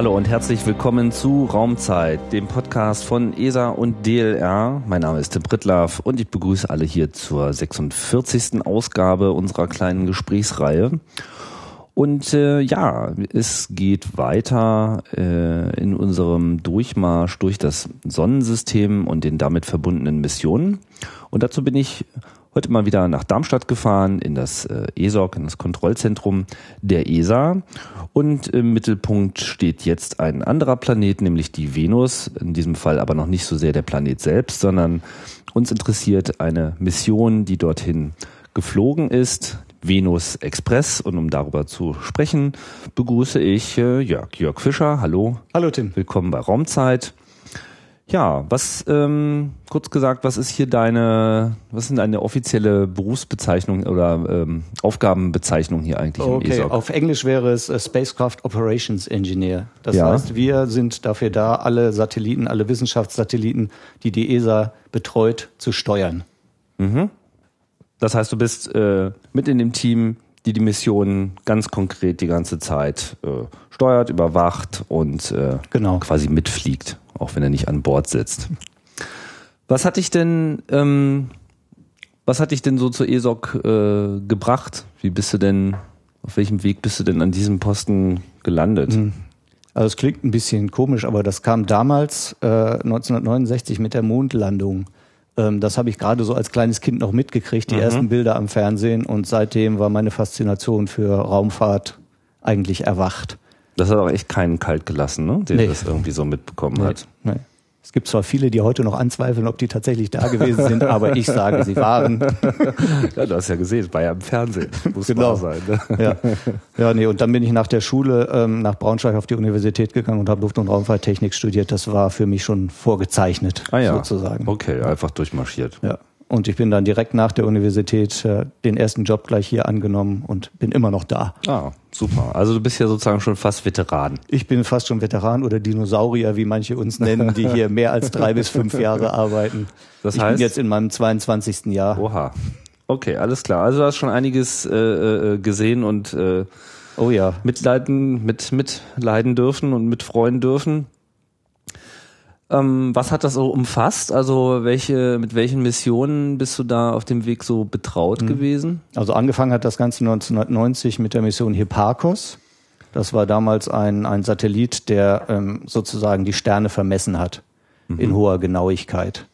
Hallo und herzlich willkommen zu Raumzeit, dem Podcast von ESA und DLR. Mein Name ist Tim Pritlaff und ich begrüße alle hier zur 46. Ausgabe unserer kleinen Gesprächsreihe. Und äh, ja, es geht weiter äh, in unserem Durchmarsch durch das Sonnensystem und den damit verbundenen Missionen. Und dazu bin ich heute mal wieder nach Darmstadt gefahren, in das äh, ESOC, in das Kontrollzentrum der ESA. Und im Mittelpunkt steht jetzt ein anderer Planet, nämlich die Venus. In diesem Fall aber noch nicht so sehr der Planet selbst, sondern uns interessiert eine Mission, die dorthin geflogen ist. Venus Express. Und um darüber zu sprechen, begrüße ich äh, Jörg. Jörg Fischer, hallo. Hallo Tim. Willkommen bei Raumzeit. Ja, was ähm, kurz gesagt, was ist hier deine, was sind deine offizielle Berufsbezeichnung oder ähm, Aufgabenbezeichnung hier eigentlich okay. im ESOC? Auf Englisch wäre es äh, Spacecraft Operations Engineer. Das ja. heißt, wir sind dafür da, alle Satelliten, alle Wissenschaftssatelliten, die die ESA betreut, zu steuern. Mhm. Das heißt, du bist äh, mit in dem Team, die die Mission ganz konkret die ganze Zeit äh, steuert, überwacht und äh, genau. quasi mitfliegt auch wenn er nicht an Bord sitzt. Was hat dich denn, ähm, was hat dich denn so zur ESOC äh, gebracht? Wie bist du denn, auf welchem Weg bist du denn an diesem Posten gelandet? Hm. Also es klingt ein bisschen komisch, aber das kam damals äh, 1969 mit der Mondlandung. Ähm, das habe ich gerade so als kleines Kind noch mitgekriegt, die mhm. ersten Bilder am Fernsehen und seitdem war meine Faszination für Raumfahrt eigentlich erwacht. Das hat auch echt keinen kalt gelassen, ne? der nee. das irgendwie so mitbekommen nee. hat. Nee. Es gibt zwar viele, die heute noch anzweifeln, ob die tatsächlich da gewesen sind, aber ich sage, sie waren. ja, du hast ja gesehen, es war ja im Fernsehen. Muss genau. sein. Ne? Ja. ja, nee, und dann bin ich nach der Schule ähm, nach Braunschweig auf die Universität gegangen und habe Luft- und Raumfahrttechnik studiert. Das war für mich schon vorgezeichnet, ah, ja. sozusagen. Okay, einfach durchmarschiert. Ja. Und ich bin dann direkt nach der Universität äh, den ersten Job gleich hier angenommen und bin immer noch da. Ah, super. Also du bist ja sozusagen schon fast Veteran. Ich bin fast schon Veteran oder Dinosaurier, wie manche uns nennen, die hier mehr als drei bis fünf Jahre arbeiten. Das heißt, ich bin jetzt in meinem 22. Jahr. Oha. Okay, alles klar. Also du hast schon einiges äh, äh, gesehen und äh, oh ja, mitleiden, mit mitleiden dürfen und mitfreuen dürfen. Ähm, was hat das so umfasst? Also welche, mit welchen Missionen bist du da auf dem Weg so betraut mhm. gewesen? Also angefangen hat das Ganze 1990 mit der Mission Hipparcos. Das war damals ein, ein Satellit, der ähm, sozusagen die Sterne vermessen hat mhm. in hoher Genauigkeit.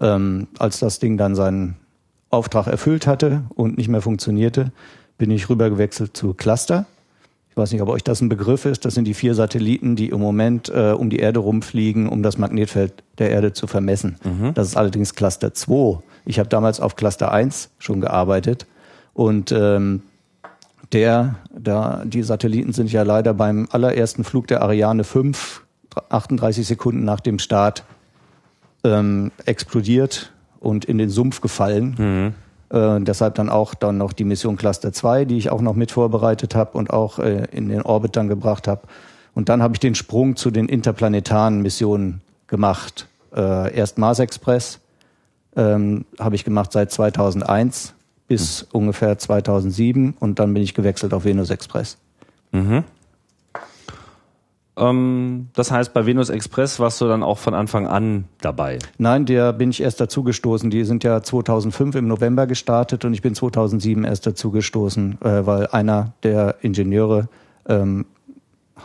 Ähm, als das Ding dann seinen Auftrag erfüllt hatte und nicht mehr funktionierte, bin ich rübergewechselt zu Cluster ich weiß nicht, ob euch das ein Begriff ist. Das sind die vier Satelliten, die im Moment äh, um die Erde rumfliegen, um das Magnetfeld der Erde zu vermessen. Mhm. Das ist allerdings Cluster 2. Ich habe damals auf Cluster 1 schon gearbeitet. Und ähm, der, da, die Satelliten sind ja leider beim allerersten Flug der Ariane 5, 38 Sekunden nach dem Start, ähm, explodiert und in den Sumpf gefallen. Mhm. Äh, deshalb dann auch dann noch die Mission Cluster 2, die ich auch noch mit vorbereitet habe und auch äh, in den Orbit dann gebracht habe. Und dann habe ich den Sprung zu den interplanetaren Missionen gemacht. Äh, erst Mars Express ähm, habe ich gemacht seit 2001 bis mhm. ungefähr 2007 und dann bin ich gewechselt auf Venus Express. Mhm. Ähm, das heißt, bei Venus Express warst du dann auch von Anfang an dabei? Nein, der bin ich erst dazugestoßen. Die sind ja 2005 im November gestartet und ich bin 2007 erst dazugestoßen, äh, weil einer der Ingenieure ähm,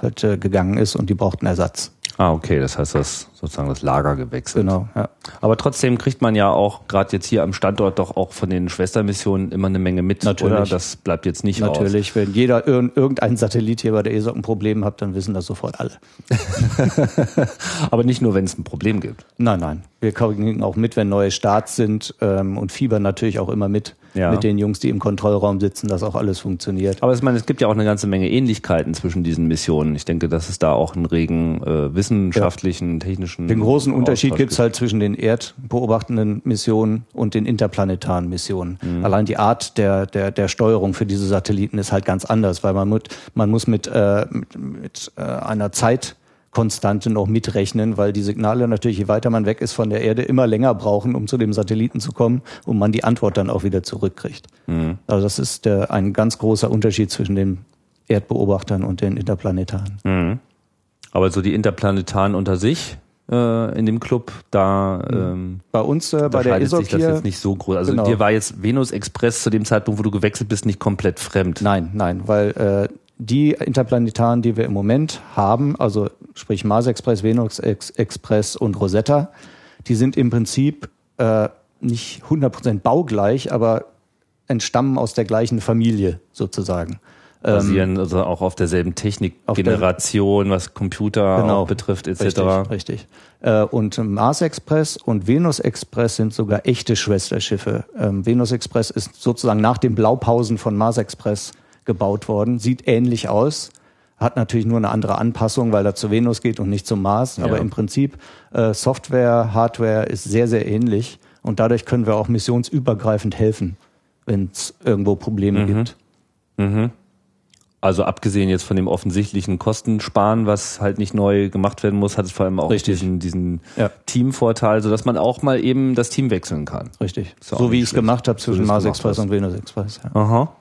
halt äh, gegangen ist und die brauchten Ersatz. Ah, okay, das heißt, das sozusagen das Lager gewechselt. Genau, ja. Aber trotzdem kriegt man ja auch gerade jetzt hier am Standort doch auch von den Schwestermissionen immer eine Menge mit, Natürlich. oder? Das bleibt jetzt nicht Natürlich, raus. wenn jeder irgendein Satellit hier bei der ESA ein Problem hat, dann wissen das sofort alle. Aber nicht nur, wenn es ein Problem gibt. Nein, nein. Wir kriegen auch mit, wenn neue Starts sind ähm, und fiebern natürlich auch immer mit ja. mit den Jungs, die im Kontrollraum sitzen, dass auch alles funktioniert. Aber ich meine, es gibt ja auch eine ganze Menge Ähnlichkeiten zwischen diesen Missionen. Ich denke, dass es da auch einen regen äh, wissenschaftlichen, ja. technischen. Den großen Unterschied gibt es halt zwischen den erdbeobachtenden Missionen und den interplanetaren Missionen. Mhm. Allein die Art der, der, der Steuerung für diese Satelliten ist halt ganz anders, weil man, mit, man muss mit, äh, mit, mit äh, einer Zeit Konstante noch mitrechnen, weil die Signale natürlich, je weiter man weg ist von der Erde, immer länger brauchen, um zu dem Satelliten zu kommen und man die Antwort dann auch wieder zurückkriegt. Mhm. Also das ist der, ein ganz großer Unterschied zwischen den Erdbeobachtern und den Interplanetaren. Mhm. Aber so die Interplanetaren unter sich äh, in dem Club, da ähm, bei uns äh, bei der ESOC sich das jetzt nicht so groß. Also genau. dir war jetzt Venus Express zu dem Zeitpunkt, wo du gewechselt bist, nicht komplett fremd. Nein, nein, weil äh, die Interplanetaren, die wir im Moment haben, also sprich Mars Express, Venus Express und Rosetta, die sind im Prinzip äh, nicht 100% baugleich, aber entstammen aus der gleichen Familie sozusagen. Basieren ähm, also auch auf derselben Technikgeneration, der, was Computer genau, betrifft, etc. Richtig, richtig. Äh, und Mars Express und Venus Express sind sogar echte Schwesterschiffe. Ähm, Venus Express ist sozusagen nach den Blaupausen von Mars Express gebaut worden, sieht ähnlich aus, hat natürlich nur eine andere Anpassung, weil er zu Venus geht und nicht zum Mars. Ja. Aber im Prinzip äh, Software, Hardware ist sehr, sehr ähnlich und dadurch können wir auch missionsübergreifend helfen, wenn es irgendwo Probleme mhm. gibt. Mhm. Also abgesehen jetzt von dem offensichtlichen Kostensparen, was halt nicht neu gemacht werden muss, hat es vor allem auch Richtig. diesen, diesen ja. Teamvorteil, sodass man auch mal eben das Team wechseln kann. Richtig. So wie ich es gemacht habe zwischen so Mars Express und Venus Express. Ja. Aha.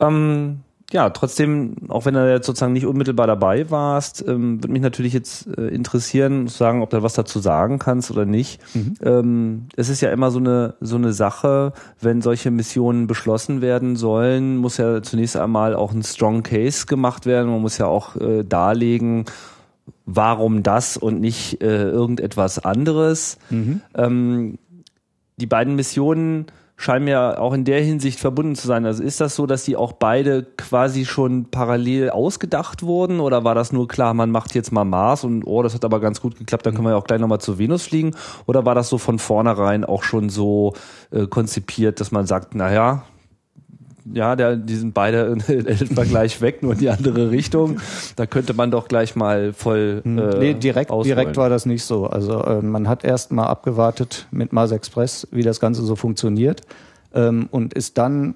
Ähm, ja, trotzdem, auch wenn du jetzt sozusagen nicht unmittelbar dabei warst, ähm, würde mich natürlich jetzt äh, interessieren, sagen, ob du was dazu sagen kannst oder nicht. Mhm. Ähm, es ist ja immer so eine so eine Sache, wenn solche Missionen beschlossen werden sollen, muss ja zunächst einmal auch ein Strong Case gemacht werden. Man muss ja auch äh, darlegen, warum das und nicht äh, irgendetwas anderes. Mhm. Ähm, die beiden Missionen scheinen ja auch in der Hinsicht verbunden zu sein. Also ist das so, dass die auch beide quasi schon parallel ausgedacht wurden oder war das nur klar, man macht jetzt mal Mars und oh, das hat aber ganz gut geklappt, dann können wir ja auch gleich nochmal zur Venus fliegen oder war das so von vornherein auch schon so äh, konzipiert, dass man sagt, naja, ja, der, die sind beide etwa gleich weg, nur in die andere Richtung. Da könnte man doch gleich mal voll. Hm, äh, nee, direkt, direkt war das nicht so. Also äh, man hat erst mal abgewartet mit Mars Express, wie das Ganze so funktioniert ähm, und ist dann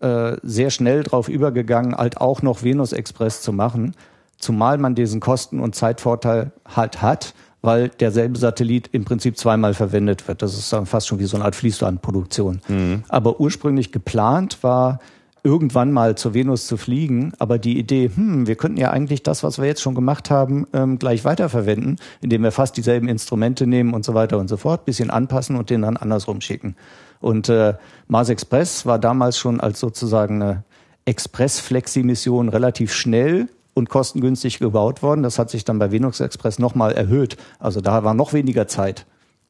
äh, sehr schnell drauf übergegangen, halt auch noch Venus Express zu machen, zumal man diesen Kosten- und Zeitvorteil halt hat, weil derselbe Satellit im Prinzip zweimal verwendet wird. Das ist dann fast schon wie so eine Art Fließbandproduktion. Mhm. Aber ursprünglich geplant war, irgendwann mal zur Venus zu fliegen, aber die Idee, hm, wir könnten ja eigentlich das, was wir jetzt schon gemacht haben, ähm, gleich weiterverwenden, indem wir fast dieselben Instrumente nehmen und so weiter und so fort, bisschen anpassen und den dann andersrum schicken. Und äh, Mars Express war damals schon als sozusagen eine Express-Flexi-Mission relativ schnell und kostengünstig gebaut worden. Das hat sich dann bei Venus Express nochmal erhöht. Also da war noch weniger Zeit.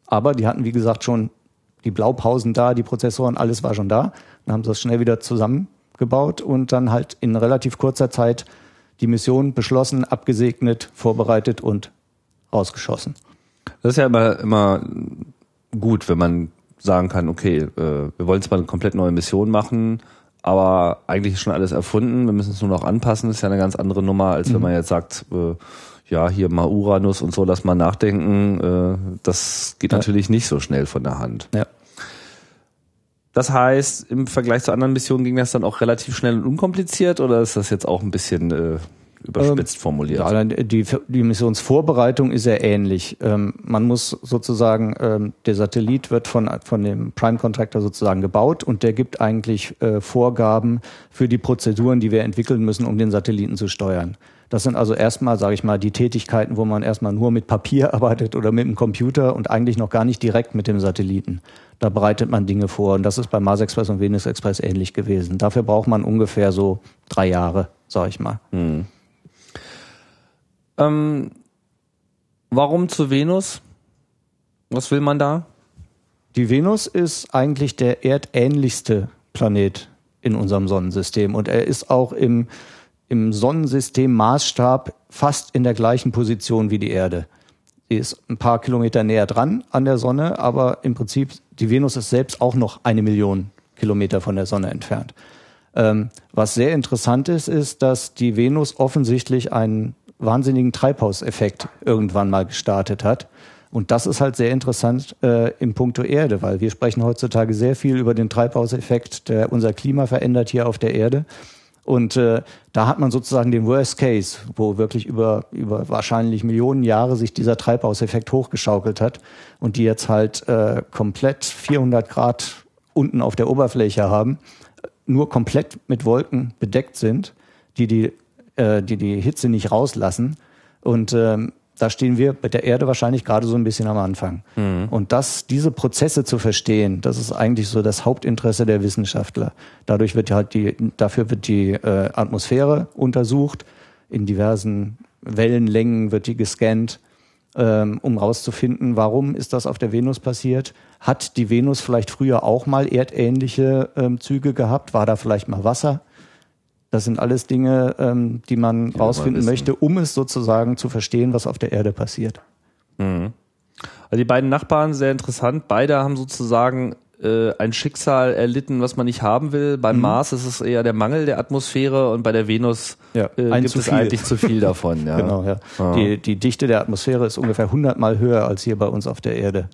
Aber die hatten, wie gesagt, schon die Blaupausen da, die Prozessoren, alles war schon da. Dann haben sie das schnell wieder zusammen gebaut und dann halt in relativ kurzer Zeit die Mission beschlossen, abgesegnet, vorbereitet und rausgeschossen. Das ist ja immer, immer gut, wenn man sagen kann, okay, äh, wir wollen zwar eine komplett neue Mission machen, aber eigentlich ist schon alles erfunden, wir müssen es nur noch anpassen, das ist ja eine ganz andere Nummer, als mhm. wenn man jetzt sagt, äh, ja, hier mal Uranus und so, lass mal nachdenken, äh, das geht ja. natürlich nicht so schnell von der Hand. Ja. Das heißt, im Vergleich zu anderen Missionen ging das dann auch relativ schnell und unkompliziert oder ist das jetzt auch ein bisschen äh, überspitzt ähm, formuliert? Ja, die, die Missionsvorbereitung ist sehr ähnlich. Ähm, man muss sozusagen, ähm, der Satellit wird von, von dem Prime Contractor sozusagen gebaut und der gibt eigentlich äh, Vorgaben für die Prozeduren, die wir entwickeln müssen, um den Satelliten zu steuern. Das sind also erstmal, sage ich mal, die Tätigkeiten, wo man erstmal nur mit Papier arbeitet oder mit dem Computer und eigentlich noch gar nicht direkt mit dem Satelliten. Da bereitet man Dinge vor und das ist bei Mars Express und Venus Express ähnlich gewesen. Dafür braucht man ungefähr so drei Jahre, sage ich mal. Hm. Ähm, warum zu Venus? Was will man da? Die Venus ist eigentlich der erdähnlichste Planet in unserem Sonnensystem und er ist auch im im Sonnensystem Maßstab fast in der gleichen Position wie die Erde. Sie ist ein paar Kilometer näher dran an der Sonne, aber im Prinzip, die Venus ist selbst auch noch eine Million Kilometer von der Sonne entfernt. Ähm, was sehr interessant ist, ist, dass die Venus offensichtlich einen wahnsinnigen Treibhauseffekt irgendwann mal gestartet hat. Und das ist halt sehr interessant äh, im Punkto Erde, weil wir sprechen heutzutage sehr viel über den Treibhauseffekt, der unser Klima verändert hier auf der Erde. Und äh, da hat man sozusagen den Worst Case, wo wirklich über, über wahrscheinlich Millionen Jahre sich dieser Treibhauseffekt hochgeschaukelt hat und die jetzt halt äh, komplett 400 Grad unten auf der Oberfläche haben, nur komplett mit Wolken bedeckt sind, die die, äh, die, die Hitze nicht rauslassen. Und ähm, da stehen wir mit der Erde wahrscheinlich gerade so ein bisschen am Anfang. Mhm. Und das, diese Prozesse zu verstehen, das ist eigentlich so das Hauptinteresse der Wissenschaftler. Dadurch wird halt die, dafür wird die äh, Atmosphäre untersucht. In diversen Wellenlängen wird die gescannt, ähm, um rauszufinden, warum ist das auf der Venus passiert. Hat die Venus vielleicht früher auch mal erdähnliche ähm, Züge gehabt? War da vielleicht mal Wasser? Das sind alles Dinge, ähm, die man die rausfinden möchte, um es sozusagen zu verstehen, was auf der Erde passiert. Mhm. Also die beiden Nachbarn, sehr interessant. Beide haben sozusagen äh, ein Schicksal erlitten, was man nicht haben will. Beim mhm. Mars ist es eher der Mangel der Atmosphäre und bei der Venus ja, äh, gibt es eigentlich zu viel davon. Ja. genau, ja. Ah. Die, die Dichte der Atmosphäre ist ungefähr 100 Mal höher als hier bei uns auf der Erde.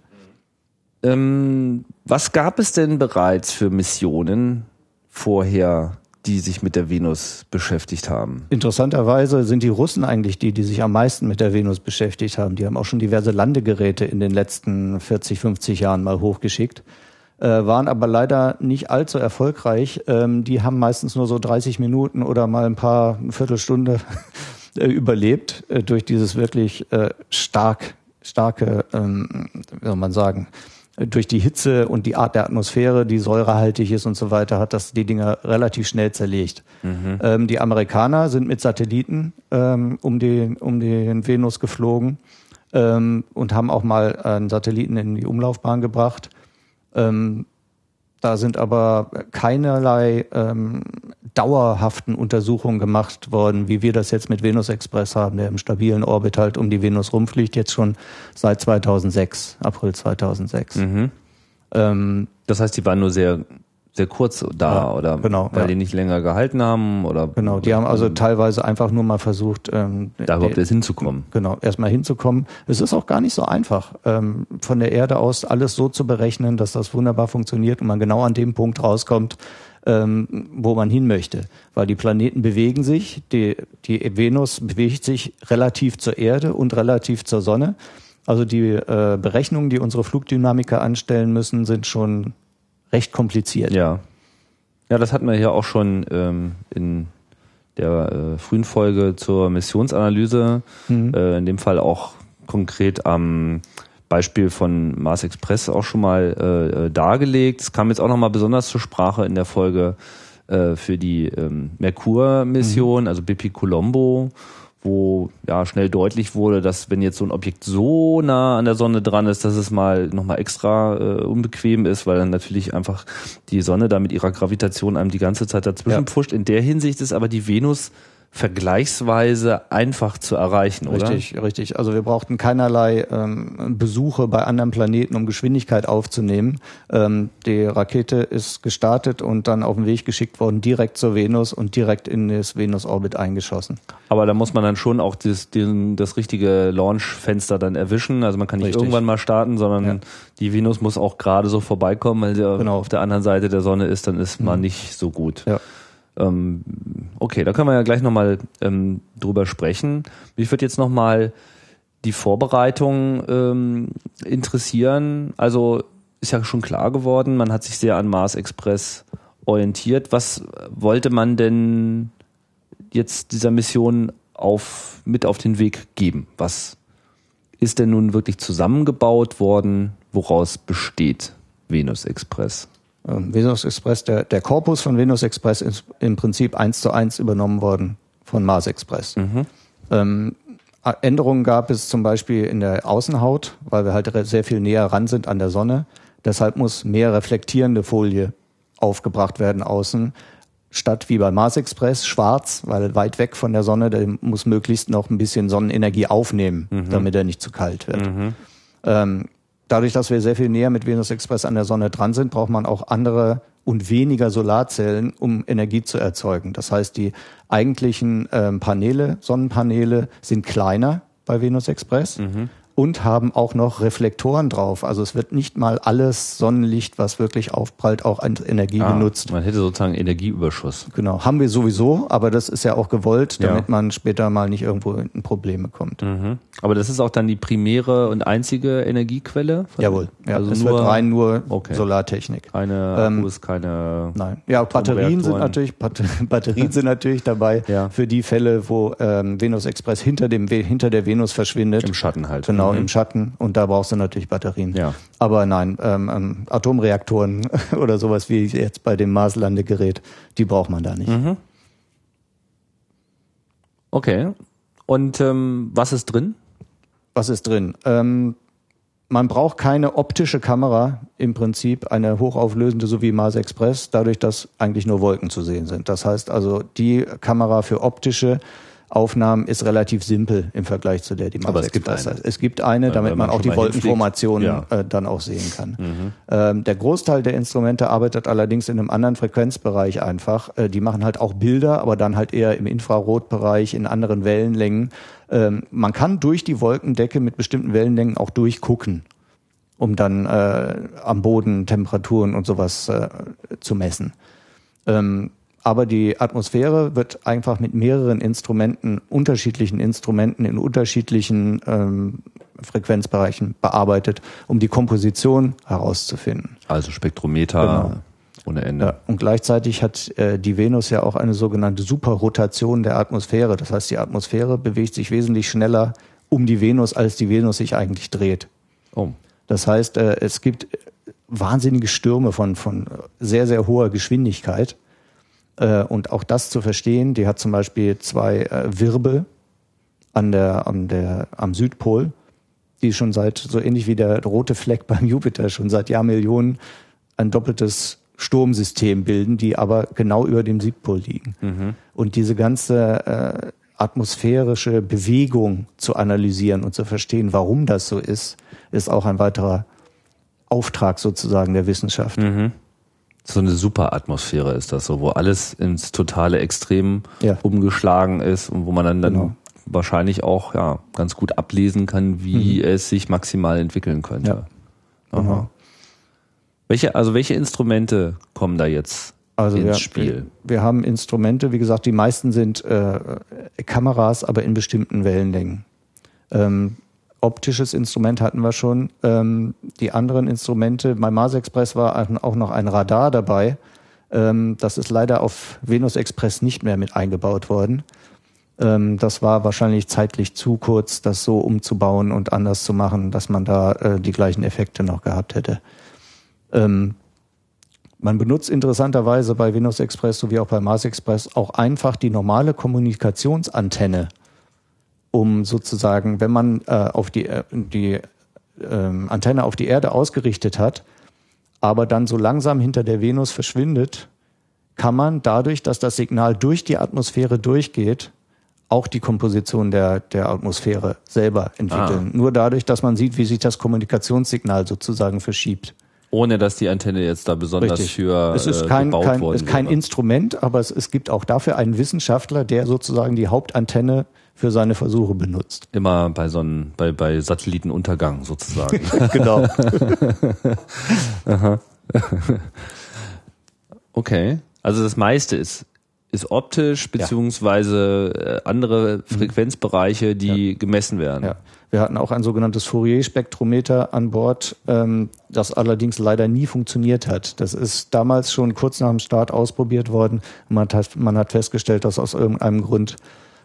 Ähm, was gab es denn bereits für Missionen vorher die sich mit der Venus beschäftigt haben. Interessanterweise sind die Russen eigentlich die, die sich am meisten mit der Venus beschäftigt haben. Die haben auch schon diverse Landegeräte in den letzten 40, 50 Jahren mal hochgeschickt, äh, waren aber leider nicht allzu erfolgreich. Ähm, die haben meistens nur so 30 Minuten oder mal ein paar eine Viertelstunde äh, überlebt äh, durch dieses wirklich äh, stark starke, ähm, wie soll man sagen, durch die Hitze und die Art der Atmosphäre, die säurehaltig ist und so weiter, hat das die Dinger relativ schnell zerlegt. Mhm. Ähm, die Amerikaner sind mit Satelliten ähm, um, den, um den Venus geflogen ähm, und haben auch mal einen Satelliten in die Umlaufbahn gebracht. Ähm, da sind aber keinerlei ähm, dauerhaften Untersuchungen gemacht worden, wie wir das jetzt mit Venus Express haben, der im stabilen Orbit halt um die Venus rumfliegt, jetzt schon seit 2006, April 2006. Mhm. Ähm, das heißt, die waren nur sehr sehr kurz da ja, oder genau, weil ja. die nicht länger gehalten haben oder genau die haben also teilweise einfach nur mal versucht ähm, da überhaupt erst hinzukommen. Genau erstmal hinzukommen. Es ist auch gar nicht so einfach ähm, von der Erde aus alles so zu berechnen dass das wunderbar funktioniert und man genau an dem Punkt rauskommt ähm, wo man hin möchte. Weil die Planeten bewegen sich die die Venus bewegt sich relativ zur Erde und relativ zur Sonne. Also die äh, Berechnungen die unsere Flugdynamiker anstellen müssen sind schon recht kompliziert. Ja. Ja, das hatten wir ja auch schon ähm, in der äh, frühen Folge zur Missionsanalyse, mhm. äh, in dem Fall auch konkret am Beispiel von Mars Express auch schon mal äh, äh dargelegt. Es kam jetzt auch nochmal besonders zur Sprache in der Folge äh, für die ähm, Merkur-Mission, mhm. also BP Colombo wo ja schnell deutlich wurde, dass wenn jetzt so ein Objekt so nah an der Sonne dran ist, dass es mal nochmal extra äh, unbequem ist, weil dann natürlich einfach die Sonne da mit ihrer Gravitation einem die ganze Zeit dazwischen ja. pfuscht. In der Hinsicht ist aber die Venus vergleichsweise einfach zu erreichen, oder? Richtig, richtig. Also wir brauchten keinerlei ähm, Besuche bei anderen Planeten, um Geschwindigkeit aufzunehmen. Ähm, die Rakete ist gestartet und dann auf den Weg geschickt worden, direkt zur Venus und direkt in das Venus-Orbit eingeschossen. Aber da muss man dann schon auch das, den, das richtige Launch-Fenster dann erwischen. Also man kann nicht richtig. irgendwann mal starten, sondern ja. die Venus muss auch gerade so vorbeikommen, weil sie genau. auf der anderen Seite der Sonne ist, dann ist man mhm. nicht so gut. Ja. Ähm, okay, da können wir ja gleich nochmal ähm, drüber sprechen. Mich würde jetzt nochmal die Vorbereitung ähm, interessieren. Also ist ja schon klar geworden, man hat sich sehr an Mars Express orientiert. Was wollte man denn jetzt dieser Mission auf, mit auf den Weg geben? Was ist denn nun wirklich zusammengebaut worden? Woraus besteht Venus Express? Ähm, Venus Express, der, der Korpus von Venus Express ist im Prinzip eins zu eins übernommen worden von Mars Express. Mhm. Ähm, Änderungen gab es zum Beispiel in der Außenhaut, weil wir halt sehr viel näher ran sind an der Sonne. Deshalb muss mehr reflektierende Folie aufgebracht werden außen, statt wie bei Mars Express schwarz, weil weit weg von der Sonne, der muss möglichst noch ein bisschen Sonnenenergie aufnehmen, mhm. damit er nicht zu kalt wird. Mhm. Ähm, dadurch, dass wir sehr viel näher mit Venus Express an der Sonne dran sind, braucht man auch andere und weniger Solarzellen, um Energie zu erzeugen. Das heißt, die eigentlichen ähm, Paneele, Sonnenpaneele sind kleiner bei Venus Express. Mhm. Und haben auch noch Reflektoren drauf. Also es wird nicht mal alles Sonnenlicht, was wirklich aufprallt, auch an Energie Ah, genutzt. Man hätte sozusagen Energieüberschuss. Genau, haben wir sowieso, aber das ist ja auch gewollt, Ja. damit man später mal nicht irgendwo in Probleme kommt. Mhm. Aber das ist auch dann die primäre und einzige Energiequelle? Von- Jawohl, ja, also es nur wird rein nur Okay. Solartechnik. keine Ähm, Akkus, keine. Nein. Ja, Batterien sind natürlich Bat Batterien sind natürlich dabei Ja. für die Fälle, wo ähm, Venus Express hinter dem hinter der Venus verschwindet. Im Schatten halt. Genau, Mhm. im Schatten. Und da brauchst du natürlich Batterien. Ja. Aber nein, ähm, ähm, Atomreaktoren oder sowas wie jetzt bei dem Marslandegerät, die braucht man da nicht. Mhm. Okay. Und ähm, was ist drin? Was ist drin? Ähm, man braucht keine optische Kamera, im Prinzip eine hochauflösende, so wie Mars Express, dadurch, dass eigentlich nur Wolken zu sehen sind. Das heißt also, die Kamera für optische Aufnahmen ist relativ simpel im Vergleich zu der, die Mars Aber es gibt eine. hat. Es gibt eine, Ja, damit man man auch die. Wolkenformationen Ja. äh, dann auch sehen kann. Ähm, der Großteil der Instrumente arbeitet allerdings in einem anderen Frequenzbereich einfach. Äh, die machen halt auch Bilder, aber dann halt eher im Infrarotbereich, in anderen Wellenlängen. Ähm, man kann durch die Wolkendecke mit bestimmten Wellenlängen auch durchgucken, um dann äh, am Boden Temperaturen und sowas äh, zu messen. Ähm, aber die Atmosphäre wird einfach mit mehreren Instrumenten, unterschiedlichen Instrumenten in unterschiedlichen ähm, Frequenzbereichen bearbeitet, um die Komposition herauszufinden. Also Spektrometer Genau. ohne Ende. Ja, und gleichzeitig hat äh, die Venus ja auch eine sogenannte Superrotation der Atmosphäre. Das heißt, die Atmosphäre bewegt sich wesentlich schneller um die Venus, als die Venus sich eigentlich dreht. Oh. Das heißt, äh, es gibt wahnsinnige Stürme von, von sehr, sehr hoher Geschwindigkeit. Äh, Und auch das zu verstehen, die hat zum Beispiel zwei äh, Wirbel an der, an der, am Südpol, die schon seit, so ähnlich wie der rote Fleck beim Jupiter, schon seit Jahrmillionen ein doppeltes Sturmsystem bilden, die aber genau über dem Südpol liegen. Und diese ganze äh, atmosphärische Bewegung zu analysieren und zu verstehen, warum das so ist, ist auch ein weiterer Auftrag sozusagen der Wissenschaft. So eine Superatmosphäre ist das so, wo alles ins totale Extrem Ja. umgeschlagen ist und wo man dann, dann Genau. wahrscheinlich auch ja, ganz gut ablesen kann, wie es sich maximal entwickeln könnte. Ja. Genau. Welche, also welche Instrumente kommen da jetzt Also ins wir, Spiel? Wir, wir haben Instrumente, wie gesagt, die meisten sind äh, Kameras, aber in bestimmten Wellenlängen. Ähm, optisches Instrument hatten wir schon. Ähm, die anderen Instrumente, bei Mars Express war auch noch ein Radar dabei. Ähm, das ist leider auf Venus Express nicht mehr mit eingebaut worden. Ähm, das war wahrscheinlich zeitlich zu kurz, das so umzubauen und anders zu machen, dass man da äh, die gleichen Effekte noch gehabt hätte. Ähm, man benutzt interessanterweise bei Venus Express sowie auch bei Mars Express auch einfach die normale Kommunikationsantenne, um sozusagen, wenn man äh, auf die, äh, die ähm, Antenne auf die Erde ausgerichtet hat, aber dann so langsam hinter der Venus verschwindet, kann man dadurch, dass das Signal durch die Atmosphäre durchgeht, auch die Komposition der, der Atmosphäre selber entwickeln. Nur dadurch, dass man sieht, wie sich das Kommunikationssignal sozusagen verschiebt. Ohne dass die Antenne jetzt da besonders Richtig. für es ist äh, kein, gebaut kein, worden ist kein wäre. Instrument, aber es, es gibt auch dafür einen Wissenschaftler, der sozusagen die Hauptantenne für seine Versuche benutzt. Immer bei so einem, bei, bei Satellitenuntergang sozusagen. genau. okay. Also das meiste ist, ist optisch, beziehungsweise äh, andere Frequenzbereiche, die gemessen werden. Ja. Wir hatten auch ein sogenanntes Fourier-Spektrometer an Bord, ähm, das allerdings leider nie funktioniert hat. Das ist damals schon kurz nach dem Start ausprobiert worden. Man hat, man hat festgestellt, dass aus irgendeinem Grund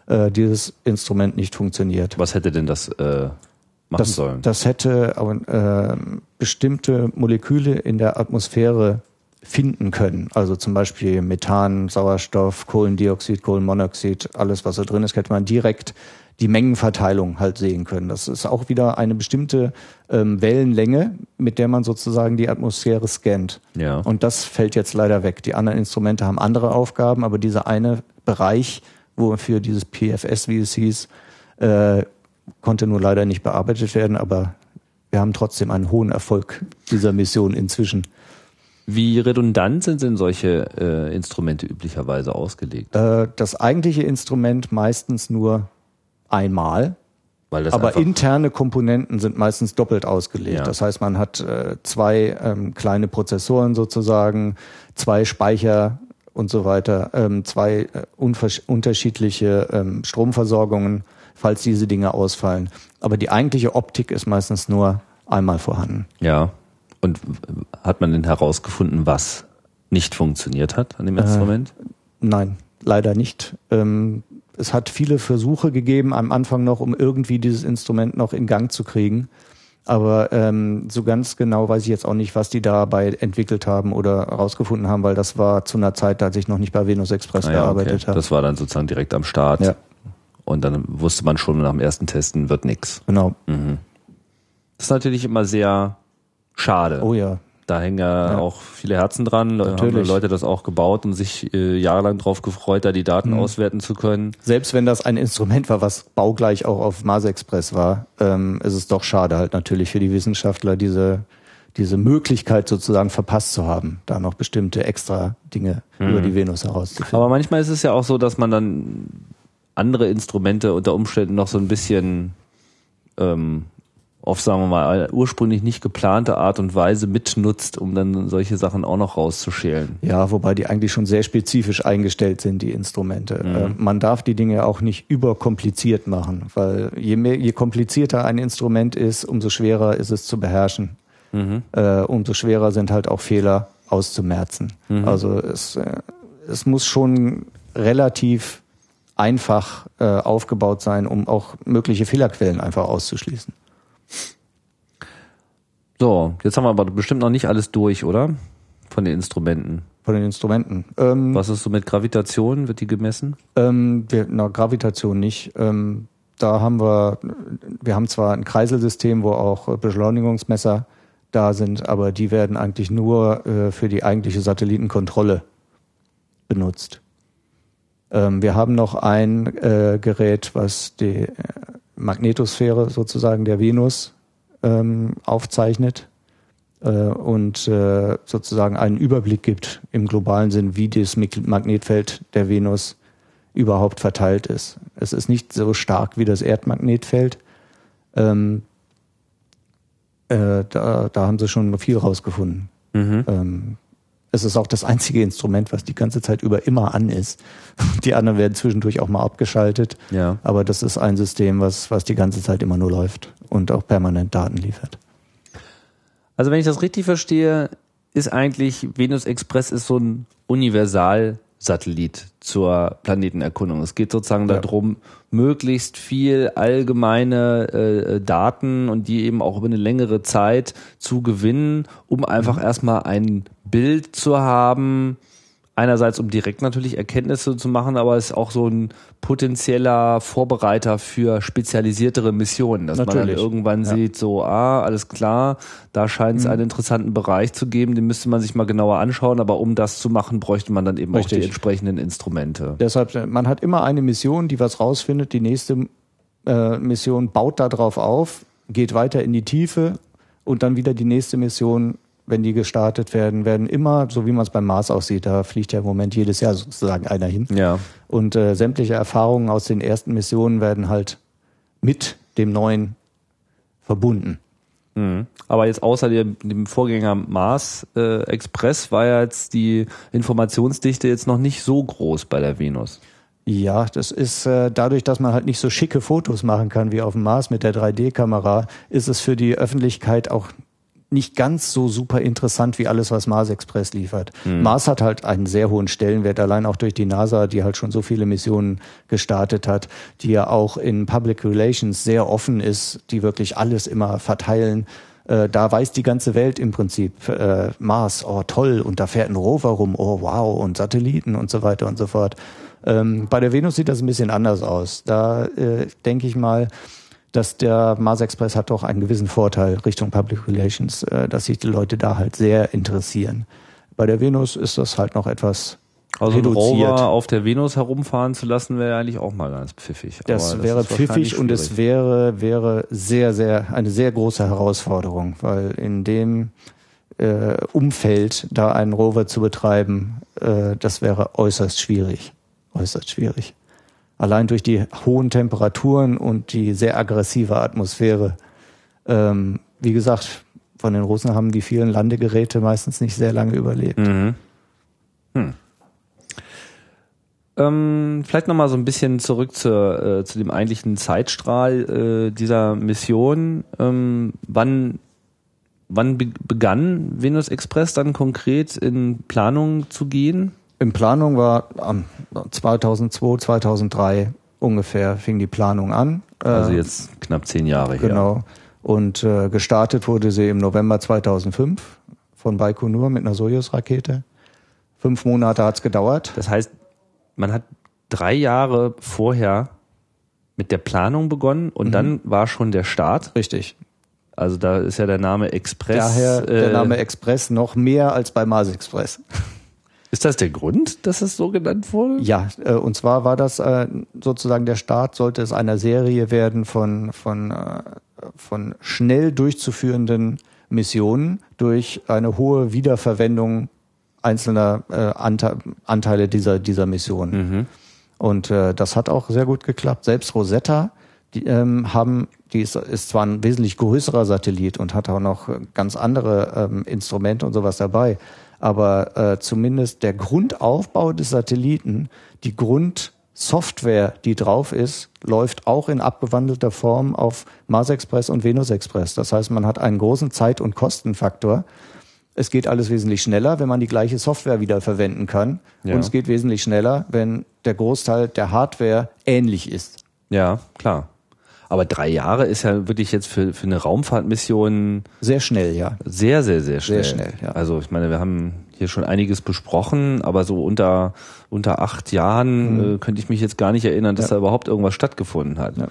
äh, dieses Instrument nicht funktioniert. Was hätte denn das äh, machen Das, sollen? das hätte äh, bestimmte Moleküle in der Atmosphäre finden können. Also zum Beispiel Methan, Sauerstoff, Kohlendioxid, Kohlenmonoxid, alles was da drin ist, hätte man direkt die Mengenverteilung halt sehen können. Das ist auch wieder eine bestimmte ähm, Wellenlänge, mit der man sozusagen die Atmosphäre scannt. Ja. Und das fällt jetzt leider weg. Die anderen Instrumente haben andere Aufgaben, aber dieser eine Bereich, wofür dieses PFS, wie es hieß, äh, konnte nur leider nicht bearbeitet werden, aber wir haben trotzdem einen hohen Erfolg dieser Mission inzwischen. Wie redundant sind denn solche äh, Instrumente üblicherweise ausgelegt? Äh, das eigentliche Instrument meistens nur einmal. Weil das Aber interne Komponenten sind meistens doppelt ausgelegt. Ja. Das heißt, man hat äh, zwei ähm, kleine Prozessoren sozusagen, zwei Speicher und so weiter, ähm, zwei äh, unterschiedliche ähm, Stromversorgungen, falls diese Dinge ausfallen. Aber die eigentliche Optik ist meistens nur einmal vorhanden. Ja. Und hat man denn herausgefunden, was nicht funktioniert hat an dem Instrument? Nein, leider nicht. Ähm, es hat viele Versuche gegeben am Anfang noch, um irgendwie dieses Instrument noch in Gang zu kriegen. Aber ähm, so ganz genau weiß ich jetzt auch nicht, was die dabei entwickelt haben oder herausgefunden haben, weil das war zu einer Zeit, als ich noch nicht bei Venus Express Ah ja, gearbeitet okay. habe. Das war dann sozusagen direkt am Start. Ja. Und dann wusste man schon nach dem ersten Testen wird nix. Genau. Das ist natürlich immer sehr schade. Oh ja. Da hängen ja, auch viele Herzen dran. Da haben Natürlich. Leute das auch gebaut und sich äh, jahrelang drauf gefreut, da die Daten Mhm. auswerten zu können. Selbst wenn das ein Instrument war, was baugleich auch auf Mars Express war, ähm, ist es doch schade halt natürlich für die Wissenschaftler, diese, diese Möglichkeit sozusagen verpasst zu haben, da noch bestimmte extra Dinge über die Venus herauszufinden. Aber manchmal ist es ja auch so, dass man dann andere Instrumente unter Umständen noch so ein bisschen ähm, auf, sagen wir mal, ursprünglich nicht geplante Art und Weise mitnutzt, um dann solche Sachen auch noch rauszuschälen. Ja, wobei die eigentlich schon sehr spezifisch eingestellt sind, die Instrumente. Äh, man darf die Dinge auch nicht überkompliziert machen, weil je mehr, je komplizierter ein Instrument ist, umso schwerer ist es zu beherrschen. Äh, umso schwerer sind halt auch Fehler auszumerzen. Also es, äh, es muss schon relativ einfach äh, aufgebaut sein, um auch mögliche Fehlerquellen einfach auszuschließen. So, jetzt haben wir aber bestimmt noch nicht alles durch, oder? Von den Instrumenten. Von den Instrumenten. Ähm, Was ist so mit Gravitation? Wird die gemessen? Ähm, wir, na, Gravitation nicht. Ähm, da haben wir, wir haben zwar ein Kreiselsystem, wo auch äh, Beschleunigungsmesser da sind, aber die werden eigentlich nur äh, für die eigentliche Satellitenkontrolle benutzt. Ähm, wir haben noch ein äh, Gerät, was die äh, Magnetosphäre sozusagen der Venus ähm, aufzeichnet äh, und äh, sozusagen einen Überblick gibt im globalen Sinn, wie das Mag- Magnetfeld der Venus überhaupt verteilt ist. Es ist nicht so stark wie das Erdmagnetfeld. Ähm, äh, da, da haben sie schon viel rausgefunden. Ähm, es ist auch das einzige Instrument, was die ganze Zeit über immer an ist. Die anderen werden zwischendurch auch mal abgeschaltet. Ja. Aber das ist ein System, was, was die ganze Zeit immer nur läuft und auch permanent Daten liefert. Also wenn ich das richtig verstehe, ist eigentlich Venus Express ist so ein Universalsatellit zur Planetenerkundung. Es geht sozusagen Ja. darum, möglichst viel allgemeine äh, Daten und die eben auch über eine längere Zeit zu gewinnen, um einfach erstmal ein Bild zu haben, einerseits um direkt natürlich Erkenntnisse zu machen, aber es ist auch so ein potenzieller Vorbereiter für spezialisiertere Missionen, dass man Natürlich. dann irgendwann Ja. sieht, so, ah, alles klar, da scheint es einen interessanten Bereich zu geben, den müsste man sich mal genauer anschauen, aber um das zu machen, bräuchte man dann eben auch Richtig. die entsprechenden Instrumente. Deshalb, äh, man hat immer eine Mission, die was rausfindet. Die nächste äh, Mission baut darauf auf, geht weiter in die Tiefe und dann wieder die nächste Mission, wenn die gestartet werden, werden immer, so wie man es beim Mars aussieht, da fliegt ja im Moment jedes Jahr sozusagen einer hin. Ja. Und äh, sämtliche Erfahrungen aus den ersten Missionen werden halt mit dem neuen verbunden. Mhm. Aber jetzt außer dem, dem Vorgänger Mars äh, Express war ja jetzt die Informationsdichte jetzt noch nicht so groß bei der Venus. Ja, das ist äh, dadurch, dass man halt nicht so schicke Fotos machen kann wie auf dem Mars mit der 3D-Kamera, ist es für die Öffentlichkeit auch nicht ganz so super interessant wie alles, was Mars Express liefert. Mars hat halt einen sehr hohen Stellenwert, allein auch durch die NASA, die halt schon so viele Missionen gestartet hat, die ja auch in Public Relations sehr offen ist, die wirklich alles immer verteilen. Äh, da weiß die ganze Welt im Prinzip, äh, Mars, oh toll, und da fährt ein Rover rum, oh wow, und Satelliten und so weiter und so fort. Ähm, bei der Venus sieht das ein bisschen anders aus. Da äh, denke ich mal, dass der Mars Express hat doch einen gewissen Vorteil Richtung Public Relations, äh, dass sich die Leute da halt sehr interessieren. Bei der Venus ist das halt noch etwas Also reduziert. Rover auf der Venus herumfahren zu lassen, wäre eigentlich auch mal ganz pfiffig. Das, Aber wäre pfiffig und es wäre, wäre sehr, sehr, eine sehr große Herausforderung, weil in dem äh, Umfeld da einen Rover zu betreiben, äh, das wäre äußerst schwierig. Äußerst schwierig. Allein durch die hohen Temperaturen und die sehr aggressive Atmosphäre. Ähm, wie gesagt, von den Russen haben die vielen Landegeräte meistens nicht sehr lange überlebt. Mhm. Hm. Ähm, vielleicht nochmal so ein bisschen zurück zur, äh, zu dem eigentlichen Zeitstrahl äh, dieser Mission. Ähm, wann wann be begann Venus Express dann konkret in Planung zu gehen? In Planung war am 2002, 2003 ungefähr fing die Planung an. Also äh, jetzt knapp zehn Jahre her. Genau. Und äh, gestartet wurde sie im November 2005 von Baikonur mit einer Soyuz-Rakete. Fünf Monate hat's gedauert. Das heißt, man hat drei Jahre vorher mit der Planung begonnen und mhm. dann war schon der Start. Richtig. Also da ist ja der Name Express. Daher der äh, Name Express noch mehr als bei Mars Express. Ist das der Grund, dass es so genannt wurde? Ja, äh, und zwar war das äh, sozusagen der Start, sollte es einer Serie werden von, von, äh, von schnell durchzuführenden Missionen durch eine hohe Wiederverwendung einzelner äh, Anteile dieser, dieser Mission. Mhm. Und äh, das hat auch sehr gut geklappt. Selbst Rosetta, die ähm, haben, die ist, ist zwar ein wesentlich größerer Satellit und hat auch noch ganz andere ähm, Instrumente und sowas dabei, aber äh, zumindest der Grundaufbau des Satelliten, die Grundsoftware, die drauf ist, läuft auch in abgewandelter Form auf Mars Express und Venus Express. Das heißt, man hat einen großen Zeit- und Kostenfaktor es geht alles wesentlich schneller, wenn man die gleiche Software wieder verwenden kann. Ja. Und es geht wesentlich schneller, wenn der Großteil der Hardware ähnlich ist. Ja, klar. Aber drei Jahre ist ja wirklich jetzt für, für eine Raumfahrtmission sehr schnell, ja. Sehr, sehr, sehr schnell. Sehr schnell, ja. Also ich meine, wir haben hier schon einiges besprochen, aber so unter unter acht Jahren mhm. äh, könnte ich mich jetzt gar nicht erinnern, dass ja. da überhaupt irgendwas stattgefunden hat. Ja.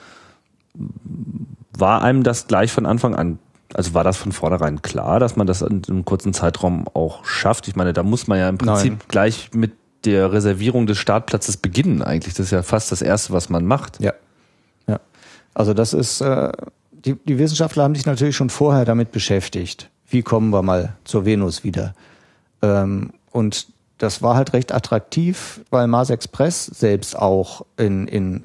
War einem das gleich von Anfang an also war das von vornherein klar, dass man das in einem kurzen Zeitraum auch schafft? Ich meine, da muss man ja im Prinzip Nein. gleich mit der Reservierung des Startplatzes beginnen eigentlich. Das ist ja fast das Erste, was man macht. Ja. Ja. Also das ist, äh, die, die Wissenschaftler haben sich natürlich schon vorher damit beschäftigt. Wie kommen wir mal zur Venus wieder? Ähm, und das war halt recht attraktiv, weil Mars Express selbst auch in, in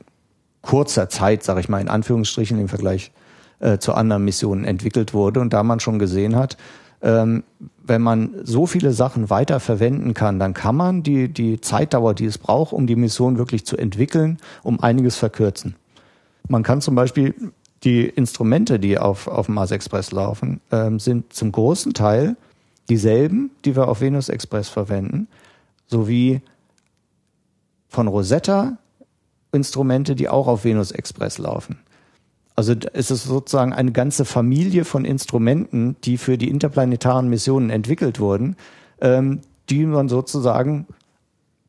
kurzer Zeit, sage ich mal in Anführungsstrichen im Vergleich äh, zu anderen Missionen entwickelt wurde. Und da man schon gesehen hat, ähm, wenn man so viele Sachen weiter verwenden kann, dann kann man die, die Zeitdauer, die es braucht, um die Mission wirklich zu entwickeln, um einiges verkürzen. Man kann zum Beispiel die Instrumente, die auf, auf Mars Express laufen, ähm, sind zum großen Teil dieselben, die wir auf Venus Express verwenden, sowie von Rosetta Instrumente, die auch auf Venus Express laufen. Also es ist sozusagen eine ganze Familie von Instrumenten, die für die interplanetaren Missionen entwickelt wurden, ähm, die man sozusagen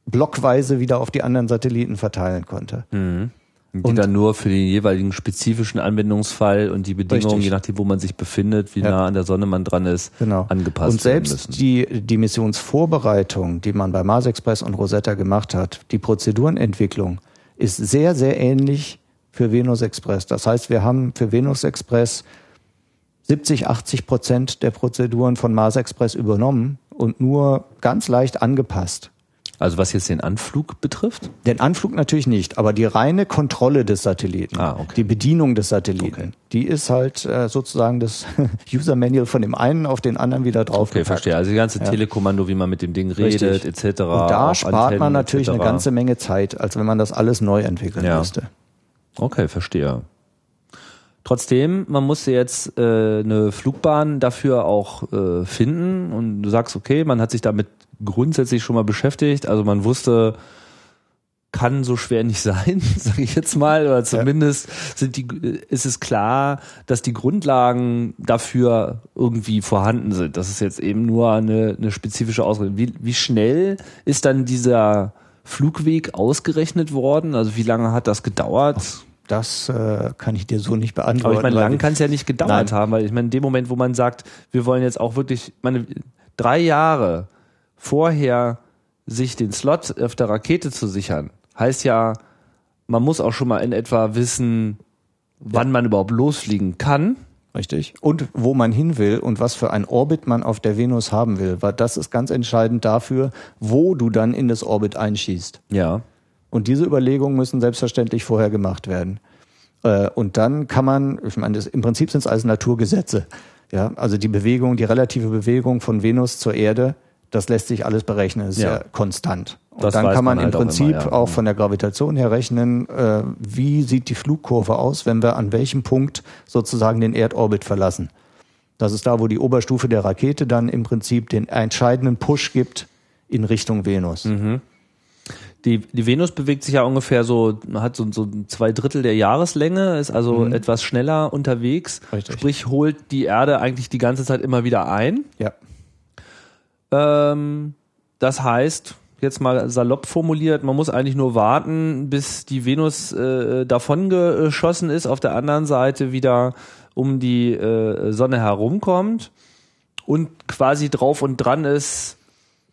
blockweise wieder auf die anderen Satelliten verteilen konnte. Mhm. Die und dann nur für den jeweiligen spezifischen Anwendungsfall und die Bedingungen, richtig. je nachdem, wo man sich befindet, wie ja. nah an der Sonne man dran ist, genau. angepasst Und selbst die, die Missionsvorbereitung, die man bei Mars Express und Rosetta gemacht hat, die Prozedurenentwicklung, ist sehr, sehr ähnlich für Venus Express. Das heißt, wir haben für Venus Express 70, 80 Prozent der Prozeduren von Mars Express übernommen und nur ganz leicht angepasst. Also was jetzt den Anflug betrifft? Den Anflug natürlich nicht, aber die reine Kontrolle des Satelliten, ah, okay. die Bedienung des Satelliten, okay. die ist halt äh, sozusagen das User Manual von dem einen auf den anderen wieder drauf. Okay, verstehe. Also die ganze ja. Telekommando, wie man mit dem Ding redet, Richtig. etc. Und da spart Antennen, man natürlich eine ganze Menge Zeit, als wenn man das alles neu entwickeln ja. müsste. Okay, verstehe. Trotzdem, man musste jetzt äh, eine Flugbahn dafür auch äh, finden und du sagst, okay, man hat sich damit grundsätzlich schon mal beschäftigt, also man wusste, kann so schwer nicht sein, sage ich jetzt mal, oder zumindest sind die, ist es klar, dass die Grundlagen dafür irgendwie vorhanden sind. Das ist jetzt eben nur eine, eine spezifische Ausrede. Wie, wie schnell ist dann dieser Flugweg ausgerechnet worden? Also wie lange hat das gedauert? Das äh, kann ich dir so nicht beantworten. Aber ich meine, lang kann es ja nicht gedauert nein. haben, weil ich meine, in dem Moment, wo man sagt, wir wollen jetzt auch wirklich, meine, drei Jahre vorher sich den Slot auf der Rakete zu sichern, heißt ja, man muss auch schon mal in etwa wissen, wann ja. man überhaupt losfliegen kann. Richtig. Und wo man hin will und was für ein Orbit man auf der Venus haben will, weil das ist ganz entscheidend dafür, wo du dann in das Orbit einschießt. Ja. Und diese Überlegungen müssen selbstverständlich vorher gemacht werden. Äh, und dann kann man, ich meine, das, im Prinzip sind es alles Naturgesetze. Ja, also die Bewegung, die relative Bewegung von Venus zur Erde, das lässt sich alles berechnen, ist ja, ja konstant. Und das dann kann man, man halt im Prinzip auch, immer, ja. auch, von der Gravitation her rechnen, äh, wie sieht die Flugkurve aus, wenn wir an welchem Punkt sozusagen den Erdorbit verlassen. Das ist da, wo die Oberstufe der Rakete dann im Prinzip den entscheidenden Push gibt in Richtung Venus. Mhm. Die, die Venus bewegt sich ja ungefähr so, hat so, so zwei Drittel der Jahreslänge, ist also mhm. etwas schneller unterwegs. Richtig. Sprich, holt die Erde eigentlich die ganze Zeit immer wieder ein. Ja. Ähm, das heißt, jetzt mal salopp formuliert, man muss eigentlich nur warten, bis die Venus äh, davongeschossen ist, auf der anderen Seite wieder um die äh, Sonne herumkommt und quasi drauf und dran ist,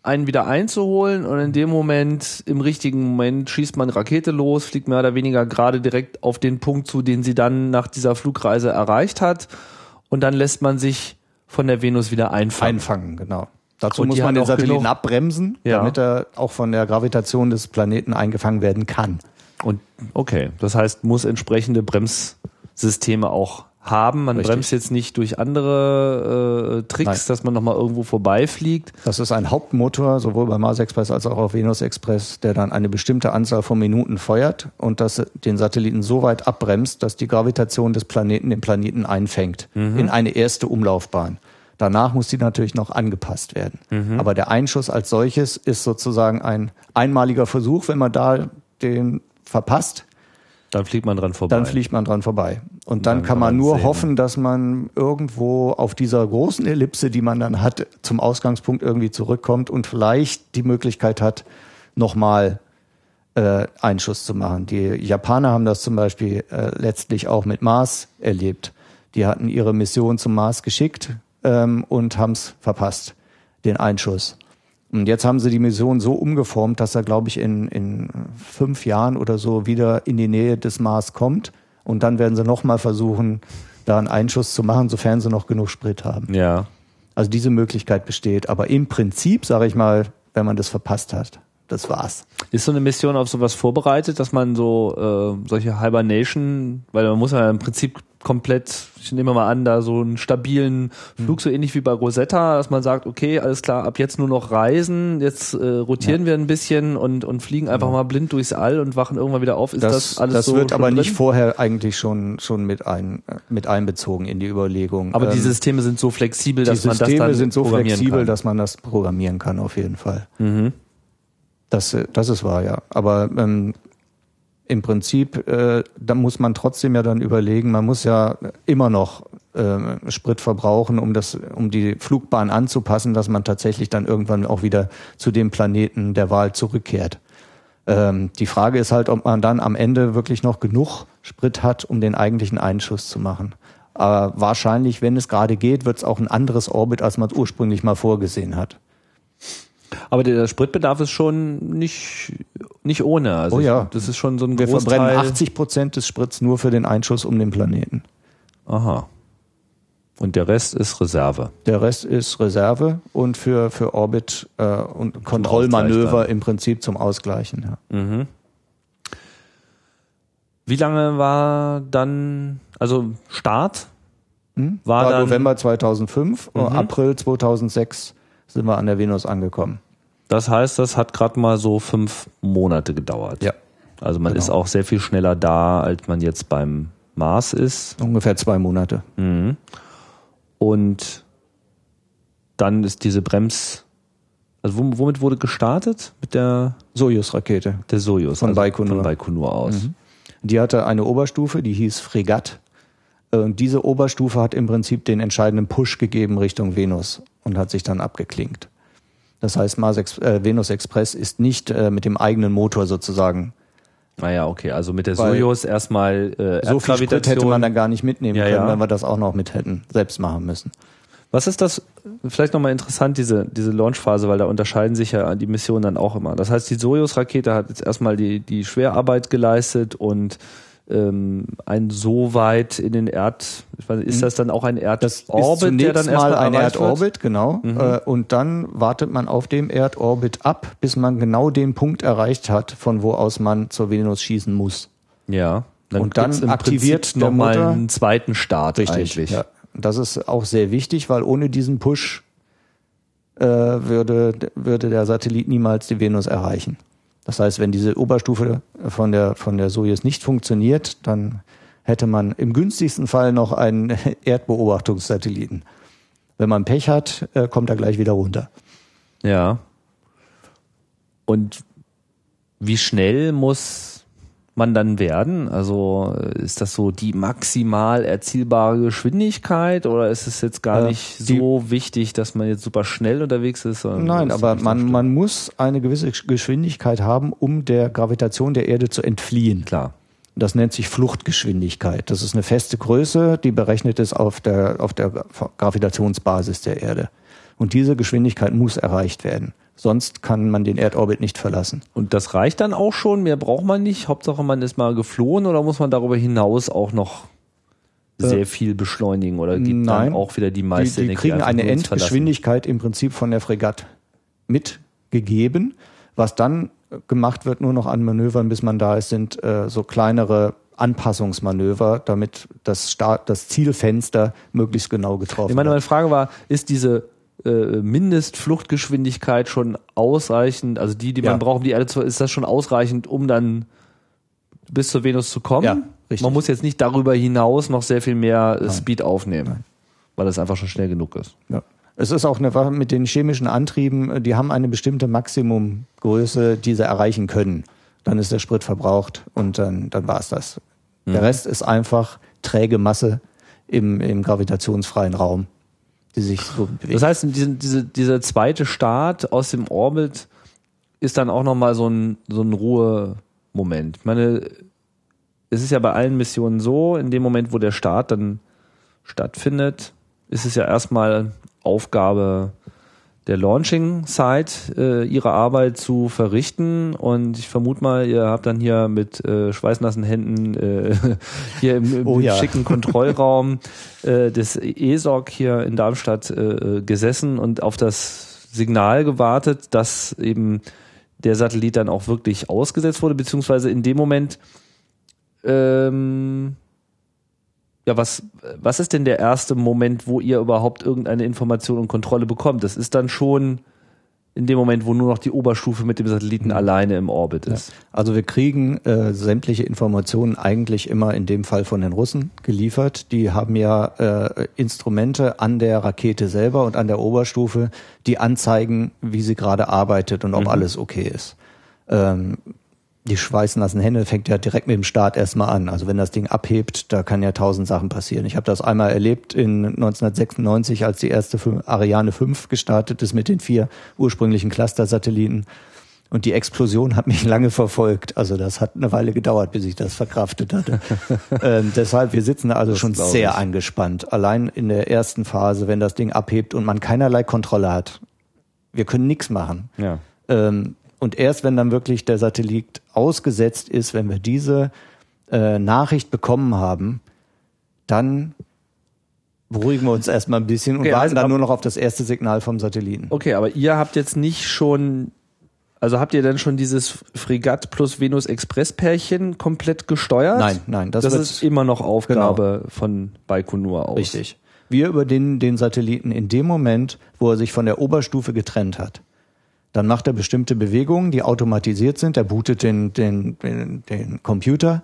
einen wieder einzuholen und in dem Moment, im richtigen Moment, schießt man Rakete los, fliegt mehr oder weniger gerade direkt auf den Punkt zu, den sie dann nach dieser Flugreise erreicht hat und dann lässt man sich von der Venus wieder einfangen. Einfangen, genau. Dazu und muss man den Satelliten abbremsen, ja. damit er auch von der Gravitation des Planeten eingefangen werden kann. Und okay, das heißt, muss entsprechende Bremssysteme auch haben. Man Richtig. bremst jetzt nicht durch andere äh, Tricks, Nein. dass man nochmal irgendwo vorbeifliegt. Das ist ein Hauptmotor, sowohl bei Mars Express als auch auf Venus Express, der dann eine bestimmte Anzahl von Minuten feuert und das den Satelliten so weit abbremst, dass die Gravitation des Planeten den Planeten einfängt mhm. in eine erste Umlaufbahn. Danach muss die natürlich noch angepasst werden. Mhm. Aber der Einschuss als solches ist sozusagen ein einmaliger Versuch. Wenn man da den verpasst, dann fliegt man dran vorbei. Dann fliegt man dran vorbei. Und dann, dann kann man nur sehen. hoffen, dass man irgendwo auf dieser großen Ellipse, die man dann hat, zum Ausgangspunkt irgendwie zurückkommt und vielleicht die Möglichkeit hat, nochmal äh, Einschuss zu machen. Die Japaner haben das zum Beispiel äh, letztlich auch mit Mars erlebt. Die hatten ihre Mission zum Mars geschickt ähm, und haben es verpasst, den Einschuss. Und jetzt haben sie die Mission so umgeformt, dass er, glaube ich, in, in fünf Jahren oder so wieder in die Nähe des Mars kommt. Und dann werden sie nochmal versuchen, da einen Einschuss zu machen, sofern sie noch genug Sprit haben. Ja. Also diese Möglichkeit besteht. Aber im Prinzip, sage ich mal, wenn man das verpasst hat, das war's. Ist so eine Mission auf sowas vorbereitet, dass man so äh, solche Hibernation, weil man muss ja im Prinzip komplett, ich nehme mal an, da so einen stabilen Flug, mhm. so ähnlich wie bei Rosetta, dass man sagt, okay, alles klar, ab jetzt nur noch reisen, jetzt äh, rotieren ja. wir ein bisschen und, und fliegen einfach ja. mal blind durchs All und wachen irgendwann wieder auf. Ist das, das alles das so? Das wird aber drin? nicht vorher eigentlich schon, schon mit, ein, mit einbezogen in die Überlegung. Aber ähm, die Systeme sind so flexibel, dass man das dann Die Systeme sind so flexibel, kann. dass man das programmieren kann, auf jeden Fall. Mhm. Das, das ist wahr, ja. Aber ähm, im Prinzip, äh, da muss man trotzdem ja dann überlegen, man muss ja immer noch äh, Sprit verbrauchen, um das, um die Flugbahn anzupassen, dass man tatsächlich dann irgendwann auch wieder zu dem Planeten der Wahl zurückkehrt. Ähm, die Frage ist halt, ob man dann am Ende wirklich noch genug Sprit hat, um den eigentlichen Einschuss zu machen. Aber wahrscheinlich, wenn es gerade geht, wird es auch ein anderes Orbit, als man es ursprünglich mal vorgesehen hat. Aber der Spritbedarf ist schon nicht, nicht ohne. Also oh ja. Das ist schon so ein Wir Großteil. verbrennen 80 Prozent des Sprits nur für den Einschuss um den Planeten. Aha. Und der Rest ist Reserve. Der Rest ist Reserve und für, für Orbit äh, und Kontrollmanöver im Prinzip zum Ausgleichen. Ja. Mhm. Wie lange war dann, also Start? Hm? War, war November 2005, mhm. April 2006 sind wir an der Venus angekommen. Das heißt, das hat gerade mal so fünf Monate gedauert. Ja. Also man genau. ist auch sehr viel schneller da, als man jetzt beim Mars ist. Ungefähr zwei Monate. Mhm. Und dann ist diese Brems, also womit wurde gestartet? Mit der Sojus-Rakete. Der Sojus. Von also Baikonur. Von Baikonur aus. Mhm. Die hatte eine Oberstufe, die hieß Fregatt. Und diese Oberstufe hat im Prinzip den entscheidenden Push gegeben Richtung Venus und hat sich dann abgeklingt. Das heißt, Mars Ex äh, Venus Express ist nicht äh, mit dem eigenen Motor sozusagen. Naja, ah okay, also mit der Soyuz erstmal äh, So viel Sprit hätte man dann gar nicht mitnehmen ja, können, ja. wenn wir das auch noch mit hätten, selbst machen müssen. Was ist das, vielleicht nochmal interessant, diese, diese Launchphase, weil da unterscheiden sich ja die Missionen dann auch immer. Das heißt, die Soyuz-Rakete hat jetzt erstmal die, die Schwerarbeit geleistet und ähm, ein so weit in den Erd, ich weiß, ist das dann auch ein Das Erdorbit, der dann zunächst mal erstmal ein? Erdorbit, genau. Äh, und dann wartet man auf dem Erdorbit ab, bis man genau den Punkt erreicht hat, von wo aus man zur Venus schießen muss. Ja. Und dann gibt's im aktiviert Prinzip der noch mal Motor- einen zweiten Start eigentlich. Ja. Das ist auch sehr wichtig, weil ohne diesen Push äh, würde, würde der Satellit niemals die Venus erreichen. Das heißt, wenn diese Oberstufe von der, von der Soyuz nicht funktioniert, dann hätte man im günstigsten Fall noch einen Erdbeobachtungssatelliten. Wenn man Pech hat, äh, kommt er gleich wieder runter. Ja. Und wie schnell muss man dann werden? Also äh, ist das so die maximal erzielbare Geschwindigkeit oder ist es jetzt gar Äh, nicht so wichtig, dass man jetzt super schnell unterwegs ist? Nein, aber man, man muss eine gewisse Geschwindigkeit haben, um der Gravitation der Erde zu entfliehen. Klar. Das nennt sich Fluchtgeschwindigkeit. Das ist eine feste Größe, die berechnet ist auf der, auf der Gravitationsbasis der Erde. Und diese Geschwindigkeit muss erreicht werden. Sonst kann man den Erdorbit nicht verlassen. Und das reicht dann auch schon? Mehr braucht man nicht? Hauptsache man ist mal geflohen oder muss man darüber hinaus auch noch sehr viel beschleunigen oder Äh, Nein. dann auch wieder die Die, meiste die Energie kriegen eine Verlassen? Endgeschwindigkeit im Prinzip von der Fregatte mitgegeben. Was dann gemacht wird, nur noch an Manövern, bis man da ist, sind äh, so kleinere Anpassungsmanöver, damit das, Start, das Zielfenster möglichst genau getroffen Ich meine, wird. meine Frage war, ist diese äh, Mindestfluchtgeschwindigkeit schon ausreichend, also die, die Ja. man braucht, um die Erde zu, ist das schon ausreichend, um dann bis zur Venus zu kommen? Ja, richtig. Man muss jetzt nicht darüber hinaus noch sehr viel mehr äh, Nein. Speed aufnehmen, Nein. weil das einfach schon schnell genug ist. Ja. Es ist auch eine Waffe mit den chemischen Antrieben, äh, die haben eine bestimmte Maximumgröße, die sie erreichen können. Dann ist der Sprit verbraucht und dann, dann war es das. Der Rest ist einfach träge Masse im, im gravitationsfreien Raum, die sich so bewegt. Das heißt, diese, diese, dieser zweite Start aus dem Orbit ist dann auch nochmal so ein, so ein Ruhemoment. Ich meine, es ist ja bei allen Missionen so, in dem Moment, wo der Start dann stattfindet, ist es ja erstmal Aufgabe der Launching Site, äh, ihre Arbeit zu verrichten. Und ich vermute mal, ihr habt dann hier mit äh, schweißnassen Händen äh, hier im, im Oh ja. schicken Kontrollraum äh, des ESOC hier in Darmstadt äh, gesessen und auf das Signal gewartet, dass eben der Satellit dann auch wirklich ausgesetzt wurde, beziehungsweise in dem Moment ähm, ja, was, was ist denn der erste Moment, wo ihr überhaupt irgendeine Information und Kontrolle bekommt? Das ist dann schon in dem Moment, wo nur noch die Oberstufe mit dem Satelliten alleine im Orbit ist. Also wir kriegen äh, sämtliche Informationen eigentlich immer in dem Fall von den Russen geliefert. Die haben ja äh, Instrumente an der Rakete selber und an der Oberstufe, die anzeigen, wie sie gerade arbeitet und ob alles okay ist. Ähm, die schweißnassen Hände fängt ja direkt mit dem Start erstmal an. Also wenn das Ding abhebt, da kann ja tausend Sachen passieren. Ich habe das einmal erlebt in 1996, als die erste Ariane 5 gestartet ist mit den vier ursprünglichen Cluster-Satelliten. Und die Explosion hat mich lange verfolgt. Also das hat eine Weile gedauert, bis ich das verkraftet hatte. ähm, deshalb, wir sitzen da also schon glaub sehr ich. angespannt. Allein in der ersten Phase, wenn das Ding abhebt und man keinerlei Kontrolle hat. Wir können nichts machen. Ja. Ähm, und erst wenn dann wirklich der Satellit ausgesetzt ist, wenn wir diese äh, Nachricht bekommen haben, dann beruhigen wir uns erstmal ein bisschen und Okay, warten also dann nur noch auf das erste Signal vom Satelliten. Okay, aber ihr habt jetzt nicht schon, also habt ihr denn schon dieses Fregatt plus Venus Express Pärchen komplett gesteuert? Nein, nein, das Das, ist immer noch Aufgabe von Baikonur aus. Richtig. Wir über den, den Satelliten in dem Moment, wo er sich von der Oberstufe getrennt hat. Dann macht er bestimmte Bewegungen, die automatisiert sind. Er bootet den, den, den, Computer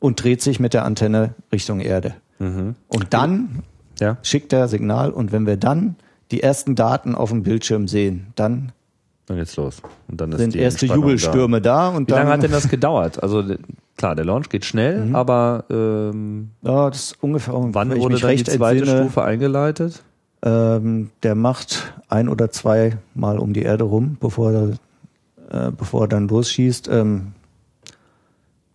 und dreht sich mit der Antenne Richtung Erde. Und dann Ja. schickt er Signal und wenn wir dann die ersten Daten auf dem Bildschirm sehen, dann Dann geht's los. Und dann ist sind die erste Jubelstürme da, und Da. Wie dann lange hat denn das gedauert? Also klar, der Launch geht schnell, Mhm. aber ähm, ja, das ist ungefähr wann wurde dann die zweite entsinne, Stufe eingeleitet? Ähm, der macht ein oder zwei Mal um die Erde rum, bevor er, äh, bevor er dann losschießt. Ähm,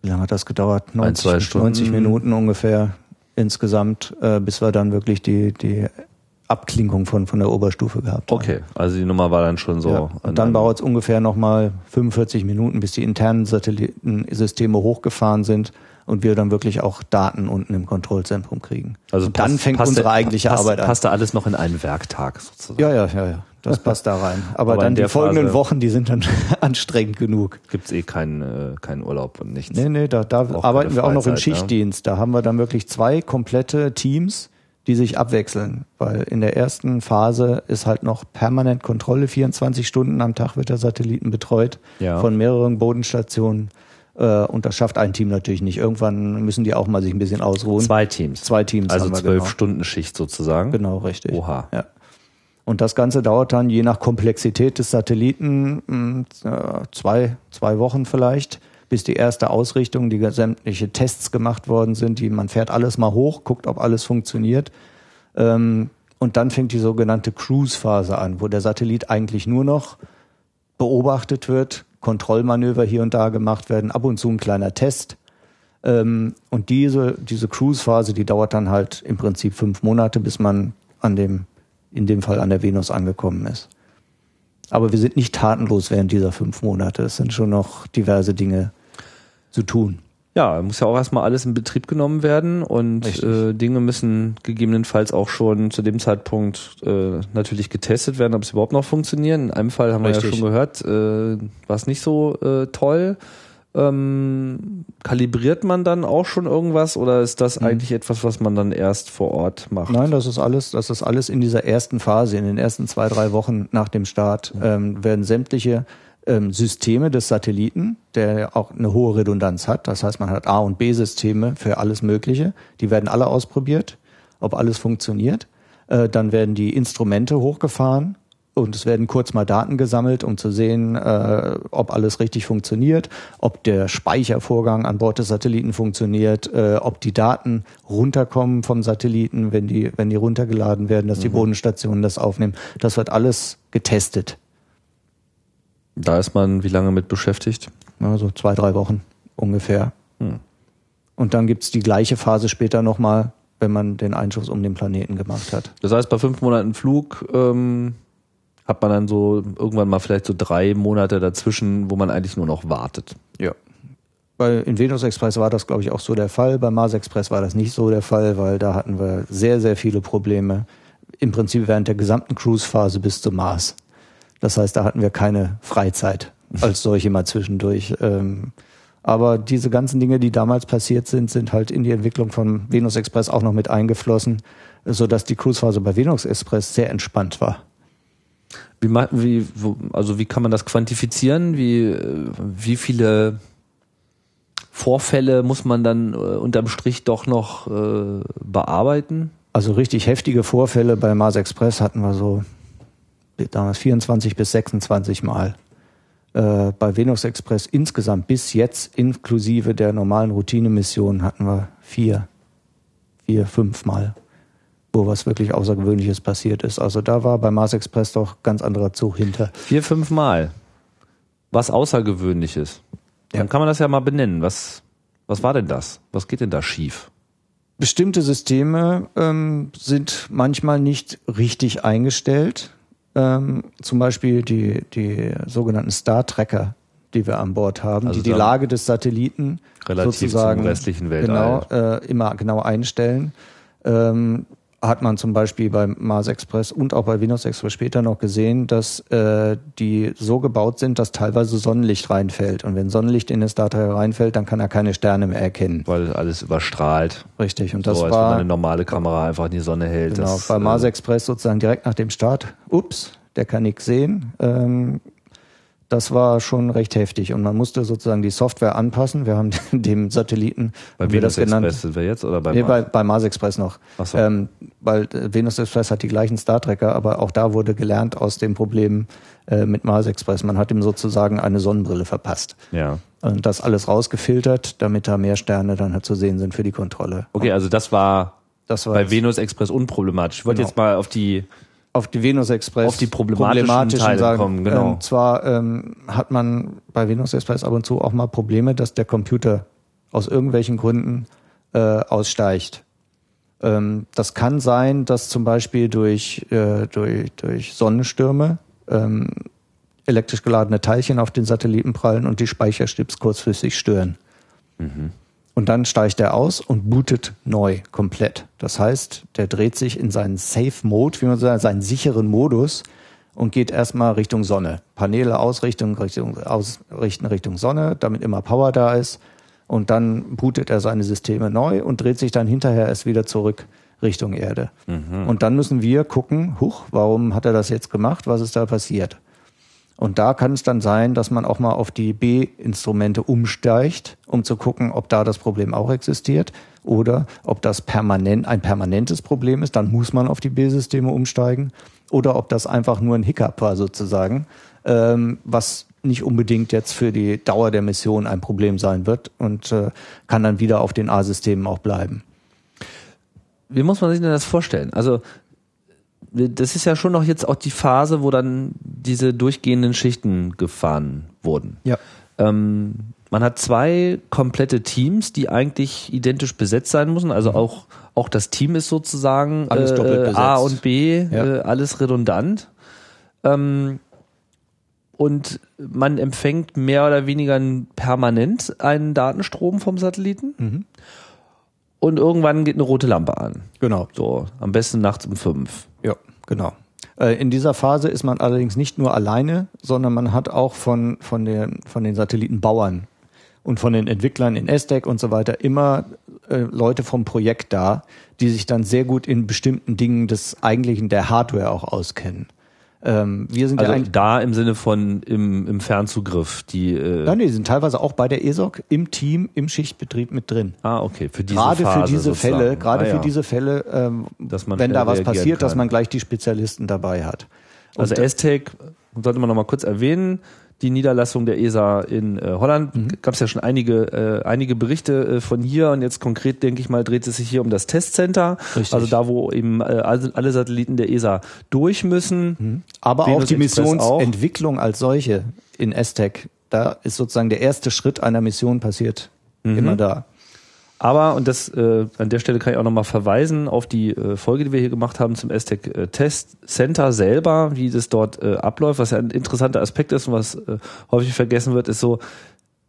wie lange hat das gedauert? 90, zwei Stunden. 90 Minuten ungefähr insgesamt, äh, bis wir dann wirklich die, die Abklinkung von, von der Oberstufe gehabt haben. Okay, also die Nummer war dann schon so. Ja. Und dann dauert es ungefähr nochmal 45 Minuten, bis die internen Satellitensysteme hochgefahren sind und wir dann wirklich auch Daten unten im Kontrollzentrum kriegen. Also und dann passt- fängt passt- unsere eigentliche passt, Arbeit an. Passt da alles noch in einen Werktag sozusagen? Ja, ja, ja, ja. Das passt da rein. Aber, Aber dann die folgenden Phase- Wochen, die sind dann anstrengend genug. Gibt's eh keinen, äh, keinen Urlaub und nichts. Nee, nee, da, da Auch arbeiten wir auch noch im? Schichtdienst. Da haben wir dann wirklich zwei komplette Teams, die sich abwechseln. Weil in der ersten Phase ist halt noch permanent Kontrolle. 24 Stunden am Tag wird der Satelliten betreut Ja. von mehreren Bodenstationen. Äh, Und das schafft ein Team natürlich nicht. Irgendwann müssen die auch mal sich ein bisschen ausruhen. Zwei Teams. Zwei Teams Also zwölf genau. Stunden Schicht sozusagen. Genau, richtig. Oha. Ja. Und das Ganze dauert dann je nach Komplexität des Satelliten mh, äh, zwei, zwei Wochen vielleicht, bis die erste Ausrichtung, die sämtliche Tests gemacht worden sind. Die, man fährt alles mal hoch, guckt, ob alles funktioniert. Ähm, und dann fängt die sogenannte Cruise-Phase an, wo der Satellit eigentlich nur noch beobachtet wird, Kontrollmanöver hier und da gemacht werden, ab und zu ein kleiner Test. Ähm, und diese, diese Cruise-Phase, die dauert dann halt im Prinzip fünf Monate, bis man an dem, in dem Fall an der Venus angekommen ist. Aber wir sind nicht tatenlos während dieser fünf Monate. Es sind schon noch diverse Dinge zu tun. Ja, muss ja auch erstmal alles in Betrieb genommen werden und äh, Dinge müssen gegebenenfalls auch schon zu dem Zeitpunkt äh, natürlich getestet werden, ob sie überhaupt noch funktionieren. In einem Fall haben wir Richtig. ja schon gehört, äh, war es nicht so äh, toll. Ähm, kalibriert man dann auch schon irgendwas oder ist das eigentlich etwas, was man dann erst vor Ort macht? Nein, das ist alles, das ist alles in dieser ersten Phase, in den ersten zwei, drei Wochen nach dem Start, ähm, werden sämtliche ähm, Systeme des Satelliten, der auch eine hohe Redundanz hat. Das heißt, man hat A- und B-Systeme für alles Mögliche. Die werden alle ausprobiert, ob alles funktioniert. Äh, dann werden die Instrumente hochgefahren und es werden kurz mal Daten gesammelt, um zu sehen, äh, ob alles richtig funktioniert, ob der Speichervorgang an Bord des Satelliten funktioniert, äh, ob die Daten runterkommen vom Satelliten, wenn die, wenn die runtergeladen werden, dass die Bodenstationen das aufnehmen. Das wird alles getestet. Da ist man wie lange mit beschäftigt? Also zwei, drei Wochen ungefähr. Hm. Und dann gibt's die gleiche Phase später nochmal, wenn man den Einschuss um den Planeten gemacht hat. Das heißt, bei fünf Monaten Flug ähm, hat man dann so irgendwann mal vielleicht so drei Monate dazwischen, wo man eigentlich nur noch wartet. Ja. Bei in Venus Express war das, glaube ich, auch so der Fall. Bei Mars Express war das nicht so der Fall, weil da hatten wir sehr, sehr viele Probleme. Im Prinzip während der gesamten Cruise-Phase bis zum Mars. Das heißt, da hatten wir keine Freizeit als solche mal zwischendurch. Ähm, aber diese ganzen Dinge, die damals passiert sind, sind halt in die Entwicklung von Venus Express auch noch mit eingeflossen, sodass die Cruise-Phase bei Venus Express sehr entspannt war. Wie, wie, also wie kann man das quantifizieren? Wie, äh, wie viele Vorfälle muss man dann äh, unterm Strich doch noch äh, bearbeiten? Also richtig heftige Vorfälle bei Mars Express hatten wir so damals 24 bis 26 Mal. Äh, bei Venus Express insgesamt bis jetzt inklusive der normalen Routinemissionen hatten wir vier, vier, fünf Mal, wo was wirklich Außergewöhnliches passiert ist. Also da war bei Mars Express doch ganz anderer Zug hinter. Vier, fünf Mal. Was Außergewöhnliches. Ja. Dann kann man das ja mal benennen. Was, was war denn das? Was geht denn da schief? Bestimmte Systeme ähm, sind manchmal nicht richtig eingestellt. Ähm, zum Beispiel die, die sogenannten Star Tracker, die wir an Bord haben, Also die die Lage des Satelliten relativ zum sozusagen restlichen Weltall. genau, äh, immer genau einstellen. Ähm, hat man zum Beispiel beim Mars Express und auch bei Venus Express später noch gesehen, dass äh, die so gebaut sind, dass teilweise Sonnenlicht reinfällt. Und wenn Sonnenlicht in den Star Tracker reinfällt, dann kann er keine Sterne mehr erkennen. Weil alles überstrahlt. Richtig. Und das so, als wenn war eine normale Kamera einfach in die Sonne hält. Genau, das, bei Mars äh, Express sozusagen direkt nach dem Start, ups, der kann nichts sehen. Ähm, das war schon recht heftig und man musste sozusagen die Software anpassen. Wir haben dem Satelliten, bei haben wir das genannt, Express sind wir jetzt oder bei nee, Mars? bei, bei Mars Express noch. Ach so. Ähm, weil äh, Venus Express hat die gleichen Star Tracker, aber auch da wurde gelernt aus dem Problem äh, mit Mars Express. Man hat ihm sozusagen eine Sonnenbrille verpasst. Ja. Und das alles rausgefiltert, damit da mehr Sterne dann halt zu sehen sind für die Kontrolle. Okay, also das war Das war bei jetzt- Venus Express unproblematisch. Ich wollte Genau. jetzt mal auf die auf die Venus Express Auf die problematischen Teile kommen, genau. Ähm, zwar ähm, hat man bei Venus Express ab und zu auch mal Probleme, dass der Computer aus irgendwelchen Gründen äh, aussteigt. Ähm, das kann sein, dass zum Beispiel durch, äh, durch, durch Sonnenstürme ähm, elektrisch geladene Teilchen auf den Satelliten prallen und die Speicherchips kurzfristig stören. Mhm. Und dann steigt er aus und bootet neu komplett. Das heißt, der dreht sich in seinen Safe Mode, wie man sagt, seinen sicheren Modus und geht erstmal Richtung Sonne. Paneele ausrichten, Richtung, ausrichten Richtung Sonne, damit immer Power da ist. Und dann bootet er seine Systeme neu und dreht sich dann hinterher erst wieder zurück Richtung Erde. Mhm. Und dann müssen wir gucken, huch, warum hat er das jetzt gemacht? Was ist da passiert? Und da kann es dann sein, dass man auch mal auf die B-Instrumente umsteigt, um zu gucken, ob da das Problem auch existiert oder ob das permanent ein permanentes Problem ist. Dann muss man auf die B-Systeme umsteigen oder ob das einfach nur ein Hiccup war sozusagen, ähm, was nicht unbedingt jetzt für die Dauer der Mission ein Problem sein wird und äh, kann dann wieder auf den A-Systemen auch bleiben. Wie muss man sich denn das vorstellen? Also das ist ja schon noch jetzt auch die Phase, wo dann diese durchgehenden Schichten gefahren wurden. Ja. Ähm, man hat zwei komplette Teams, die eigentlich identisch besetzt sein müssen. Also mhm. auch, auch das Team ist sozusagen alles äh, A und B, ja. äh, alles redundant. Ähm, und man empfängt mehr oder weniger permanent einen Datenstrom vom Satelliten. Mhm. Und irgendwann geht eine rote Lampe an. Genau. So, am besten nachts um fünf. Ja, genau. Äh, in dieser Phase ist man allerdings nicht nur alleine, sondern man hat auch von, von, den, von den Satellitenbauern und von den Entwicklern in SDEC und so weiter immer äh, Leute vom Projekt da, die sich dann sehr gut in bestimmten Dingen des eigentlichen der Hardware auch auskennen. Ähm, wir sind also ja da im Sinne von im, im Fernzugriff, die. Äh Nein, die sind teilweise auch bei der ESOC im Team, im Schichtbetrieb mit drin. Ah, okay. Für diese gerade Phase für diese sozusagen. Fälle, gerade ah, ja. für diese Fälle, ähm, wenn da was passiert, kann. dass man gleich die Spezialisten dabei hat. Also Und also STEC sollte man noch mal kurz erwähnen die Niederlassung der ESA in äh, Holland. Mhm. Gab es ja schon einige, äh, einige Berichte äh, von hier und jetzt konkret, denke ich mal, dreht es sich hier um das Testcenter. Richtig. Also da, wo eben äh, alle Satelliten der ESA durch müssen. Mhm. Aber Venus auch die Missionsentwicklung als solche in STEC, da ist sozusagen der erste Schritt einer Mission passiert. Mhm. Immer da. Aber, und das äh, an der Stelle kann ich auch nochmal verweisen auf die äh, Folge, die wir hier gemacht haben zum Aztec äh, Test Center selber, wie das dort äh, abläuft, was ja ein interessanter Aspekt ist und was äh, häufig vergessen wird, ist so,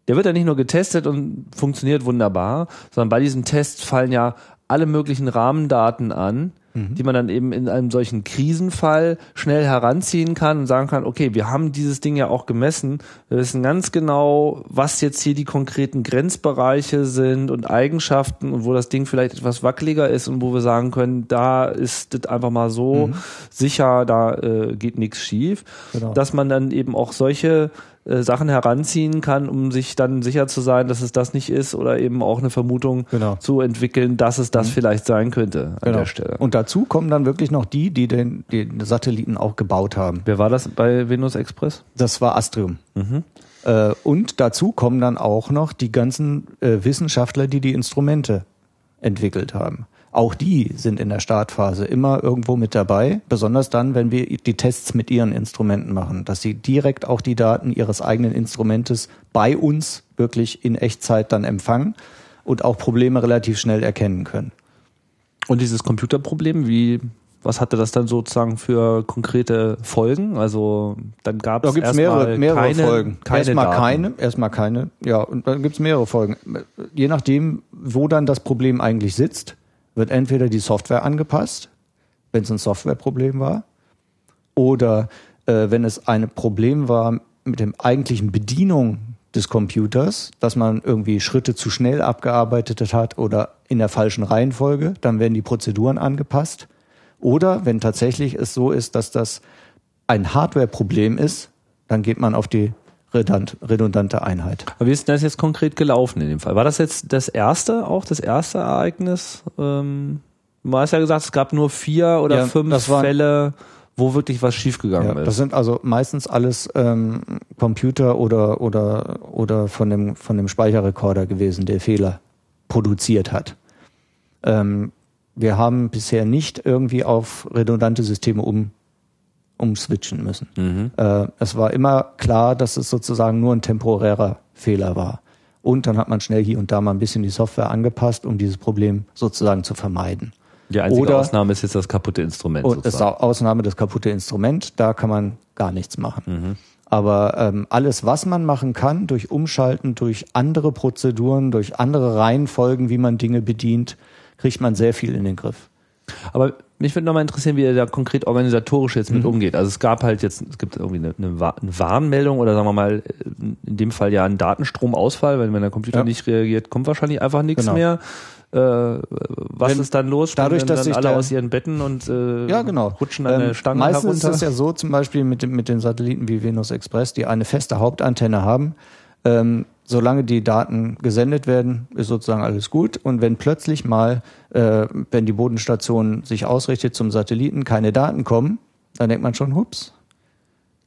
der wird ja nicht nur getestet und funktioniert wunderbar, sondern bei diesen Tests fallen ja alle möglichen Rahmendaten an, mhm. die man dann eben in einem solchen Krisenfall schnell heranziehen kann und sagen kann, okay, wir haben dieses Ding ja auch gemessen, wir wissen ganz genau, was jetzt hier die konkreten Grenzbereiche sind und Eigenschaften und wo das Ding vielleicht etwas wackeliger ist und wo wir sagen können, da ist das einfach mal so mhm. sicher, da äh, geht nichts schief, genau. dass man dann eben auch solche äh, Sachen heranziehen kann, um sich dann sicher zu sein, dass es das nicht ist oder eben auch eine Vermutung genau. zu entwickeln, dass es das mhm. vielleicht sein könnte an genau. der Stelle. Und dazu kommen dann wirklich noch die, die den, den Satelliten auch gebaut haben. Wer war das bei Venus Express? Das war Astrium. Mhm. Äh, und dazu kommen dann auch noch die ganzen äh, Wissenschaftler, die die Instrumente entwickelt haben. Auch die sind in der Startphase immer irgendwo mit dabei, besonders dann, wenn wir die Tests mit ihren Instrumenten machen, dass sie direkt auch die Daten ihres eigenen Instrumentes bei uns wirklich in Echtzeit dann empfangen und auch Probleme relativ schnell erkennen können. Und dieses Computerproblem, wie was hatte das dann sozusagen für konkrete Folgen? Also dann gab es da mehrere, mehrere keine, Folgen. Keine erstmal Daten. keine, erstmal keine, ja, und dann gibt es mehrere Folgen. Je nachdem, wo dann das Problem eigentlich sitzt, wird entweder die Software angepasst, wenn es ein Softwareproblem war, oder äh, wenn es ein Problem war mit dem eigentlichen Bedienung des Computers, dass man irgendwie Schritte zu schnell abgearbeitet hat oder in der falschen Reihenfolge, dann werden die Prozeduren angepasst. Oder wenn tatsächlich es so ist, dass das ein Hardware-Problem ist, dann geht man auf die redundante Einheit. Aber wie ist denn das jetzt konkret gelaufen in dem Fall? War das jetzt das erste, auch das erste Ereignis? Ähm, du hast ja gesagt, es gab nur vier oder ja, fünf Fälle, wo wirklich was schiefgegangen ja, ist. Das sind also meistens alles ähm, Computer oder oder oder von dem von dem Speicherrekorder gewesen, der Fehler produziert hat. Ähm, wir haben bisher nicht irgendwie auf redundante Systeme um umswitchen müssen. Mhm. Äh, es war immer klar, dass es sozusagen nur ein temporärer Fehler war. Und dann hat man schnell hier und da mal ein bisschen die Software angepasst, um dieses Problem sozusagen zu vermeiden. Die einzige Oder, Ausnahme ist jetzt das kaputte Instrument. Und das Ausnahme das kaputte Instrument, da kann man gar nichts machen. Mhm. Aber ähm, alles, was man machen kann, durch Umschalten, durch andere Prozeduren, durch andere Reihenfolgen, wie man Dinge bedient, kriegt man sehr viel in den Griff. Aber mich würde nochmal interessieren, wie er da konkret organisatorisch jetzt mit mhm. umgeht. Also es gab halt jetzt, es gibt irgendwie eine, eine, Warnmeldung oder sagen wir mal, in dem Fall ja einen Datenstromausfall, weil wenn der Computer ja. nicht reagiert, kommt wahrscheinlich einfach nichts genau. mehr. Äh, was wenn, ist dann los? Dadurch, dass dann alle aus ihren Betten und äh, ja, genau. rutschen an ähm, der Stange Meistens herunter? ist es ja so, zum Beispiel mit, mit den Satelliten wie Venus Express, die eine feste Hauptantenne haben. Ähm, solange die Daten gesendet werden, ist sozusagen alles gut. Und wenn plötzlich mal, äh, wenn die Bodenstation sich ausrichtet zum Satelliten, keine Daten kommen, dann denkt man schon, hups,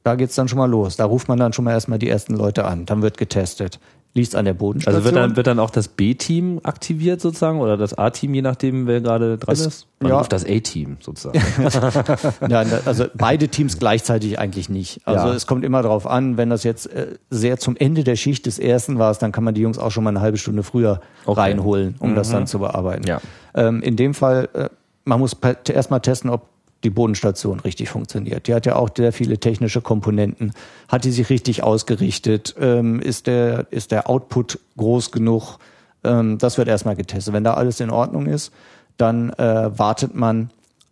da geht's dann schon mal los. Da ruft man dann schon mal erstmal die ersten Leute an. Dann wird getestet liegt an der Bodenstation. Also wird dann, wird dann auch das B-Team aktiviert sozusagen oder das A-Team, je nachdem, wer gerade dran es, ist? Man ja. ruft das A-Team sozusagen. ja, also beide Teams gleichzeitig eigentlich nicht. Also ja. es kommt immer darauf an, wenn das jetzt äh, sehr zum Ende der Schicht des ersten war, dann kann man die Jungs auch schon mal eine halbe Stunde früher okay. reinholen, um mhm. das dann zu bearbeiten. Ja. Ähm, in dem Fall, äh, man muss erstmal testen, ob die Bodenstation richtig funktioniert. Die hat ja auch sehr viele technische Komponenten. Hat die sich richtig ausgerichtet? Ähm, ist, der, ist der Output groß genug? Ähm, das wird erstmal getestet. Wenn da alles in Ordnung ist, dann äh, wartet man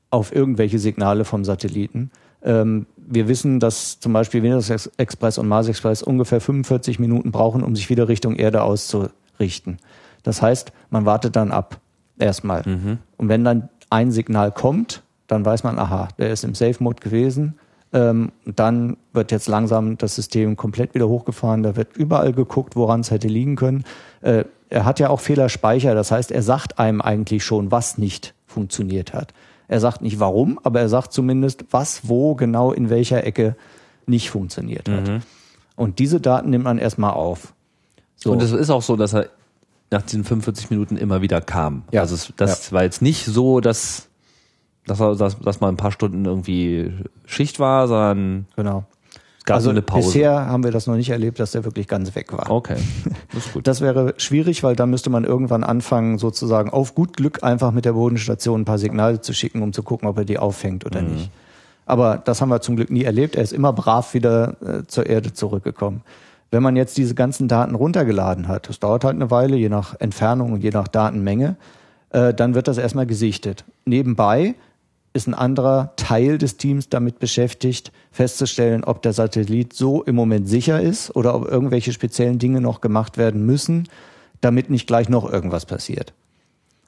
auf irgendwelche Signale vom Satelliten. Ähm, wir wissen, dass zum Beispiel Venus Express und Mars Express ungefähr 45 Minuten brauchen, um sich wieder Richtung Erde auszurichten. Das heißt, man wartet dann ab erstmal. Mhm. Und wenn dann ein Signal kommt, dann weiß man, aha, der ist im Safe-Mode gewesen. Ähm, dann wird jetzt langsam das System komplett wieder hochgefahren. Da wird überall geguckt, woran es hätte liegen können. Äh, er hat ja auch Fehlerspeicher. Das heißt, er sagt einem eigentlich schon, was nicht funktioniert hat. Er sagt nicht warum, aber er sagt zumindest, was, wo genau in welcher Ecke nicht funktioniert hat. Mhm. Und diese Daten nimmt man erstmal auf. So. Und es ist auch so, dass er nach diesen 45 Minuten immer wieder kam. Ja. Also es, das ja. war jetzt nicht so, dass dass, dass, dass mal ein paar Stunden irgendwie Schicht war, sondern genau. gab also so eine Pause. Bisher haben wir das noch nicht erlebt, dass der wirklich ganz weg war. Okay, das ist gut. Das wäre schwierig, weil da müsste man irgendwann anfangen, sozusagen auf gut Glück einfach mit der Bodenstation ein paar Signale zu schicken, um zu gucken, ob er die auffängt oder mhm. nicht. Aber das haben wir zum Glück nie erlebt. Er ist immer brav wieder äh, zur Erde zurückgekommen. Wenn man jetzt diese ganzen Daten runtergeladen hat, das dauert halt eine Weile, je nach Entfernung und je nach Datenmenge, äh, dann wird das erstmal gesichtet. Nebenbei ist ein anderer Teil des Teams damit beschäftigt, festzustellen, ob der Satellit so im Moment sicher ist oder ob irgendwelche speziellen Dinge noch gemacht werden müssen, damit nicht gleich noch irgendwas passiert.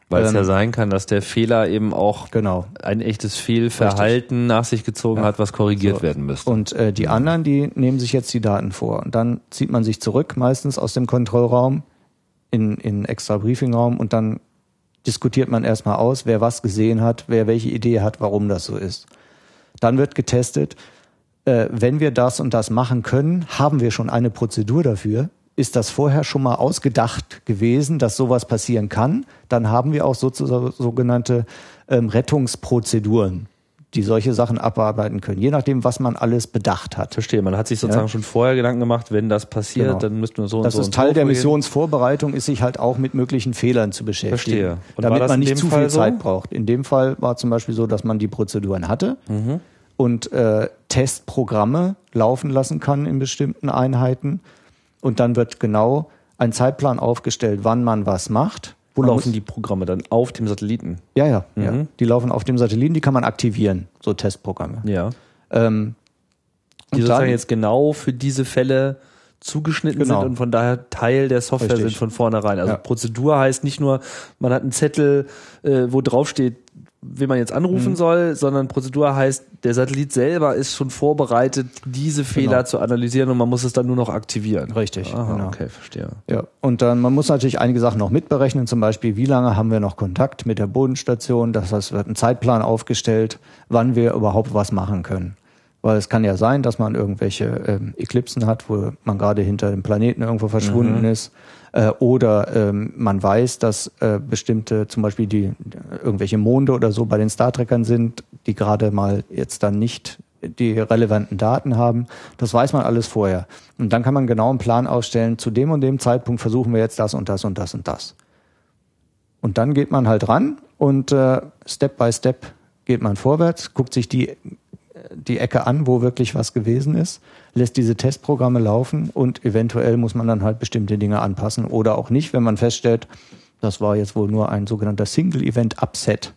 Weil ähm, es ja sein kann, dass der Fehler eben auch genau. ein echtes Fehlverhalten Richtig. nach sich gezogen ja. hat, was korrigiert so. werden müsste. Und äh, die anderen, die nehmen sich jetzt die Daten vor. Und dann zieht man sich zurück, meistens aus dem Kontrollraum in, in extra Briefingraum und dann diskutiert man erstmal aus, wer was gesehen hat, wer welche Idee hat, warum das so ist. Dann wird getestet, äh, wenn wir das und das machen können, haben wir schon eine Prozedur dafür. Ist das vorher schon mal ausgedacht gewesen, dass sowas passieren kann? Dann haben wir auch sozusagen sogenannte ähm, Rettungsprozeduren die solche Sachen abarbeiten können, je nachdem, was man alles bedacht hat. Verstehe, man hat sich sozusagen ja. schon vorher Gedanken gemacht, wenn das passiert, genau. dann müssten wir so das und so. Das ist Teil so der Missionsvorbereitung, ist sich halt auch mit möglichen Fehlern zu beschäftigen. Verstehe. Und damit man nicht zu Fall viel so? Zeit braucht. In dem Fall war zum Beispiel so, dass man die Prozeduren hatte mhm. und äh, Testprogramme laufen lassen kann in bestimmten Einheiten. Und dann wird genau ein Zeitplan aufgestellt, wann man was macht wo man laufen die Programme dann? Auf dem Satelliten? Ja, ja, mhm. ja. Die laufen auf dem Satelliten, die kann man aktivieren, so Testprogramme. Ja. Ähm, die sozusagen jetzt genau für diese Fälle zugeschnitten genau. sind und von daher Teil der Software Richtig. sind von vornherein. Also ja. Prozedur heißt nicht nur, man hat einen Zettel, äh, wo drauf steht, wen man jetzt anrufen mhm. soll, sondern Prozedur heißt, der Satellit selber ist schon vorbereitet, diese Fehler genau. zu analysieren und man muss es dann nur noch aktivieren. Richtig. Aha, genau. Okay, verstehe. Ja, und dann man muss natürlich einige Sachen noch mitberechnen, zum Beispiel, wie lange haben wir noch Kontakt mit der Bodenstation, das heißt, wird ein Zeitplan aufgestellt, wann wir überhaupt was machen können. Weil es kann ja sein, dass man irgendwelche ähm, Eklipsen hat, wo man gerade hinter dem Planeten irgendwo verschwunden mhm. ist äh, oder ähm, man weiß, dass äh, bestimmte, zum Beispiel die irgendwelche Monde oder so bei den Star Trekkern sind, die gerade mal jetzt dann nicht die relevanten Daten haben. Das weiß man alles vorher. Und dann kann man genau einen Plan ausstellen, zu dem und dem Zeitpunkt versuchen wir jetzt das und das und das und das. Und dann geht man halt ran und äh, Step by Step geht man vorwärts, guckt sich die die Ecke an, wo wirklich was gewesen ist, lässt diese Testprogramme laufen und eventuell muss man dann halt bestimmte Dinge anpassen oder auch nicht, wenn man feststellt, das war jetzt wohl nur ein sogenannter Single-Event-Upset.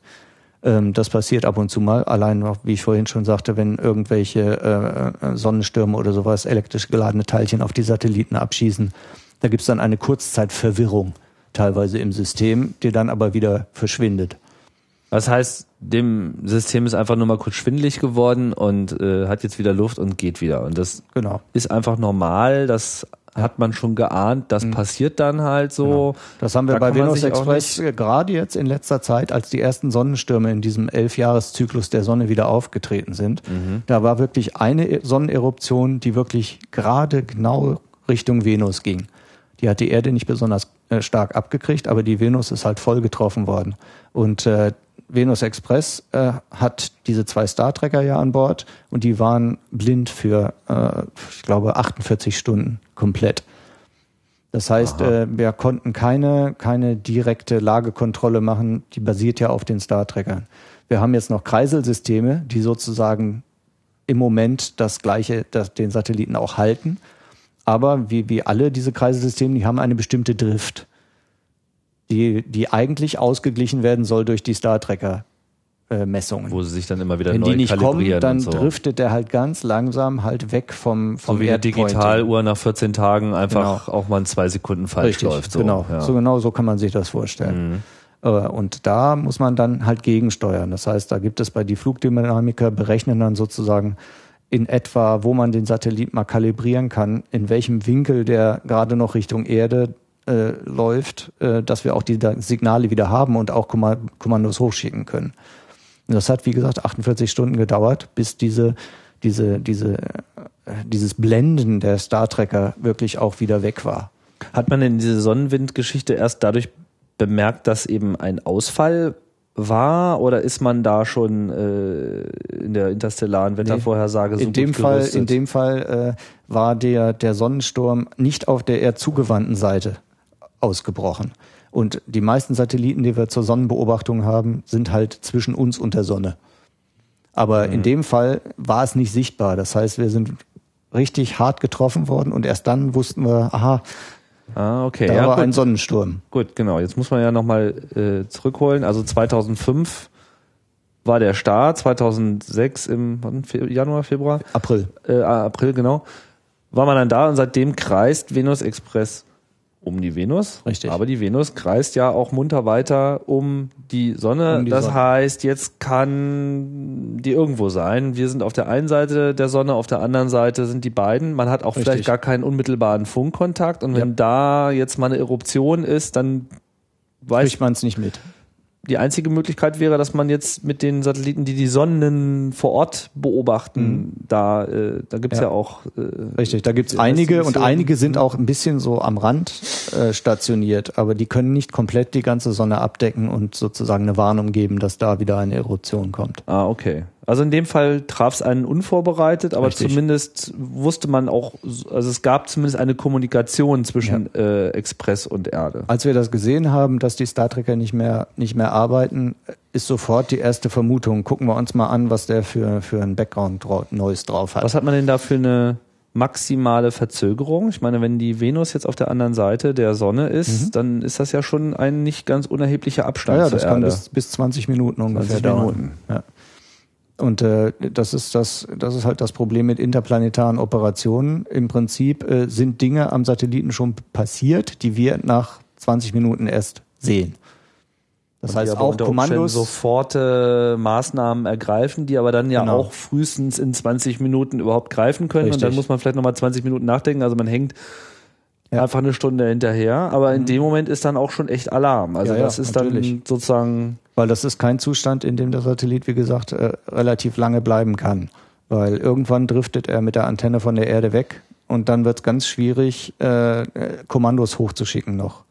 Ähm, das passiert ab und zu mal. Allein, wie ich vorhin schon sagte, wenn irgendwelche äh, äh, Sonnenstürme oder sowas elektrisch geladene Teilchen auf die Satelliten abschießen, da gibt's dann eine Kurzzeitverwirrung teilweise im System, die dann aber wieder verschwindet. Das heißt, dem System ist einfach nur mal kurz schwindelig geworden und äh, hat jetzt wieder Luft und geht wieder. Und das genau. ist einfach normal. Das hat man schon geahnt. Das mhm. passiert dann halt so. Genau. Das haben wir da bei Venus Express gerade jetzt in letzter Zeit, als die ersten Sonnenstürme in diesem Elfjahreszyklus der Sonne wieder aufgetreten sind. Mhm. Da war wirklich eine Sonneneruption, die wirklich gerade genau Richtung Venus ging. Die hat die Erde nicht besonders äh, stark abgekriegt, aber die Venus ist halt voll getroffen worden. Und äh, Venus Express äh, hat diese zwei Star Trekker ja an Bord und die waren blind für, äh, ich glaube, 48 Stunden komplett. Das heißt, äh, wir konnten keine, keine direkte Lagekontrolle machen, die basiert ja auf den Star Trekkern. Wir haben jetzt noch Kreiselsysteme, die sozusagen im Moment das gleiche, das, den Satelliten auch halten. Aber wie, wie alle diese Kreiselsysteme, die haben eine bestimmte Drift die, die eigentlich ausgeglichen werden soll durch die Star Trekker äh, Messungen. Wo sie sich dann immer wieder Wenn neu die nicht kommen, dann so. driftet der halt ganz langsam halt weg vom vom So wie eine Digitaluhr nach 14 Tagen einfach genau. auch mal in zwei Sekunden falsch Richtig, läuft. So. Genau, ja. so genau so kann man sich das vorstellen. Mhm. Äh, und da muss man dann halt gegensteuern. Das heißt, da gibt es bei die Flugdynamiker berechnen dann sozusagen in etwa, wo man den Satellit mal kalibrieren kann, in welchem Winkel der gerade noch Richtung Erde äh, läuft, äh, dass wir auch die Signale wieder haben und auch Kommandos hochschicken können. Und das hat, wie gesagt, 48 Stunden gedauert, bis diese, diese, diese, äh, dieses Blenden der Star Trekker wirklich auch wieder weg war. Hat man denn diese Sonnenwindgeschichte erst dadurch bemerkt, dass eben ein Ausfall war oder ist man da schon äh, in der interstellaren Wettervorhersage so in dem Fall in dem Fall äh, war der der Sonnensturm nicht auf der eher zugewandten Seite ausgebrochen. Und die meisten Satelliten, die wir zur Sonnenbeobachtung haben, sind halt zwischen uns und der Sonne. Aber mhm. in dem Fall war es nicht sichtbar. Das heißt, wir sind richtig hart getroffen worden und erst dann wussten wir, aha, ah, okay. da ja, war gut. ein Sonnensturm. Gut, genau. Jetzt muss man ja nochmal äh, zurückholen. Also 2005 war der Start, 2006 im Januar, Februar? April. Äh, April, genau. War man dann da und seitdem kreist Venus Express um die Venus. Richtig. Aber die Venus kreist ja auch munter weiter um die Sonne. Um die das Sonne. heißt, jetzt kann die irgendwo sein. Wir sind auf der einen Seite der Sonne, auf der anderen Seite sind die beiden. Man hat auch Richtig. vielleicht gar keinen unmittelbaren Funkkontakt. Und wenn ja. da jetzt mal eine Eruption ist, dann weiß man es nicht mit die einzige Möglichkeit wäre, dass man jetzt mit den Satelliten, die die Sonnen vor Ort beobachten, mhm. da, äh, da gibt's ja. ja auch. Äh, Richtig, da gibt's einige und einige sind auch ein bisschen so am Rand äh, stationiert, aber die können nicht komplett die ganze Sonne abdecken und sozusagen eine Warnung geben, dass da wieder eine Eruption kommt. Ah, okay. Also in dem Fall traf es einen unvorbereitet, aber Richtig. zumindest wusste man auch, also es gab zumindest eine Kommunikation zwischen ja. äh, Express und Erde. Als wir das gesehen haben, dass die Star Trekker nicht mehr, nicht mehr arbeiten, ist sofort die erste Vermutung. Gucken wir uns mal an, was der für, für ein Background Neues drauf hat. Was hat man denn da für eine maximale Verzögerung? Ich meine, wenn die Venus jetzt auf der anderen Seite der Sonne ist, mhm. dann ist das ja schon ein nicht ganz unerheblicher Abstand. Ja, ja das kann bis, bis 20 Minuten ungefähr 20 dauern. Minuten. Ja. Und äh, das ist das, das ist halt das Problem mit interplanetaren Operationen. Im Prinzip äh, sind Dinge am Satelliten schon passiert, die wir nach 20 Minuten erst sehen. Das und heißt auch Kommandos sofort äh, Maßnahmen ergreifen, die aber dann ja genau. auch frühestens in 20 Minuten überhaupt greifen können. Richtig. Und dann muss man vielleicht nochmal 20 Minuten nachdenken. Also man hängt ja. einfach eine Stunde hinterher. Aber in mhm. dem Moment ist dann auch schon echt Alarm. Also ja, das ist natürlich. dann sozusagen. Weil das ist kein Zustand, in dem der Satellit, wie gesagt, äh, relativ lange bleiben kann. Weil irgendwann driftet er mit der Antenne von der Erde weg und dann wird es ganz schwierig, äh, Kommandos hochzuschicken noch.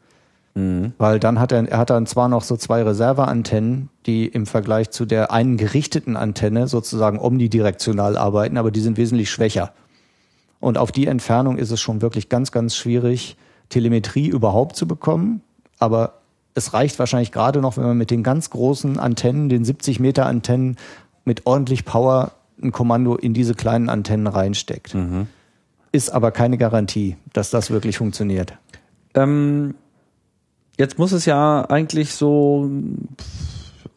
Mhm. Weil dann hat er, er hat dann zwar noch so zwei Reserveantennen, die im Vergleich zu der einen gerichteten Antenne sozusagen omnidirektional arbeiten, aber die sind wesentlich schwächer. Und auf die Entfernung ist es schon wirklich ganz, ganz schwierig, Telemetrie überhaupt zu bekommen. Aber es reicht wahrscheinlich gerade noch, wenn man mit den ganz großen Antennen, den 70 Meter Antennen mit ordentlich Power ein Kommando in diese kleinen Antennen reinsteckt. Mhm. Ist aber keine Garantie, dass das wirklich funktioniert. Ähm, jetzt muss es ja eigentlich so,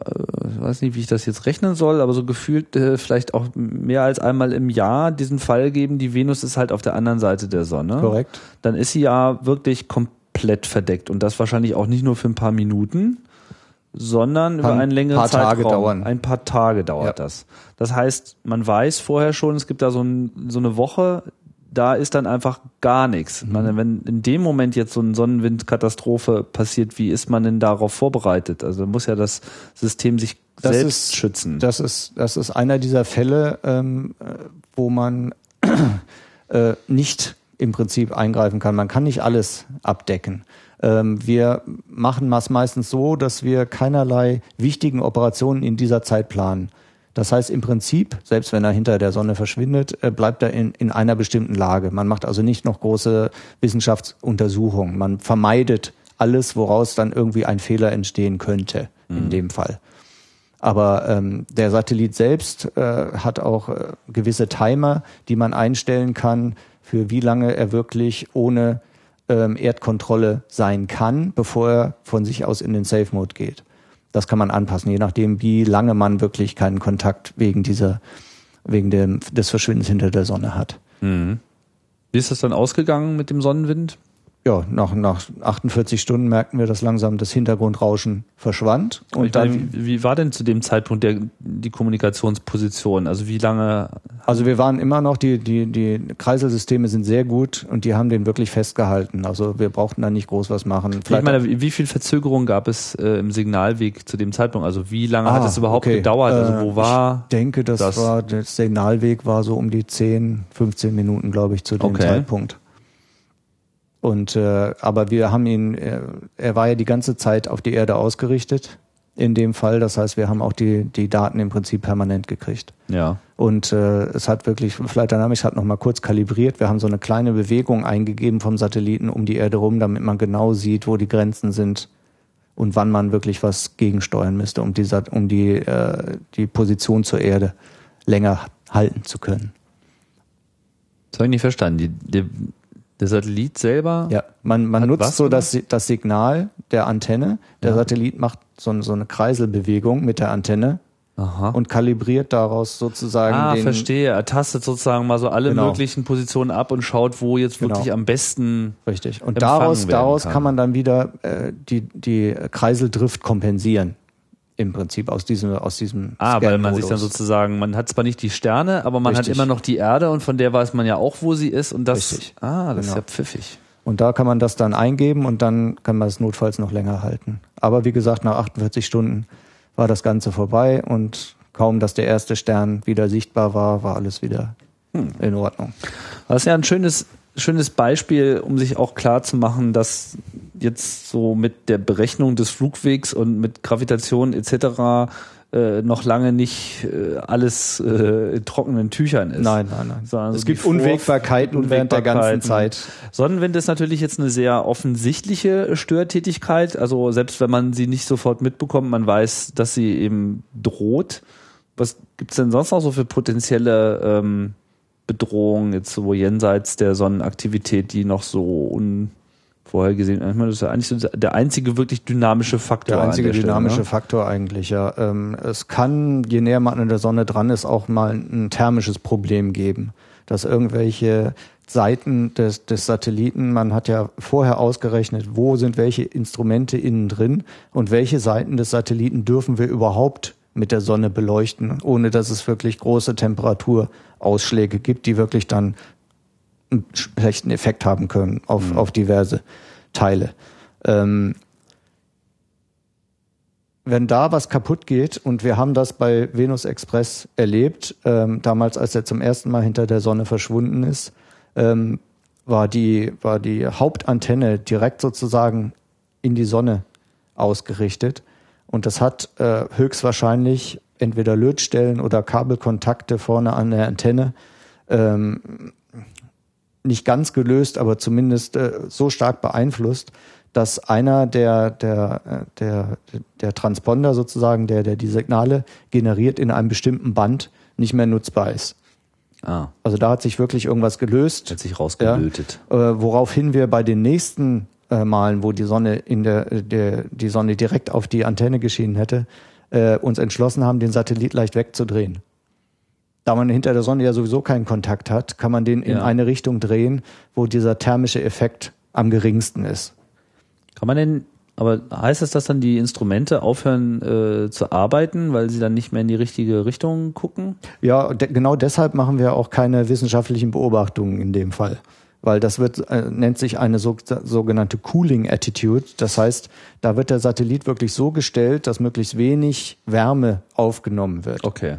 äh, weiß nicht, wie ich das jetzt rechnen soll, aber so gefühlt äh, vielleicht auch mehr als einmal im Jahr diesen Fall geben, die Venus ist halt auf der anderen Seite der Sonne. Korrekt. Dann ist sie ja wirklich komplett verdeckt und das wahrscheinlich auch nicht nur für ein paar Minuten, sondern über einen längeren paar Tage Zeitraum. dauern. Ein paar Tage dauert Ja. das. Das heißt, man weiß vorher schon, es gibt da so, ein, so eine Woche, da ist dann einfach gar nichts. Mhm. Meine, wenn in dem Moment jetzt so eine Sonnenwindkatastrophe passiert, wie ist man denn darauf vorbereitet? Also muss ja das System sich Das selbst ist- schützen. Das ist, das ist einer dieser Fälle, ähm, äh, wo man äh, nicht im Prinzip eingreifen kann. Man kann nicht alles abdecken. Ähm, wir machen es meistens so, dass wir keinerlei wichtigen Operationen in dieser Zeit planen. Das heißt im Prinzip, selbst wenn er hinter der Sonne verschwindet, äh, bleibt er in, in einer bestimmten Lage. Man macht also nicht noch große Wissenschaftsuntersuchungen. Man vermeidet alles, woraus dann irgendwie ein Fehler entstehen könnte, in dem Fall. Aber ähm, der Satellit selbst äh, hat auch äh, gewisse Timer, die man einstellen kann, für wie lange er wirklich ohne ähm, Erdkontrolle sein kann, bevor er von sich aus in den Safe Mode geht. Das kann man anpassen, je nachdem, wie lange man wirklich keinen Kontakt wegen dieser, wegen dem, des Verschwindens hinter der Sonne hat. Mhm. Wie ist das dann ausgegangen mit dem Sonnenwind? Ja, nach, nach 48 Stunden merkten wir, dass langsam das Hintergrundrauschen verschwand. Und ich dann, meine, wie, wie war denn zu dem Zeitpunkt der, die Kommunikationsposition? Also wie lange Also wir waren immer noch, die, die, die Kreiselsysteme sind sehr gut und die haben den wirklich festgehalten. Also wir brauchten da nicht groß was machen. Ich meine, wie viel Verzögerung gab es äh, im Signalweg zu dem Zeitpunkt? Also wie lange hat Ah, es überhaupt okay. gedauert? Also Äh, wo war? ich denke, das, das? war, der Signalweg war so um die 10, 15 Minuten, glaube ich, zu dem Okay. Zeitpunkt. Und äh, aber wir haben ihn, äh, er war ja die ganze Zeit auf die Erde ausgerichtet in dem Fall. Das heißt, wir haben auch die, die Daten im Prinzip permanent gekriegt. Ja. Und äh, es hat wirklich, Flight Dynamics hat nochmal kurz kalibriert. Wir haben so eine kleine Bewegung eingegeben vom Satelliten um die Erde rum, damit man genau sieht, wo die Grenzen sind und wann man wirklich was gegensteuern müsste, um die, Sat- um die, äh, die Position zur Erde länger halten zu können. Das habe ich nicht verstanden. Die, die, der Satellit selber? Ja, man, man nutzt was so das, das Signal der Antenne. Der Ja. Satellit macht so, so eine Kreiselbewegung mit der Antenne Aha. und kalibriert daraus sozusagen ah, den, verstehe. Er tastet sozusagen mal so alle Genau. möglichen Positionen ab und schaut, wo jetzt Genau. wirklich am besten. Richtig. Und daraus, daraus kann. kann. man dann wieder äh, die, die Kreiseldrift kompensieren. Im Prinzip aus diesem, aus diesem Ah, weil man sich dann sozusagen, man hat zwar nicht die Sterne, aber man Richtig. hat immer noch die Erde und von der weiß man ja auch, wo sie ist und das. Richtig. Ah, das ist Genau. ja pfiffig. Und da kann man das dann eingeben und dann kann man es notfalls noch länger halten. Aber wie gesagt, nach 48 Stunden war das Ganze vorbei und kaum, dass der erste Stern wieder sichtbar war, war alles wieder Hm. in Ordnung. Das ist ja ein schönes, schönes Beispiel, um sich auch klar zu machen, dass jetzt so mit der Berechnung des Flugwegs und mit Gravitation etc. Äh, noch lange nicht äh, alles äh, in trockenen Tüchern ist. Nein, nein, nein. Sondern es so gibt Unwägbarkeiten während der ganzen. Zeit. Sonnenwind ist natürlich jetzt eine sehr offensichtliche Störtätigkeit. Also selbst wenn man sie nicht sofort mitbekommt, man weiß, dass sie eben droht. Was gibt's denn sonst noch so für potenzielle ähm, Bedrohungen jetzt so jenseits der Sonnenaktivität, die noch so unvorhergesehen? Ich meine, das ist ja eigentlich so der einzige wirklich dynamische Faktor. Der einzige Stelle, dynamische ne? Faktor eigentlich, ja. Ähm, es kann, je näher man an der Sonne dran ist, auch mal ein thermisches Problem geben. Dass irgendwelche Seiten des, des Satelliten, man hat ja vorher ausgerechnet, wo sind welche Instrumente innen drin und welche Seiten des Satelliten dürfen wir überhaupt mit der Sonne beleuchten, ohne dass es wirklich große Temperaturausschläge gibt, die wirklich dann einen schlechten Effekt haben können auf, auf diverse Teile. Ähm, wenn da was kaputt geht, und wir haben das bei Venus Express erlebt, ähm, damals, als er zum ersten Mal hinter der Sonne verschwunden ist, ähm, war, die, war die Hauptantenne direkt sozusagen in die Sonne ausgerichtet. Und das hat äh, höchstwahrscheinlich entweder Lötstellen oder Kabelkontakte vorne an der Antenne ähm, nicht ganz gelöst, aber zumindest äh, so stark beeinflusst, dass einer der, der, der, der Transponder sozusagen, der, der die Signale generiert, in einem bestimmten Band nicht mehr nutzbar ist. Ah, Also da hat sich wirklich irgendwas gelöst. hat sich rausgelötet. Äh, woraufhin wir bei den nächsten äh, Malen, wo die Sonne in der, äh, der die Sonne direkt auf die Antenne geschienen hätte, äh, uns entschlossen haben, den Satellit leicht wegzudrehen. Da man hinter der Sonne ja sowieso keinen Kontakt hat, kann man den in Ja. eine Richtung drehen, wo dieser thermische Effekt am geringsten ist. Kann man denn, aber heißt das, dass dann die Instrumente aufhören äh, zu arbeiten, weil sie dann nicht mehr in die richtige Richtung gucken? Ja, de genau deshalb machen wir auch keine wissenschaftlichen Beobachtungen in dem Fall. Weil das wird, äh, nennt sich eine so, sogenannte Cooling Attitude. Das heißt, da wird der Satellit wirklich so gestellt, dass möglichst wenig Wärme aufgenommen wird. Okay.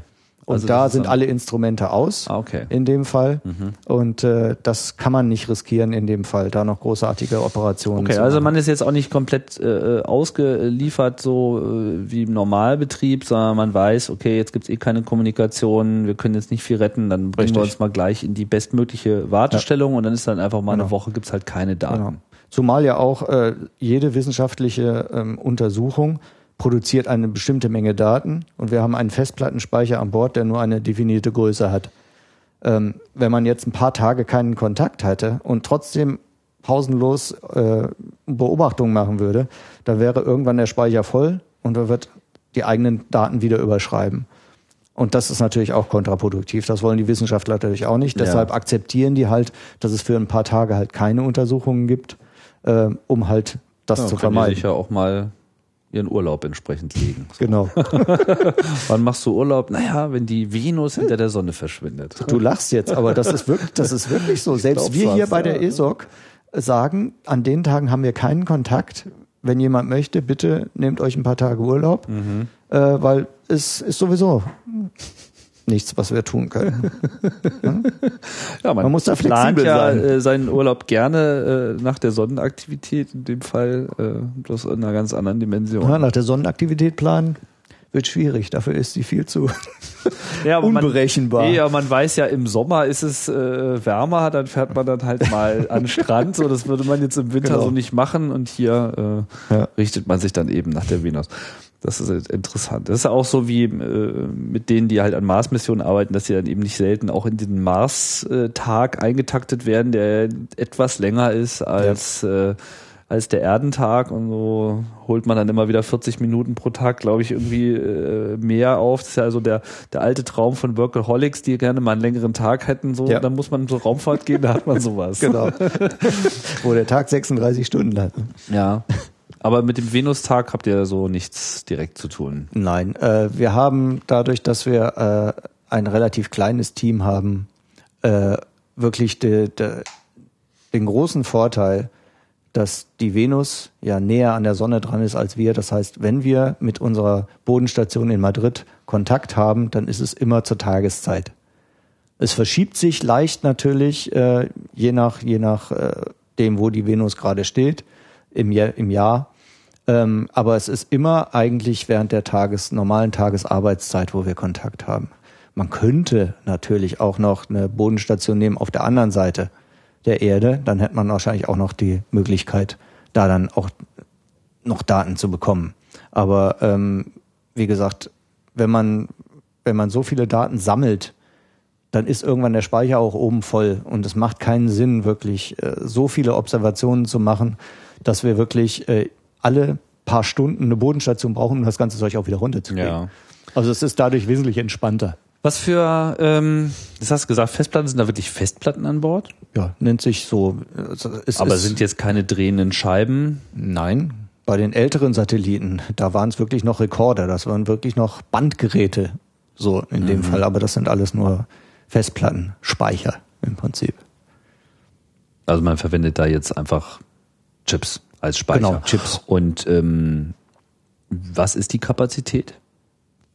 Und Also da sind dann- alle Instrumente aus. Ah, okay. In dem Fall. Und äh, das kann man nicht riskieren in dem Fall, da noch großartige Operationen Okay, zu also machen. man ist jetzt auch nicht komplett äh, ausgeliefert, so äh, wie im Normalbetrieb, sondern man weiß, okay, jetzt gibt's eh keine Kommunikation, wir können jetzt nicht viel retten, dann bringen wir Richtig. uns mal gleich in die bestmögliche Wartestellung und dann ist dann einfach mal eine Genau. Woche, gibt's halt keine Daten. Genau. Zumal ja auch äh, jede wissenschaftliche ähm, Untersuchung produziert eine bestimmte Menge Daten und wir haben einen Festplattenspeicher an Bord, der nur eine definierte Größe hat. Ähm, wenn man jetzt ein paar Tage keinen Kontakt hatte und trotzdem pausenlos äh, Beobachtungen machen würde, dann wäre irgendwann der Speicher voll und er wird die eigenen Daten wieder überschreiben. Und das ist natürlich auch kontraproduktiv. Das wollen die Wissenschaftler natürlich auch nicht. Ja. Deshalb akzeptieren die halt, dass es für ein paar Tage halt keine Untersuchungen gibt, äh, um halt das Ja, zu können die vermeiden. sich ja auch mal ihren Urlaub entsprechend legen. So. Genau. Wann machst du Urlaub? Naja, wenn die Venus hinter der Sonne verschwindet. Du lachst jetzt, aber das ist wirklich, das ist wirklich so. Selbst wir hier bei der. ESOC sagen, an den Tagen haben wir keinen Kontakt. Wenn jemand möchte, bitte nehmt euch ein paar Tage Urlaub, Mhm. äh, weil es ist sowieso nichts, was wir tun können. Ja, Man muss da flexibel ja sein. Äh, seinen Urlaub gerne äh, nach der Sonnenaktivität, in dem Fall äh, bloß in einer ganz anderen Dimension. Ja, nach der Sonnenaktivität planen wird schwierig. Dafür ist sie viel zu Ja, unberechenbar. Man, nee, ja, man weiß ja, im Sommer ist es äh, wärmer, dann fährt man dann halt mal an den Strand. So, das würde man jetzt im Winter Genau. so nicht machen. Und hier äh, Ja. richtet man sich dann eben nach der Venus. Das ist interessant. Das ist auch so wie äh, mit denen, die halt an Mars-Missionen arbeiten, dass sie dann eben nicht selten auch in den Mars-Tag eingetaktet werden, der etwas länger ist als äh, als der Erdentag und so holt man dann immer wieder 40 Minuten pro Tag, glaube ich, irgendwie äh, mehr auf. Das ist ja also der, der alte Traum von Workaholics, die gerne mal einen längeren Tag hätten. So, Ja. dann muss man zur Raumfahrt gehen, da hat man sowas. Genau. Wo der Tag 36 Stunden hat. Ja. Aber mit dem Venustag habt ihr so nichts direkt zu tun. Nein, äh, wir haben dadurch, dass wir äh, ein relativ kleines Team haben, äh, wirklich de, de, den großen Vorteil, dass die Venus ja näher an der Sonne dran ist als wir. Das heißt, wenn wir mit unserer Bodenstation in Madrid Kontakt haben, dann ist es immer zur Tageszeit. Es verschiebt sich leicht natürlich, äh, je nach, je nach äh, dem, wo die Venus gerade steht, im, im Jahr. Ähm, aber es ist immer eigentlich während der Tages, normalen Tagesarbeitszeit, wo wir Kontakt haben. Man könnte natürlich auch noch eine Bodenstation nehmen auf der anderen Seite der Erde. Dann hätte man wahrscheinlich auch noch die Möglichkeit, da dann auch noch Daten zu bekommen. Aber ähm, wie gesagt, wenn man, wenn man so viele Daten sammelt, dann ist irgendwann der Speicher auch oben voll. Und es macht keinen Sinn, wirklich äh, so viele Observationen zu machen, dass wir wirklich äh, alle paar Stunden eine Bodenstation brauchen, um das ganze Zeug auch wieder runterzukriegen. Ja. Also es ist dadurch wesentlich entspannter. Was für, ähm, das hast du gesagt, Festplatten, sind da wirklich Festplatten an Bord? Ja, nennt sich so. Es Aber ist, sind jetzt keine drehenden Scheiben? Nein, bei den älteren Satelliten, da waren es wirklich noch Rekorder, das waren wirklich noch Bandgeräte, so in dem Fall, aber das sind alles nur Festplatten, Speicher im Prinzip. Also man verwendet da jetzt einfach Chips als Speicher. Genau, Chips. Und ähm, was ist die Kapazität?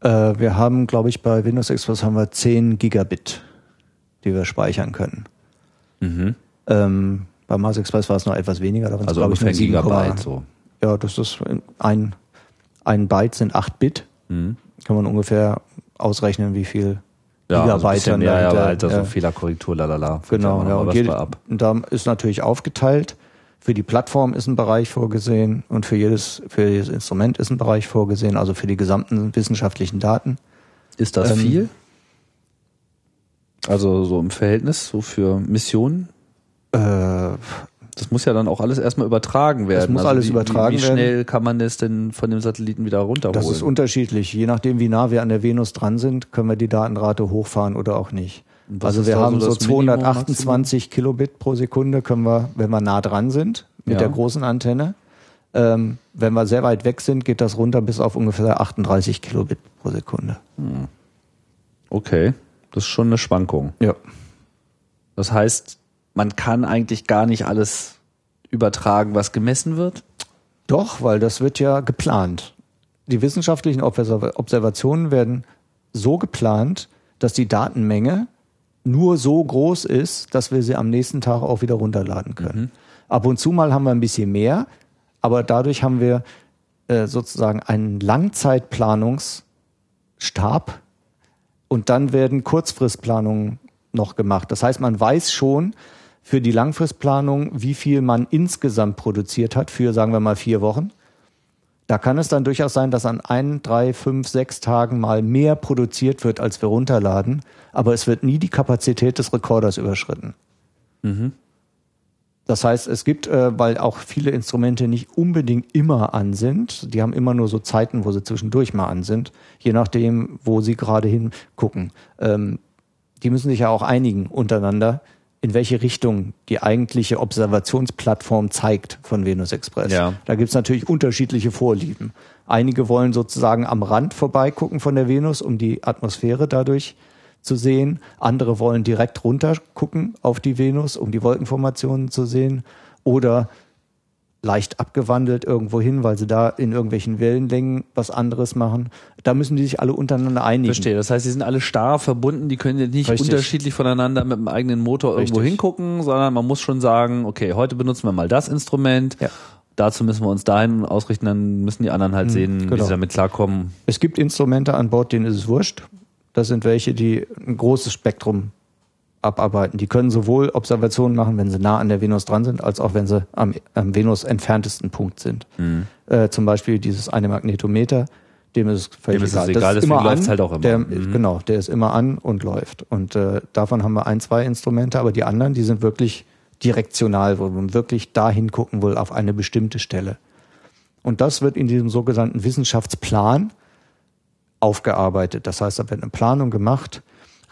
Äh, wir haben, glaube ich, bei Windows Express haben wir 10 Gigabit, die wir speichern können. Ähm, bei Mars Express war es noch etwas weniger, da Also ich, ungefähr 7, Gigabyte so. Ja, das ist ein, ein Byte sind 8 Bit. Kann man ungefähr ausrechnen, wie viel Ja, also Gigabyte dann mehr, dahinter- aber halt so ja. Fehlerkorrektur, lalala. Genau, ja, und, jede, und da ist natürlich aufgeteilt. Für die Plattform ist ein Bereich vorgesehen und für jedes, für jedes Instrument ist ein Bereich vorgesehen, also für die gesamten wissenschaftlichen Daten. Ist das Ähm, viel? Also so im Verhältnis, so für Missionen? Äh, Das muss ja dann auch alles erstmal übertragen werden. muss also alles wie, übertragen wie, wie werden. schnell kann man das denn von dem Satelliten wieder runterholen? das ist unterschiedlich. Je nachdem, wie nah wir an der Venus dran sind, können wir die Datenrate hochfahren oder auch nicht. Also wir haben so so das Minimum, 228 Kilobit pro Sekunde können wir, wenn wir nah dran sind mit Ja. der großen Antenne. Ähm, wenn wir sehr weit weg sind, geht das runter bis auf ungefähr 38 Kilobit pro Sekunde. Okay, das ist schon eine Schwankung. Ja. Das heißt, man kann eigentlich gar nicht alles übertragen, was gemessen wird? Doch, weil das wird ja geplant. Die wissenschaftlichen Observ- Observationen werden so geplant, dass die Datenmenge nur so groß ist, dass wir sie am nächsten Tag auch wieder runterladen können. Ab und zu mal haben wir ein bisschen mehr, aber dadurch haben wir äh, sozusagen einen Langzeitplanungsstab und dann werden Kurzfristplanungen noch gemacht. Das heißt, man weiß schon für die Langfristplanung, wie viel man insgesamt produziert hat für, sagen wir mal, vier Wochen. Da kann es dann durchaus sein, dass an ein, drei, fünf, sechs Tagen mal mehr produziert wird, als wir runterladen, aber es wird nie die Kapazität des Recorders überschritten. Das heißt, es gibt, äh, weil auch viele Instrumente nicht unbedingt immer an sind, die haben immer nur so Zeiten, wo sie zwischendurch mal an sind, je nachdem, wo sie gerade hingucken. Ähm, die müssen sich ja auch einigen untereinander, in welche Richtung die eigentliche Observationsplattform zeigt von Venus Express. Ja. Da gibt's natürlich unterschiedliche Vorlieben. Einige wollen sozusagen am Rand vorbeigucken von der Venus, um die Atmosphäre dadurch zu sehen. Andere wollen direkt runter gucken auf die Venus, um die Wolkenformationen zu sehen. Oder leicht abgewandelt irgendwo hin, weil sie da in irgendwelchen Wellenlängen was anderes machen. Da müssen die sich alle untereinander einigen. Verstehe. Das heißt, die sind alle starr verbunden, die können jetzt nicht Richtig. unterschiedlich voneinander mit dem eigenen Motor irgendwo Richtig. hingucken, sondern man muss schon sagen, okay, heute benutzen wir mal das Instrument. Ja. Dazu müssen wir uns dahin ausrichten, dann müssen die anderen halt sehen, wie genau. sie damit klarkommen. Es gibt Instrumente an Bord, denen ist es wurscht. Das sind welche, die ein großes Spektrum abarbeiten. Die können sowohl Observationen machen, wenn sie nah an der Venus dran sind, als auch wenn sie am, am Venus entferntesten Punkt sind. Mhm. Äh, zum Beispiel dieses eine Magnetometer, dem ist es völlig Dem ist es egal. egal, das ist immer an, halt auch immer. Der, Mhm. Genau, der ist immer an und läuft. Und äh, davon haben wir ein, zwei Instrumente, aber die anderen, die sind wirklich direktional, wo man wirklich dahin gucken will, auf eine bestimmte Stelle. Und das wird in diesem sogenannten Wissenschaftsplan aufgearbeitet. Das heißt, da wird eine Planung gemacht,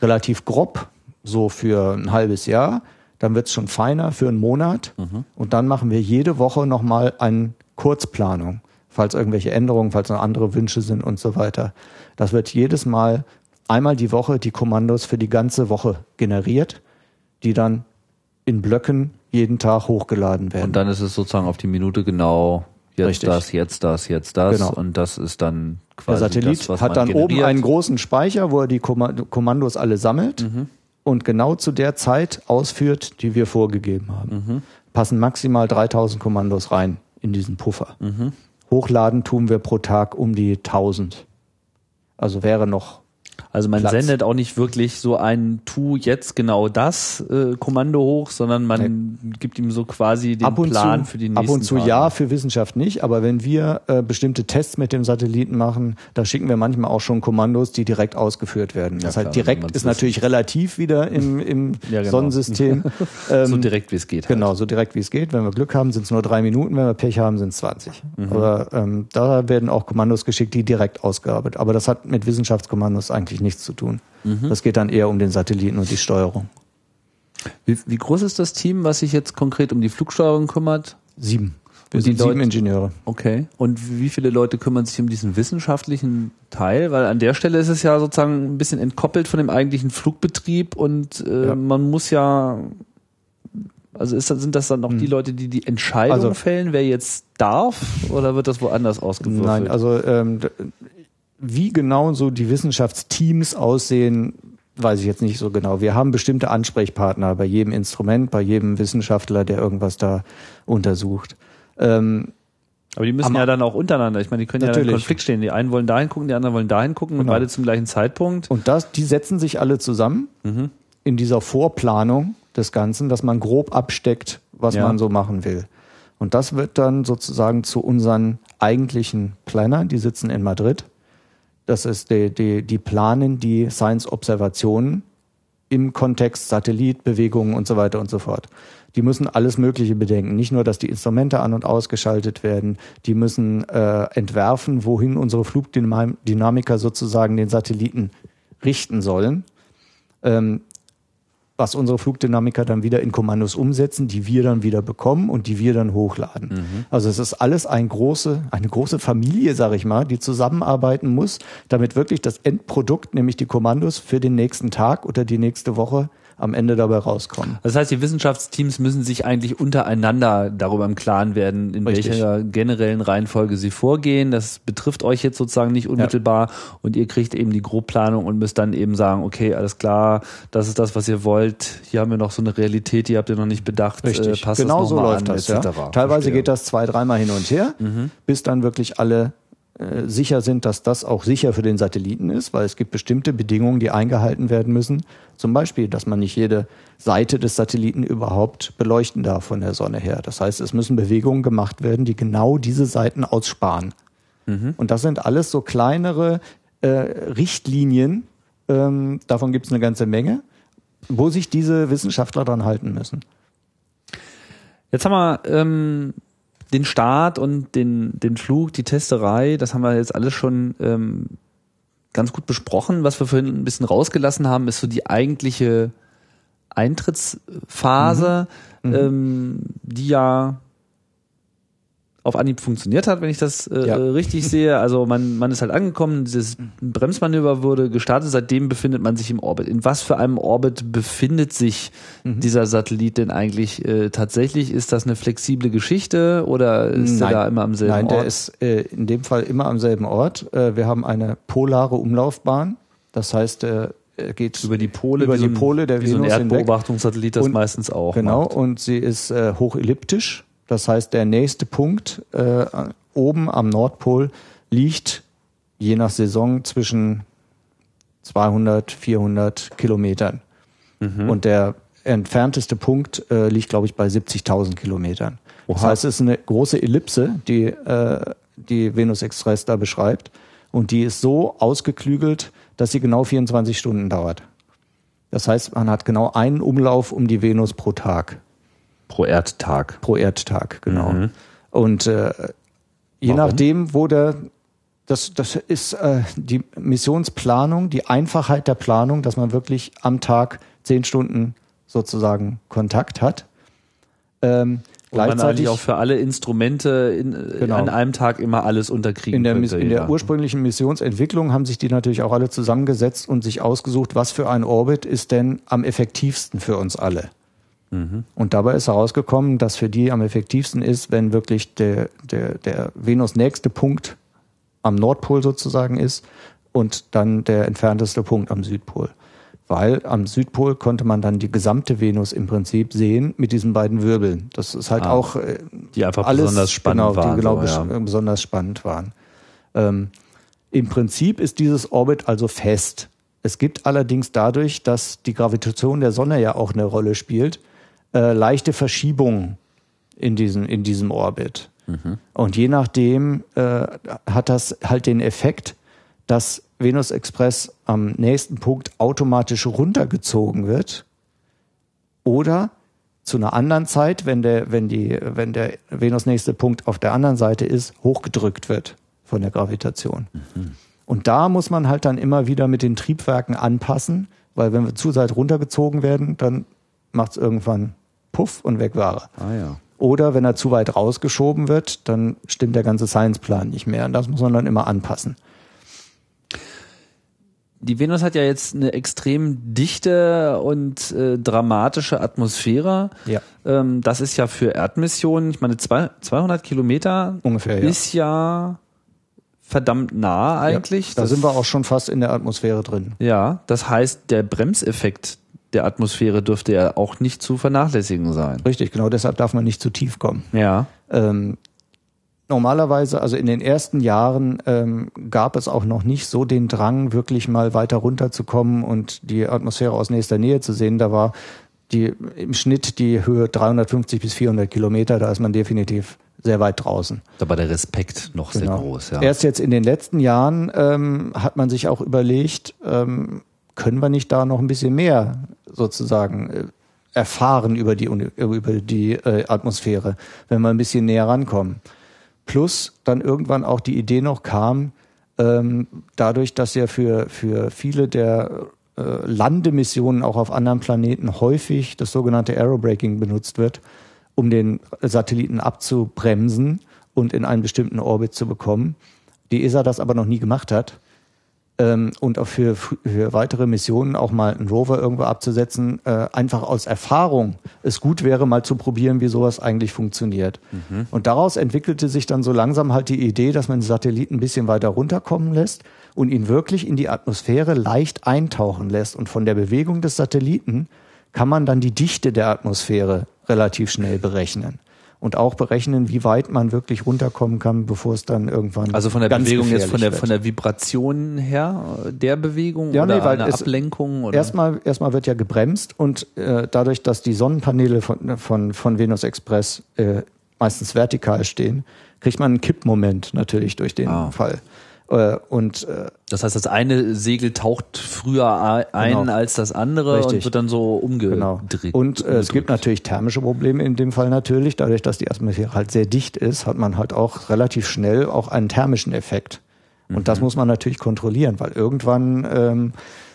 relativ grob, so für ein halbes Jahr. Dann wird es schon feiner für einen Monat. Und dann machen wir jede Woche nochmal eine Kurzplanung, falls irgendwelche Änderungen, falls noch andere Wünsche sind und so weiter. Das wird jedes Mal einmal die Woche die Kommandos für die ganze Woche generiert, die dann in Blöcken jeden Tag hochgeladen werden. Und dann ist es sozusagen auf die Minute genau jetzt Richtig. das, jetzt das, jetzt das. Genau. Und das ist dann Der quasi Satellit das, was hat dann oben generiert. einen großen Speicher, wo er die Komma- Kommandos alle sammelt und genau zu der Zeit ausführt, die wir vorgegeben haben. Passen maximal 3000 Kommandos rein in diesen Puffer. Hochladen tun wir pro Tag um die 1000. Also wäre noch Also man Platz. sendet auch nicht wirklich so ein Tu jetzt genau das äh, Kommando hoch, sondern man gibt ihm so quasi den Plan zu, für die nächsten ab und zu Tage. ja, für Wissenschaft nicht, aber wenn wir äh, bestimmte Tests mit dem Satelliten machen, da schicken wir manchmal auch schon Kommandos, die direkt ausgeführt werden. das klar, heißt, direkt ist wissen. natürlich relativ wieder im, im Ja, genau. Sonnensystem. so Ähm, direkt wie es geht. Genau, so direkt wie es geht. Wenn wir Glück haben, sind es nur drei Minuten. Wenn wir Pech haben, sind es 20. Mhm. Aber ähm, da werden auch Kommandos geschickt, die direkt ausgearbeitet. Aber das hat mit Wissenschaftskommandos eigentlich nichts zu tun. Mhm. Das geht dann eher um den Satelliten und die Steuerung. Wie, wie groß ist das Team, was sich jetzt konkret um die Flugsteuerung kümmert? Sieben. Wir Und sind sieben Leute- Ingenieure. Okay. Und wie viele Leute kümmern sich um diesen wissenschaftlichen Teil? Weil an der Stelle ist es ja sozusagen ein bisschen entkoppelt von dem eigentlichen Flugbetrieb und äh, Ja. man muss ja, also ist sind das dann noch die Leute, die die Entscheidung Also- fällen, wer jetzt darf oder wird das woanders ausgewürfelt? Nein, also ähm, wie genau so die Wissenschaftsteams aussehen, weiß ich jetzt nicht so genau. Wir haben bestimmte Ansprechpartner bei jedem Instrument, bei jedem Wissenschaftler, der irgendwas da untersucht. Ähm, Aber die müssen Am- ja dann auch untereinander. Ich meine, die können ja dann im Natürlich. Konflikt stehen. Die einen wollen dahin gucken, die anderen wollen dahin gucken und Genau. beide zum gleichen Zeitpunkt. Und das, die setzen sich alle zusammen Mhm. in dieser Vorplanung des Ganzen, dass man grob absteckt, was Ja. man so machen will. Und das wird dann sozusagen zu unseren eigentlichen Plannern, die sitzen in Madrid. Das ist die, die, die planen die Science-Observationen im Kontext Satellit, Bewegungen und so weiter und so fort. Die müssen alles Mögliche bedenken. Nicht nur, dass die Instrumente an- und ausgeschaltet werden, die müssen äh, entwerfen, wohin unsere Flugdynamiker sozusagen den Satelliten richten sollen. Ähm, was unsere Flugdynamiker dann wieder in Kommandos umsetzen, die wir dann wieder bekommen und die wir dann hochladen. Mhm. Also es ist alles ein große, eine große Familie, sage ich mal, die zusammenarbeiten muss, damit wirklich das Endprodukt, nämlich die Kommandos für den nächsten Tag oder die nächste Woche am Ende dabei rauskommen. Das heißt, die Wissenschaftsteams müssen sich eigentlich untereinander darüber im Klaren werden, in Richtig. welcher generellen Reihenfolge sie vorgehen. Das betrifft euch jetzt sozusagen nicht unmittelbar ja. und ihr kriegt eben die Grobplanung und müsst dann eben sagen, okay, alles klar, das ist das, was ihr wollt. Hier haben wir noch so eine Realität, die habt ihr noch nicht bedacht. Richtig. Äh, genau so läuft an, das. Ja. Teilweise Verstehe. geht das zwei, dreimal hin und her, mhm. bis dann wirklich alle äh, sicher sind, dass das auch sicher für den Satelliten ist, weil es gibt bestimmte Bedingungen, die eingehalten werden müssen. Zum Beispiel, dass man nicht jede Seite des Satelliten überhaupt beleuchten darf von der Sonne her. Das heißt, es müssen Bewegungen gemacht werden, die genau diese Seiten aussparen. Mhm. Und das sind alles so kleinere äh, Richtlinien, ähm, davon gibt es eine ganze Menge, wo sich diese Wissenschaftler dran halten müssen. Jetzt haben wir ähm, den Start und den, den Flug, die Testerei, das haben wir jetzt alles schon ähm, ganz gut besprochen. Was wir vorhin ein bisschen rausgelassen haben, ist so die eigentliche Eintrittsphase, mhm. Mhm. Ähm, die ja auf Anhieb funktioniert hat, wenn ich das äh, ja. richtig sehe. Also man, man ist halt angekommen, dieses Bremsmanöver wurde gestartet, seitdem befindet man sich im Orbit. In was für einem Orbit befindet sich mhm. dieser Satellit denn eigentlich äh, tatsächlich? Ist das eine flexible Geschichte oder ist Nein. er da immer am selben Nein, Ort? Nein, der ist äh, in dem Fall immer am selben Ort. Äh, wir haben eine polare Umlaufbahn. Das heißt, äh, er geht über die Pole, über die Pole der wie Venus so ein Erdbeobachtungssatellit das und, meistens auch Genau, macht. und sie ist äh, hochelliptisch das heißt, der nächste Punkt äh, oben am Nordpol liegt je nach Saison zwischen 200, 400 Kilometern. Mhm. Und der entfernteste Punkt äh, liegt, glaube ich, bei 70.000 Kilometern. Oha. Das heißt, es ist eine große Ellipse, die äh, die Venus Express da beschreibt. Und die ist so ausgeklügelt, dass sie genau 24 Stunden dauert. Das heißt, man hat genau einen Umlauf um die Venus pro Tag. Pro Erdtag. Pro Erdtag, genau. Mhm. Und äh, je Warum? nachdem, wo der das, das ist äh, die Missionsplanung, die Einfachheit der Planung, dass man wirklich am Tag zehn Stunden sozusagen Kontakt hat. Ähm, und gleichzeitig auch für alle Instrumente in, genau. an einem Tag immer alles unterkriegen in der, könnte, in der ursprünglichen Missionsentwicklung haben sich die natürlich auch alle zusammengesetzt und sich ausgesucht, was für ein Orbit ist denn am effektivsten für uns alle. Mhm. Und dabei ist herausgekommen, dass für die am effektivsten ist, wenn wirklich der, der, der Venus nächste Punkt am Nordpol sozusagen ist und dann der entfernteste Punkt am Südpol. Weil am Südpol konnte man dann die gesamte Venus im Prinzip sehen mit diesen beiden Wirbeln. Das ist halt ah, auch äh, die einfach alles, besonders spannend genau, waren. Die genau so, ja. besonders spannend waren. Ähm, Im Prinzip ist dieses Orbit also fest. Es gibt allerdings dadurch, dass die Gravitation der Sonne ja auch eine Rolle spielt, äh, leichte Verschiebungen in diesem, in diesem Orbit. Mhm. Und je nachdem äh, hat das halt den Effekt, dass Venus Express am nächsten Punkt automatisch runtergezogen wird oder zu einer anderen Zeit, wenn der, wenn die, wenn der Venus nächste Punkt auf der anderen Seite ist, hochgedrückt wird von der Gravitation. Mhm. Und da muss man halt dann immer wieder mit den Triebwerken anpassen, weil wenn wir zu weit runtergezogen werden, dann macht es irgendwann puff und weg war er. Ah, ja. Oder wenn er zu weit rausgeschoben wird, dann stimmt der ganze Science-Plan nicht mehr. Und das muss man dann immer anpassen. Die Venus hat ja jetzt eine extrem dichte und äh, dramatische Atmosphäre. Ja. Ähm, das ist ja für Erdmissionen, ich meine, zwei, 200 Kilometer ungefähr ja. ist ja verdammt nah eigentlich. Ja, da das, sind wir auch schon fast in der Atmosphäre drin. Ja, das heißt, der Bremseffekt, der Atmosphäre dürfte ja auch nicht zu vernachlässigen sein. Richtig, genau deshalb darf man nicht zu tief kommen. Ja. Ähm, normalerweise, also in den ersten Jahren ähm, gab es auch noch nicht so den Drang, wirklich mal weiter runterzukommen und die Atmosphäre aus nächster Nähe zu sehen. Da war die im Schnitt die Höhe 350 bis 400 Kilometer. Da ist man definitiv sehr weit draußen. Da war der Respekt noch genau. sehr groß. Ja. Erst jetzt in den letzten Jahren ähm, hat man sich auch überlegt, ähm, können wir nicht da noch ein bisschen mehr sozusagen äh, erfahren über die, über die äh, Atmosphäre, wenn wir ein bisschen näher rankommen. Plus dann irgendwann auch die Idee noch kam, ähm, dadurch, dass ja für, für viele der äh, Landemissionen auch auf anderen Planeten häufig das sogenannte Aerobraking benutzt wird, um den Satelliten abzubremsen und in einen bestimmten Orbit zu bekommen. Die ESA das aber noch nie gemacht hat, ähm, und auch für, für weitere Missionen auch mal einen Rover irgendwo abzusetzen, äh, einfach aus Erfahrung es gut wäre, mal zu probieren, wie sowas eigentlich funktioniert. Mhm. Und daraus entwickelte sich dann so langsam halt die Idee, dass man den Satelliten ein bisschen weiter runterkommen lässt und ihn wirklich in die Atmosphäre leicht eintauchen lässt. Und von der Bewegung des Satelliten kann man dann die Dichte der Atmosphäre relativ schnell berechnen und auch berechnen, wie weit man wirklich runterkommen kann, bevor es dann irgendwann also von der Bewegung jetzt von der wird. von der Vibration her der Bewegung ja, oder nee, weil eine Ablenkung oder erstmal erstmal wird ja gebremst und äh, dadurch, dass die Sonnenpaneele von von von Venus Express äh, meistens vertikal stehen, kriegt man einen Kippmoment natürlich durch den ah. Fall. Äh, und äh, das heißt, das eine Segel taucht früher ein genau. als das andere Richtig. und wird dann so umgedreht. Genau. Und äh, es gibt natürlich thermische Probleme in dem Fall natürlich. Dadurch, dass die Atmosphäre halt sehr dicht ist, hat man halt auch relativ schnell auch einen thermischen Effekt. Und mhm. das muss man natürlich kontrollieren, weil irgendwann ähm,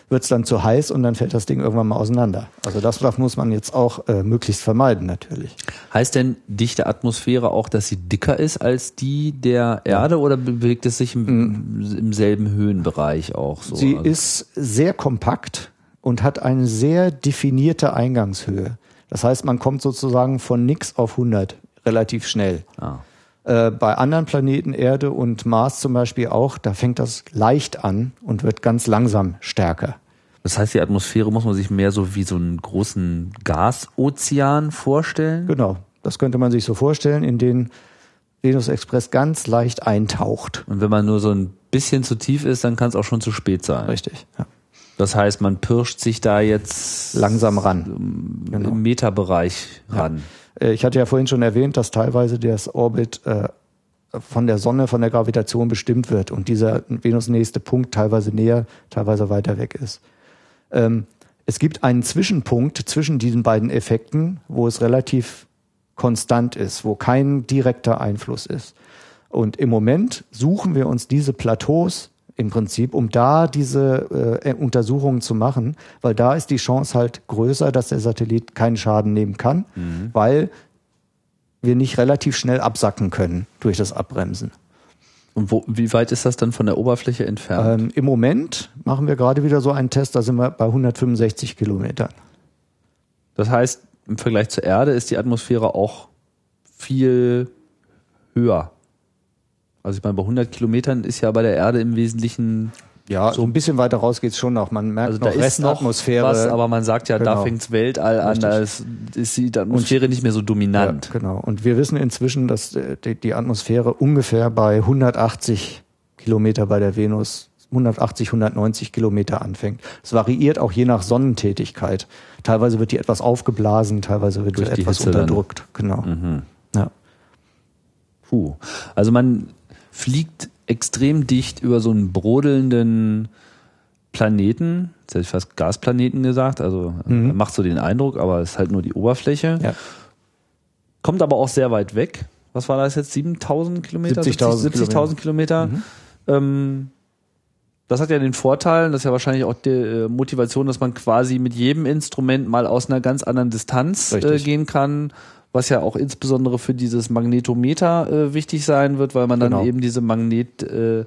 wird es dann zu heiß und dann fällt das Ding irgendwann mal auseinander. Also das, muss man jetzt auch äh, möglichst vermeiden natürlich. Heißt denn dichte Atmosphäre auch, dass sie dicker ist als die der Erde oder bewegt es sich im, mhm. im, selben Höhenbereich auch so? Sie also ist sehr kompakt und hat eine sehr definierte Eingangshöhe. Das heißt, man kommt sozusagen von nix auf 100 relativ schnell. Ah. Äh, bei anderen Planeten, Erde und Mars zum Beispiel auch, da fängt das leicht an und wird ganz langsam stärker. Das heißt, die Atmosphäre muss man sich mehr so wie so einen großen Gasozean vorstellen? Genau, das könnte man sich so vorstellen, in den Venus Express ganz leicht eintaucht. Und wenn man nur so ein bisschen zu tief ist, dann kann es auch schon zu spät sein. Richtig, ja. Das heißt, man pirscht sich da jetzt langsam ran. Genau. Im Meterbereich ran. Ja. Äh, ich hatte ja vorhin schon erwähnt, dass teilweise das Orbit äh, von der Sonne, von der Gravitation bestimmt wird und dieser Venus-nächste Punkt teilweise näher, teilweise weiter weg ist. Ähm, es gibt einen Zwischenpunkt zwischen diesen beiden Effekten, wo es relativ konstant ist, wo kein direkter Einfluss ist. Und im Moment suchen wir uns diese Plateaus im Prinzip, um da diese äh, Untersuchungen zu machen, weil da ist die Chance halt größer, dass der Satellit keinen Schaden nehmen kann, mhm. weil wir nicht relativ schnell absacken können durch das Abbremsen. Und wo, wie weit ist das dann von der Oberfläche entfernt? Ähm, Im Moment machen wir gerade wieder so einen Test, da sind wir bei 165 Kilometern. Das heißt, im Vergleich zur Erde ist die Atmosphäre auch viel höher. Also ich meine, bei 100 Kilometern ist ja bei der Erde im Wesentlichen ja, so ein bisschen weiter raus geht's schon noch. Man merkt also noch da ist noch was, aber man sagt ja, genau. da fängt's Weltall an, da ist, ist die Atmosphäre nicht mehr so dominant. Ja, genau. Und wir wissen inzwischen, dass die, die Atmosphäre ungefähr bei 180 Kilometer bei der Venus 180, 190 Kilometer anfängt. Es variiert auch je nach Sonnentätigkeit. Teilweise wird die etwas aufgeblasen, teilweise wird Durch etwas unterdrückt. Dann. Genau. Mhm. Ja. Puh. Also man fliegt extrem dicht über so einen brodelnden Planeten. Jetzt hätte ich fast Gasplaneten gesagt, also mhm. macht so den Eindruck, aber es ist halt nur die Oberfläche. Ja. Kommt aber auch sehr weit weg. Was war das jetzt? 7000 Kilometer? 70.000 70 Kilometer. Kilometer. Mhm. Ähm, das hat ja den Vorteil, das ist ja wahrscheinlich auch die äh, Motivation, dass man quasi mit jedem Instrument mal aus einer ganz anderen Distanz äh, gehen kann was ja auch insbesondere für dieses Magnetometer äh, wichtig sein wird, weil man dann genau. eben diese Magnet äh,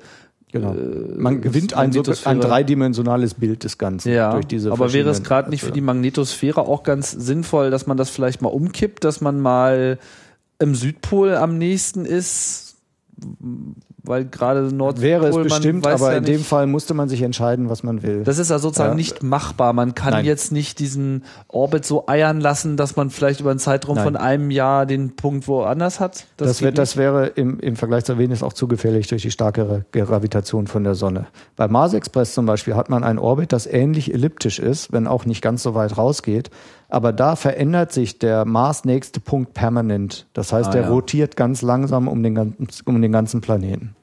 Genau. Äh, man gewinnt ein, so, ein dreidimensionales Bild des Ganzen. Ja, durch diese aber wäre es gerade nicht für die Magnetosphäre auch ganz sinnvoll, dass man das vielleicht mal umkippt, dass man mal im Südpol am nächsten ist, weil gerade Nordpol wäre es bestimmt, aber ja in dem Fall musste man sich entscheiden, was man will. Das ist ja sozusagen ja. nicht machbar. Man kann Nein. jetzt nicht diesen Orbit so eiern lassen, dass man vielleicht über einen Zeitraum Nein. von einem Jahr den Punkt woanders hat. Das, das, wär, das wäre im, im Vergleich zur Venus auch zu gefährlich durch die starke Gravitation von der Sonne. Bei Mars Express zum Beispiel hat man ein Orbit, das ähnlich elliptisch ist, wenn auch nicht ganz so weit rausgeht. Aber da verändert sich der Mars nächste Punkt permanent. Das heißt, ah, der ja. rotiert ganz langsam um den, ganzen, um den ganzen Planeten.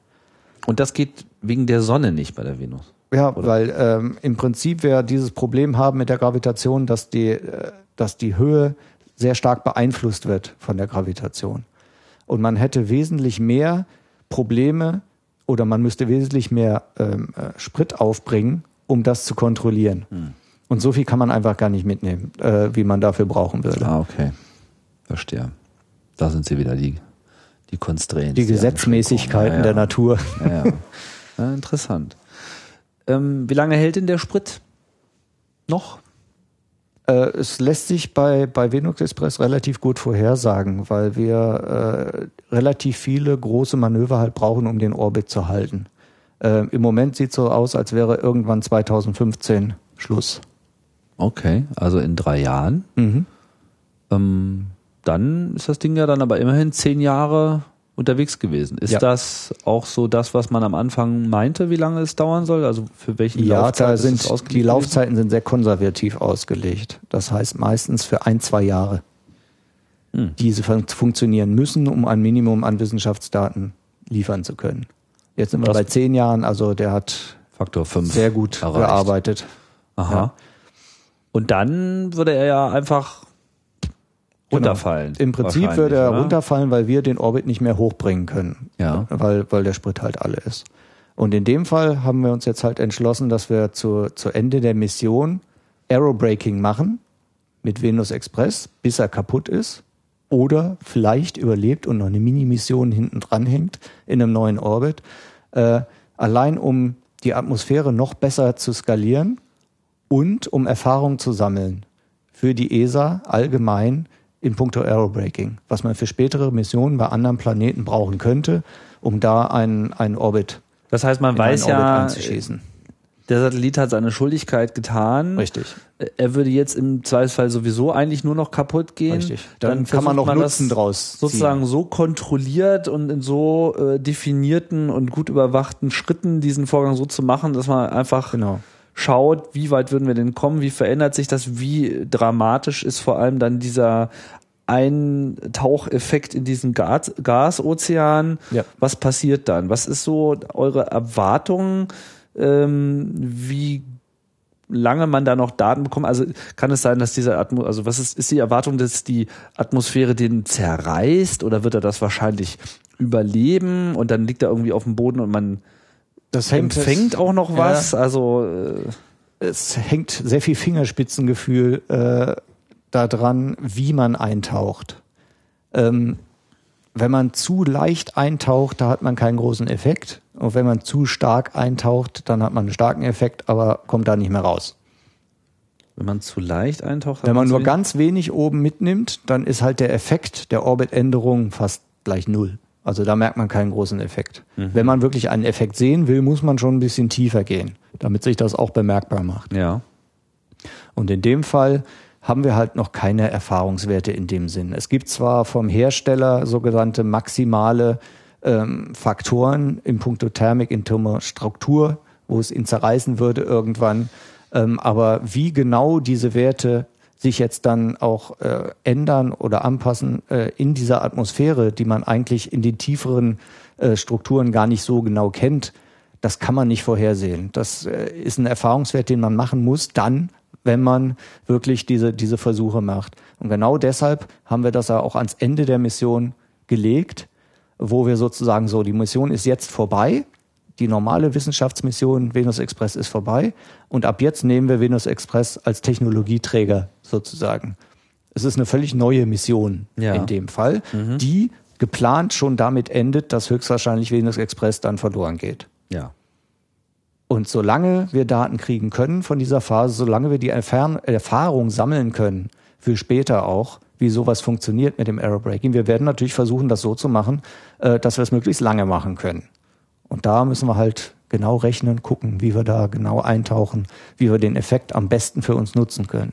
Und das geht wegen der Sonne nicht bei der Venus. Ja, Oder? weil ähm, im Prinzip wir dieses Problem haben mit der Gravitation, dass die, äh, dass die Höhe sehr stark beeinflusst wird von der Gravitation. Und man hätte wesentlich mehr Probleme oder man müsste wesentlich mehr ähm, äh, Sprit aufbringen, um das zu kontrollieren. Hm. Und so viel kann man einfach gar nicht mitnehmen, äh, wie man dafür brauchen würde. Ah, okay. Verstehe. Da sind sie wieder, die, die Constraints. Die Gesetzmäßigkeiten ja, ja. der Natur. Ja, ja. interessant. Ähm, wie lange hält denn der Sprit noch? Äh, es lässt sich bei, bei Venus Express relativ gut vorhersagen, weil wir äh, relativ viele große Manöver halt brauchen, um den Orbit zu halten. Äh, Im Moment sieht es so aus, als wäre irgendwann 2015 Schluss. Okay, also in drei Jahren. Mhm. Ähm, dann ist das Ding ja dann aber immerhin zehn Jahre unterwegs gewesen. Ist ja. das auch so das, was man am Anfang meinte, wie lange es dauern soll? Also für welchen ja, Laufzeit da sind die Laufzeiten sind sehr konservativ ausgelegt. Das heißt meistens für ein, zwei Jahre. Hm. Diese fun funktionieren müssen, um ein Minimum an Wissenschaftsdaten liefern zu können. Jetzt sind wir das bei zehn Jahren, also der hat Faktor 5 sehr gut erreicht. gearbeitet. Aha. Ja. Und dann würde er ja einfach Genau. runterfallen. Im Prinzip würde er oder? runterfallen, weil wir den Orbit nicht mehr hochbringen können. Ja. Weil, weil der Sprit halt alle ist. Und in dem Fall haben wir uns jetzt halt entschlossen, dass wir zu, zu Ende der Mission Aerobraking machen mit Venus Express, bis er kaputt ist. Oder vielleicht überlebt und noch eine Mini-Mission hinten dran hängt in einem neuen Orbit. Äh, allein um die Atmosphäre noch besser zu skalieren und um Erfahrung zu sammeln für die ESA allgemein in puncto Aerobraking, was man für spätere Missionen bei anderen Planeten brauchen könnte, um da einen, einen Orbit Das heißt, man weiß ja, der Satellit hat seine Schuldigkeit getan. Richtig. Er würde jetzt im Zweifelsfall sowieso eigentlich nur noch kaputt gehen. Richtig. Dann, Dann kann man noch man Nutzen draus ziehen. sozusagen so kontrolliert und in so äh, definierten und gut überwachten Schritten diesen Vorgang so zu machen, dass man einfach genau schaut, wie weit würden wir denn kommen, wie verändert sich das, wie dramatisch ist vor allem dann dieser Eintaucheffekt in diesen Gas, Gasozean. Ja. Was passiert dann? Was ist so eure Erwartung, ähm, wie lange man da noch Daten bekommt? Also kann es sein, dass diese Atmosphäre, also was ist, ist die Erwartung, dass die Atmosphäre den zerreißt oder wird er das wahrscheinlich überleben und dann liegt er irgendwie auf dem Boden und man das empfängt auch noch was. Ja, also äh, es hängt sehr viel Fingerspitzengefühl äh, daran, wie man eintaucht. Ähm, wenn man zu leicht eintaucht, da hat man keinen großen Effekt. Und wenn man zu stark eintaucht, dann hat man einen starken Effekt, aber kommt da nicht mehr raus. Wenn man zu leicht eintaucht, wenn man nur ganz wenig oben mitnimmt, dann ist halt der Effekt der Orbitänderung fast gleich null. Also da merkt man keinen großen Effekt. Mhm. Wenn man wirklich einen Effekt sehen will, muss man schon ein bisschen tiefer gehen, damit sich das auch bemerkbar macht. Ja. Und in dem Fall haben wir halt noch keine Erfahrungswerte in dem Sinn. Es gibt zwar vom Hersteller sogenannte maximale ähm, Faktoren im Punkto Thermik, in Struktur, wo es ihn zerreißen würde irgendwann. Ähm, aber wie genau diese Werte sich jetzt dann auch äh, ändern oder anpassen äh, in dieser Atmosphäre, die man eigentlich in den tieferen äh, Strukturen gar nicht so genau kennt, das kann man nicht vorhersehen. Das äh, ist ein Erfahrungswert, den man machen muss, dann, wenn man wirklich diese, diese Versuche macht. Und genau deshalb haben wir das ja auch ans Ende der Mission gelegt, wo wir sozusagen so, die Mission ist jetzt vorbei, die normale Wissenschaftsmission Venus Express ist vorbei und ab jetzt nehmen wir Venus Express als Technologieträger sozusagen. Es ist eine völlig neue Mission ja. in dem Fall, mhm. die geplant schon damit endet, dass höchstwahrscheinlich Venus Express dann verloren geht. Ja. Und solange wir Daten kriegen können von dieser Phase, solange wir die Erfahr Erfahrung sammeln können, für später auch, wie sowas funktioniert mit dem Aerobraking, wir werden natürlich versuchen, das so zu machen, äh, dass wir es möglichst lange machen können. Und da müssen wir halt genau rechnen, gucken, wie wir da genau eintauchen, wie wir den Effekt am besten für uns nutzen können.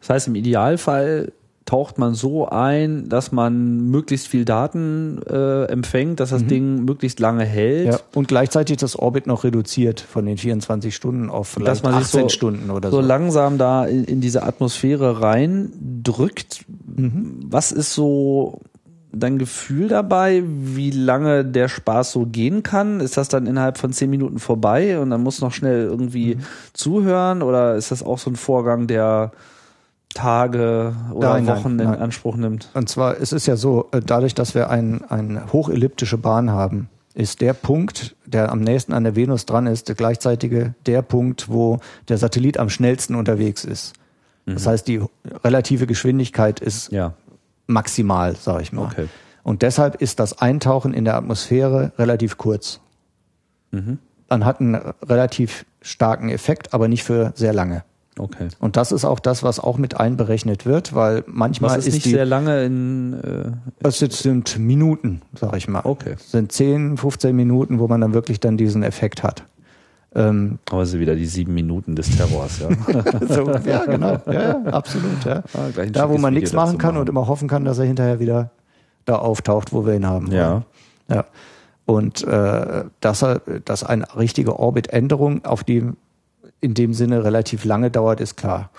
Das heißt, im Idealfall taucht man so ein, dass man möglichst viel Daten äh, empfängt, dass das mhm. Ding möglichst lange hält. Ja, und gleichzeitig das Orbit noch reduziert von den 24 Stunden auf vielleicht 18 so, Stunden oder so. So langsam da in, in diese Atmosphäre reindrückt. Mhm. Was ist so dein Gefühl dabei, wie lange der Spaß so gehen kann? Ist das dann innerhalb von zehn Minuten vorbei und dann muss noch schnell irgendwie mhm. zuhören? Oder ist das auch so ein Vorgang, der Tage oder nein, Wochen nein, nein. in Anspruch nimmt? Und zwar, es ist ja so, äh, dadurch, dass wir ein, eine hochelliptische Bahn haben, ist der Punkt, der am nächsten an der Venus dran ist, der gleichzeitige der Punkt, wo der Satellit am schnellsten unterwegs ist. Mhm. Das heißt, die relative Geschwindigkeit ist ja maximal, sage ich mal. Okay. Und deshalb ist das Eintauchen in der Atmosphäre relativ kurz. Mhm. Man hat einen relativ starken Effekt, aber nicht für sehr lange. Okay. Und das ist auch das, was auch mit einberechnet wird, weil manchmal was ist, ist nicht die, sehr lange in. Äh das sind Minuten, sag ich mal. Okay. Das sind 10, 15 Minuten, wo man dann wirklich dann diesen Effekt hat. Ähm, Aber es sind wieder die sieben Minuten des Terrors, ja. so, ja, genau. Ja, absolut. Ja. Ah, da, wo man nichts machen kann machen. und immer hoffen kann, dass er hinterher wieder da auftaucht, wo wir ihn haben. Ja. Ja. Und äh, dass, er, dass eine richtige Orbitänderung auf die in dem Sinne relativ lange dauert, ist klar.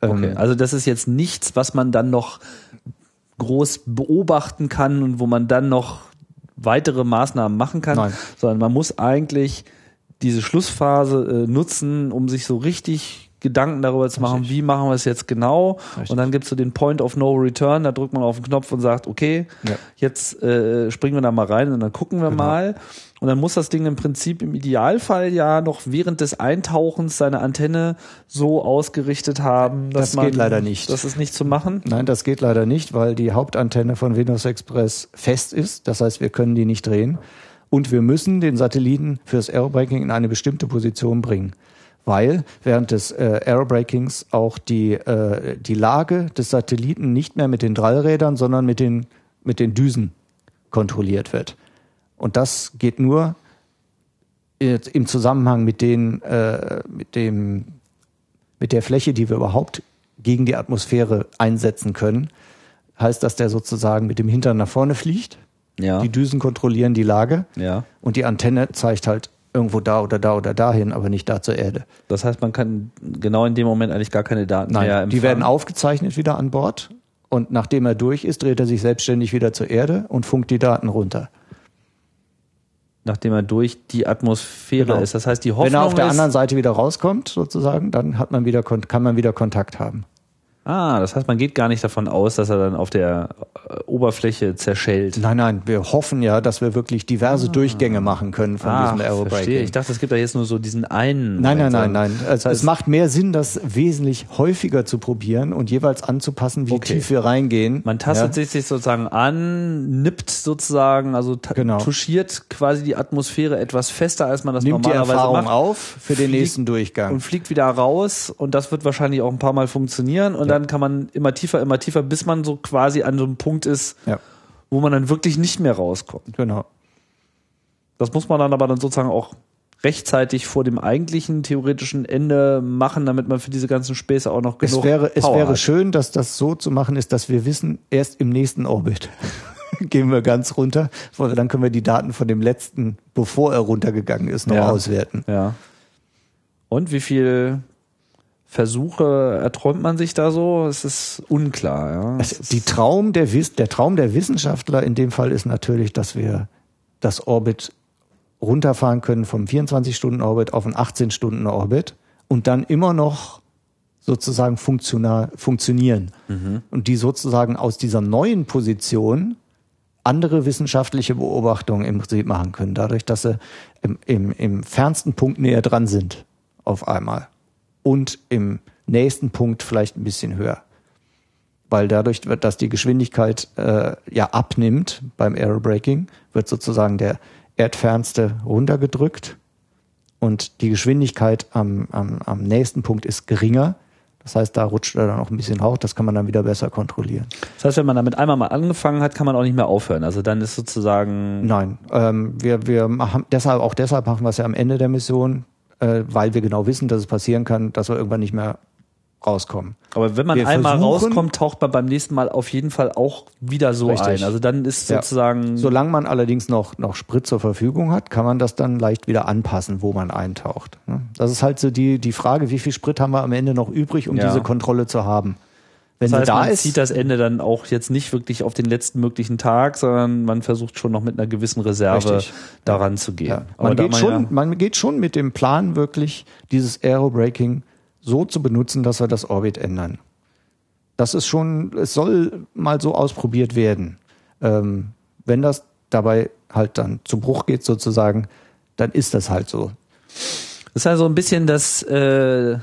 Okay. Ähm, also das ist jetzt nichts, was man dann noch groß beobachten kann und wo man dann noch weitere Maßnahmen machen kann, Nein. sondern man muss eigentlich diese Schlussphase äh, nutzen, um sich so richtig Gedanken darüber zu machen, richtig. wie machen wir es jetzt genau. Richtig. Und dann gibt es so den Point of No Return, da drückt man auf den Knopf und sagt, okay, ja. jetzt äh, springen wir da mal rein und dann gucken wir genau. mal. Und dann muss das Ding im Prinzip im Idealfall ja noch während des Eintauchens seine Antenne so ausgerichtet haben, dass das man, geht leider nicht. Das ist nicht zu machen. Nein, das geht leider nicht, weil die Hauptantenne von Windows Express fest ist. Das heißt, wir können die nicht drehen. Und wir müssen den Satelliten fürs Aerobraking in eine bestimmte Position bringen. Weil während des äh, Aerobrakings auch die, äh, die Lage des Satelliten nicht mehr mit den Drallrädern, sondern mit den, mit den Düsen kontrolliert wird. Und das geht nur im Zusammenhang mit, den, äh, mit, dem, mit der Fläche, die wir überhaupt gegen die Atmosphäre einsetzen können. Heißt, dass der sozusagen mit dem Hintern nach vorne fliegt ja. Die Düsen kontrollieren die Lage. Ja. Und die Antenne zeigt halt irgendwo da oder da oder dahin, aber nicht da zur Erde. Das heißt, man kann genau in dem Moment eigentlich gar keine Daten Nein, mehr empfangen. Die werden aufgezeichnet wieder an Bord und nachdem er durch ist, dreht er sich selbstständig wieder zur Erde und funkt die Daten runter. Nachdem er durch die Atmosphäre genau. ist. Das heißt, die Hoffnung Wenn er auf der anderen Seite wieder rauskommt, sozusagen, dann hat man wieder, kann man wieder Kontakt haben. Ah, das heißt, man geht gar nicht davon aus, dass er dann auf der äh, Oberfläche zerschellt. Nein, nein, wir hoffen ja, dass wir wirklich diverse ah. Durchgänge machen können von Ach, diesem Aerobraking. Verstehe. Ich dachte, es gibt da jetzt nur so diesen einen. Nein, nein, nein, nein. Also das heißt, es macht mehr Sinn, das wesentlich häufiger zu probieren und jeweils anzupassen, wie okay. tief wir reingehen. Man tastet ja. sich sozusagen an, nippt sozusagen, also genau. touchiert quasi die Atmosphäre etwas fester, als man das Nimmt normalerweise die Erfahrung macht. auf für den nächsten Durchgang. Und fliegt wieder raus und das wird wahrscheinlich auch ein paar Mal funktionieren und dann kann man immer tiefer, immer tiefer, bis man so quasi an so einem Punkt ist, ja. wo man dann wirklich nicht mehr rauskommt. Genau. Das muss man dann aber dann sozusagen auch rechtzeitig vor dem eigentlichen theoretischen Ende machen, damit man für diese ganzen Späße auch noch genug es wäre, Power Es wäre hat. schön, dass das so zu machen ist, dass wir wissen, erst im nächsten Orbit gehen wir ganz runter, dann können wir die Daten von dem letzten, bevor er runtergegangen ist, noch ja. auswerten. Ja. Und wie viel Versuche erträumt man sich da so? Es ist unklar. Ja? Es die Traum der, der Traum der Wissenschaftler in dem Fall ist natürlich, dass wir das Orbit runterfahren können vom 24-Stunden-Orbit auf einen 18-Stunden-Orbit und dann immer noch sozusagen funktional, funktionieren. Mhm. Und die sozusagen aus dieser neuen Position andere wissenschaftliche Beobachtungen im Prinzip machen können, dadurch, dass sie im, im, im fernsten Punkt näher dran sind auf einmal und im nächsten Punkt vielleicht ein bisschen höher. Weil dadurch, dass die Geschwindigkeit äh, ja abnimmt beim Aerobraking, wird sozusagen der erdfernste runtergedrückt und die Geschwindigkeit am, am, am nächsten Punkt ist geringer. Das heißt, da rutscht er dann auch ein bisschen hoch, das kann man dann wieder besser kontrollieren. Das heißt, wenn man damit einmal mal angefangen hat, kann man auch nicht mehr aufhören. Also dann ist sozusagen. Nein, ähm, wir, wir machen deshalb, auch deshalb machen wir es ja am Ende der Mission äh, weil wir genau wissen, dass es passieren kann, dass wir irgendwann nicht mehr rauskommen. Aber wenn man wir einmal rauskommt, taucht man beim nächsten Mal auf jeden Fall auch wieder so richtig. ein. Also dann ist sozusagen. Ja. Solange man allerdings noch, noch Sprit zur Verfügung hat, kann man das dann leicht wieder anpassen, wo man eintaucht. Ne? Das ist halt so die, die Frage, wie viel Sprit haben wir am Ende noch übrig, um ja. diese Kontrolle zu haben. Wenn das heißt, sie da man ist, zieht das Ende dann auch jetzt nicht wirklich auf den letzten möglichen Tag, sondern man versucht schon noch mit einer gewissen Reserve Richtig. daran zu gehen. Ja. Man, geht man schon, ja- man geht schon mit dem Plan wirklich, dieses Aerobraking so zu benutzen, dass wir das Orbit ändern. Das ist schon, es soll mal so ausprobiert werden. Ähm, wenn das dabei halt dann zu Bruch geht sozusagen, dann ist das halt so. Das ist ja so ein bisschen das, äh,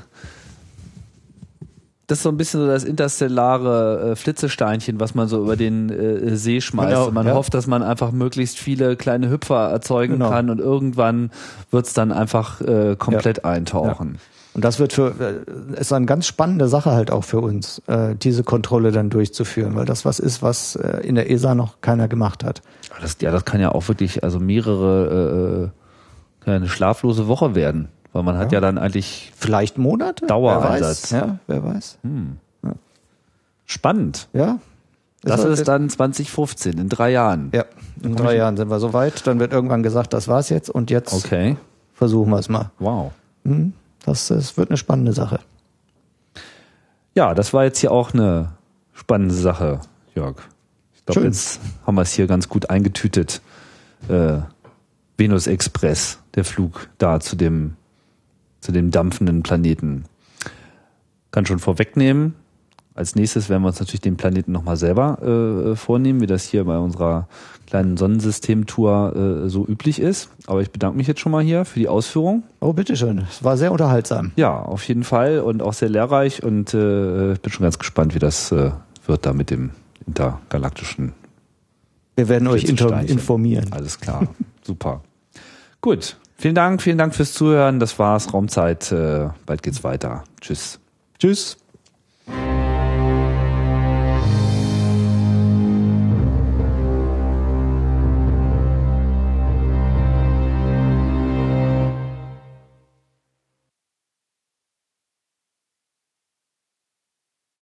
das ist so ein bisschen so das interstellare äh, Flitzesteinchen, was man so über den äh, See schmeißt. Genau, und man ja. hofft, dass man einfach möglichst viele kleine Hüpfer erzeugen Genau. kann und irgendwann wird's dann einfach äh, komplett eintauchen. Und das wird für, äh, ist eine ganz spannende Sache halt auch für uns, äh, diese Kontrolle dann durchzuführen, weil das was ist, was äh, in der ESA noch keiner gemacht hat. Das, ja, das kann ja auch wirklich, also mehrere, äh, ja eine schlaflose Woche werden. Weil man hat ja, dann eigentlich Vielleicht Monate? Dauereinsatz. Wer weiß. Ja, wer weiß. spannend. Ja. Das halt- ist dann 2015, in drei Jahren. Ja, in drei Jahren sind wir soweit. Dann wird irgendwann gesagt, das war's jetzt und jetzt Okay. versuchen wir es mal. Wow. Das, das wird eine spannende Sache. Ja, das war jetzt hier auch eine spannende Sache, Jörg. Ich glaube, jetzt haben wir es hier ganz gut eingetütet. Äh, Venus Express, der Flug da zu dem, zu dem dampfenden Planeten. Kann schon vorwegnehmen. Als nächstes werden wir uns natürlich den Planeten nochmal selber äh, vornehmen, wie das hier bei unserer kleinen Sonnensystemtour äh, so üblich ist. Aber ich bedanke mich jetzt schon mal hier für die Ausführung. Oh, bitteschön. Es war sehr unterhaltsam. Ja, auf jeden Fall und auch sehr lehrreich und äh, ich bin schon ganz gespannt, wie das äh, wird da mit dem intergalaktischen. Wir werden euch informieren. Alles klar, super. Gut, vielen Dank, vielen Dank fürs Zuhören. Das war's, Raumzeit. Äh, bald geht's weiter. Tschüss. Tschüss.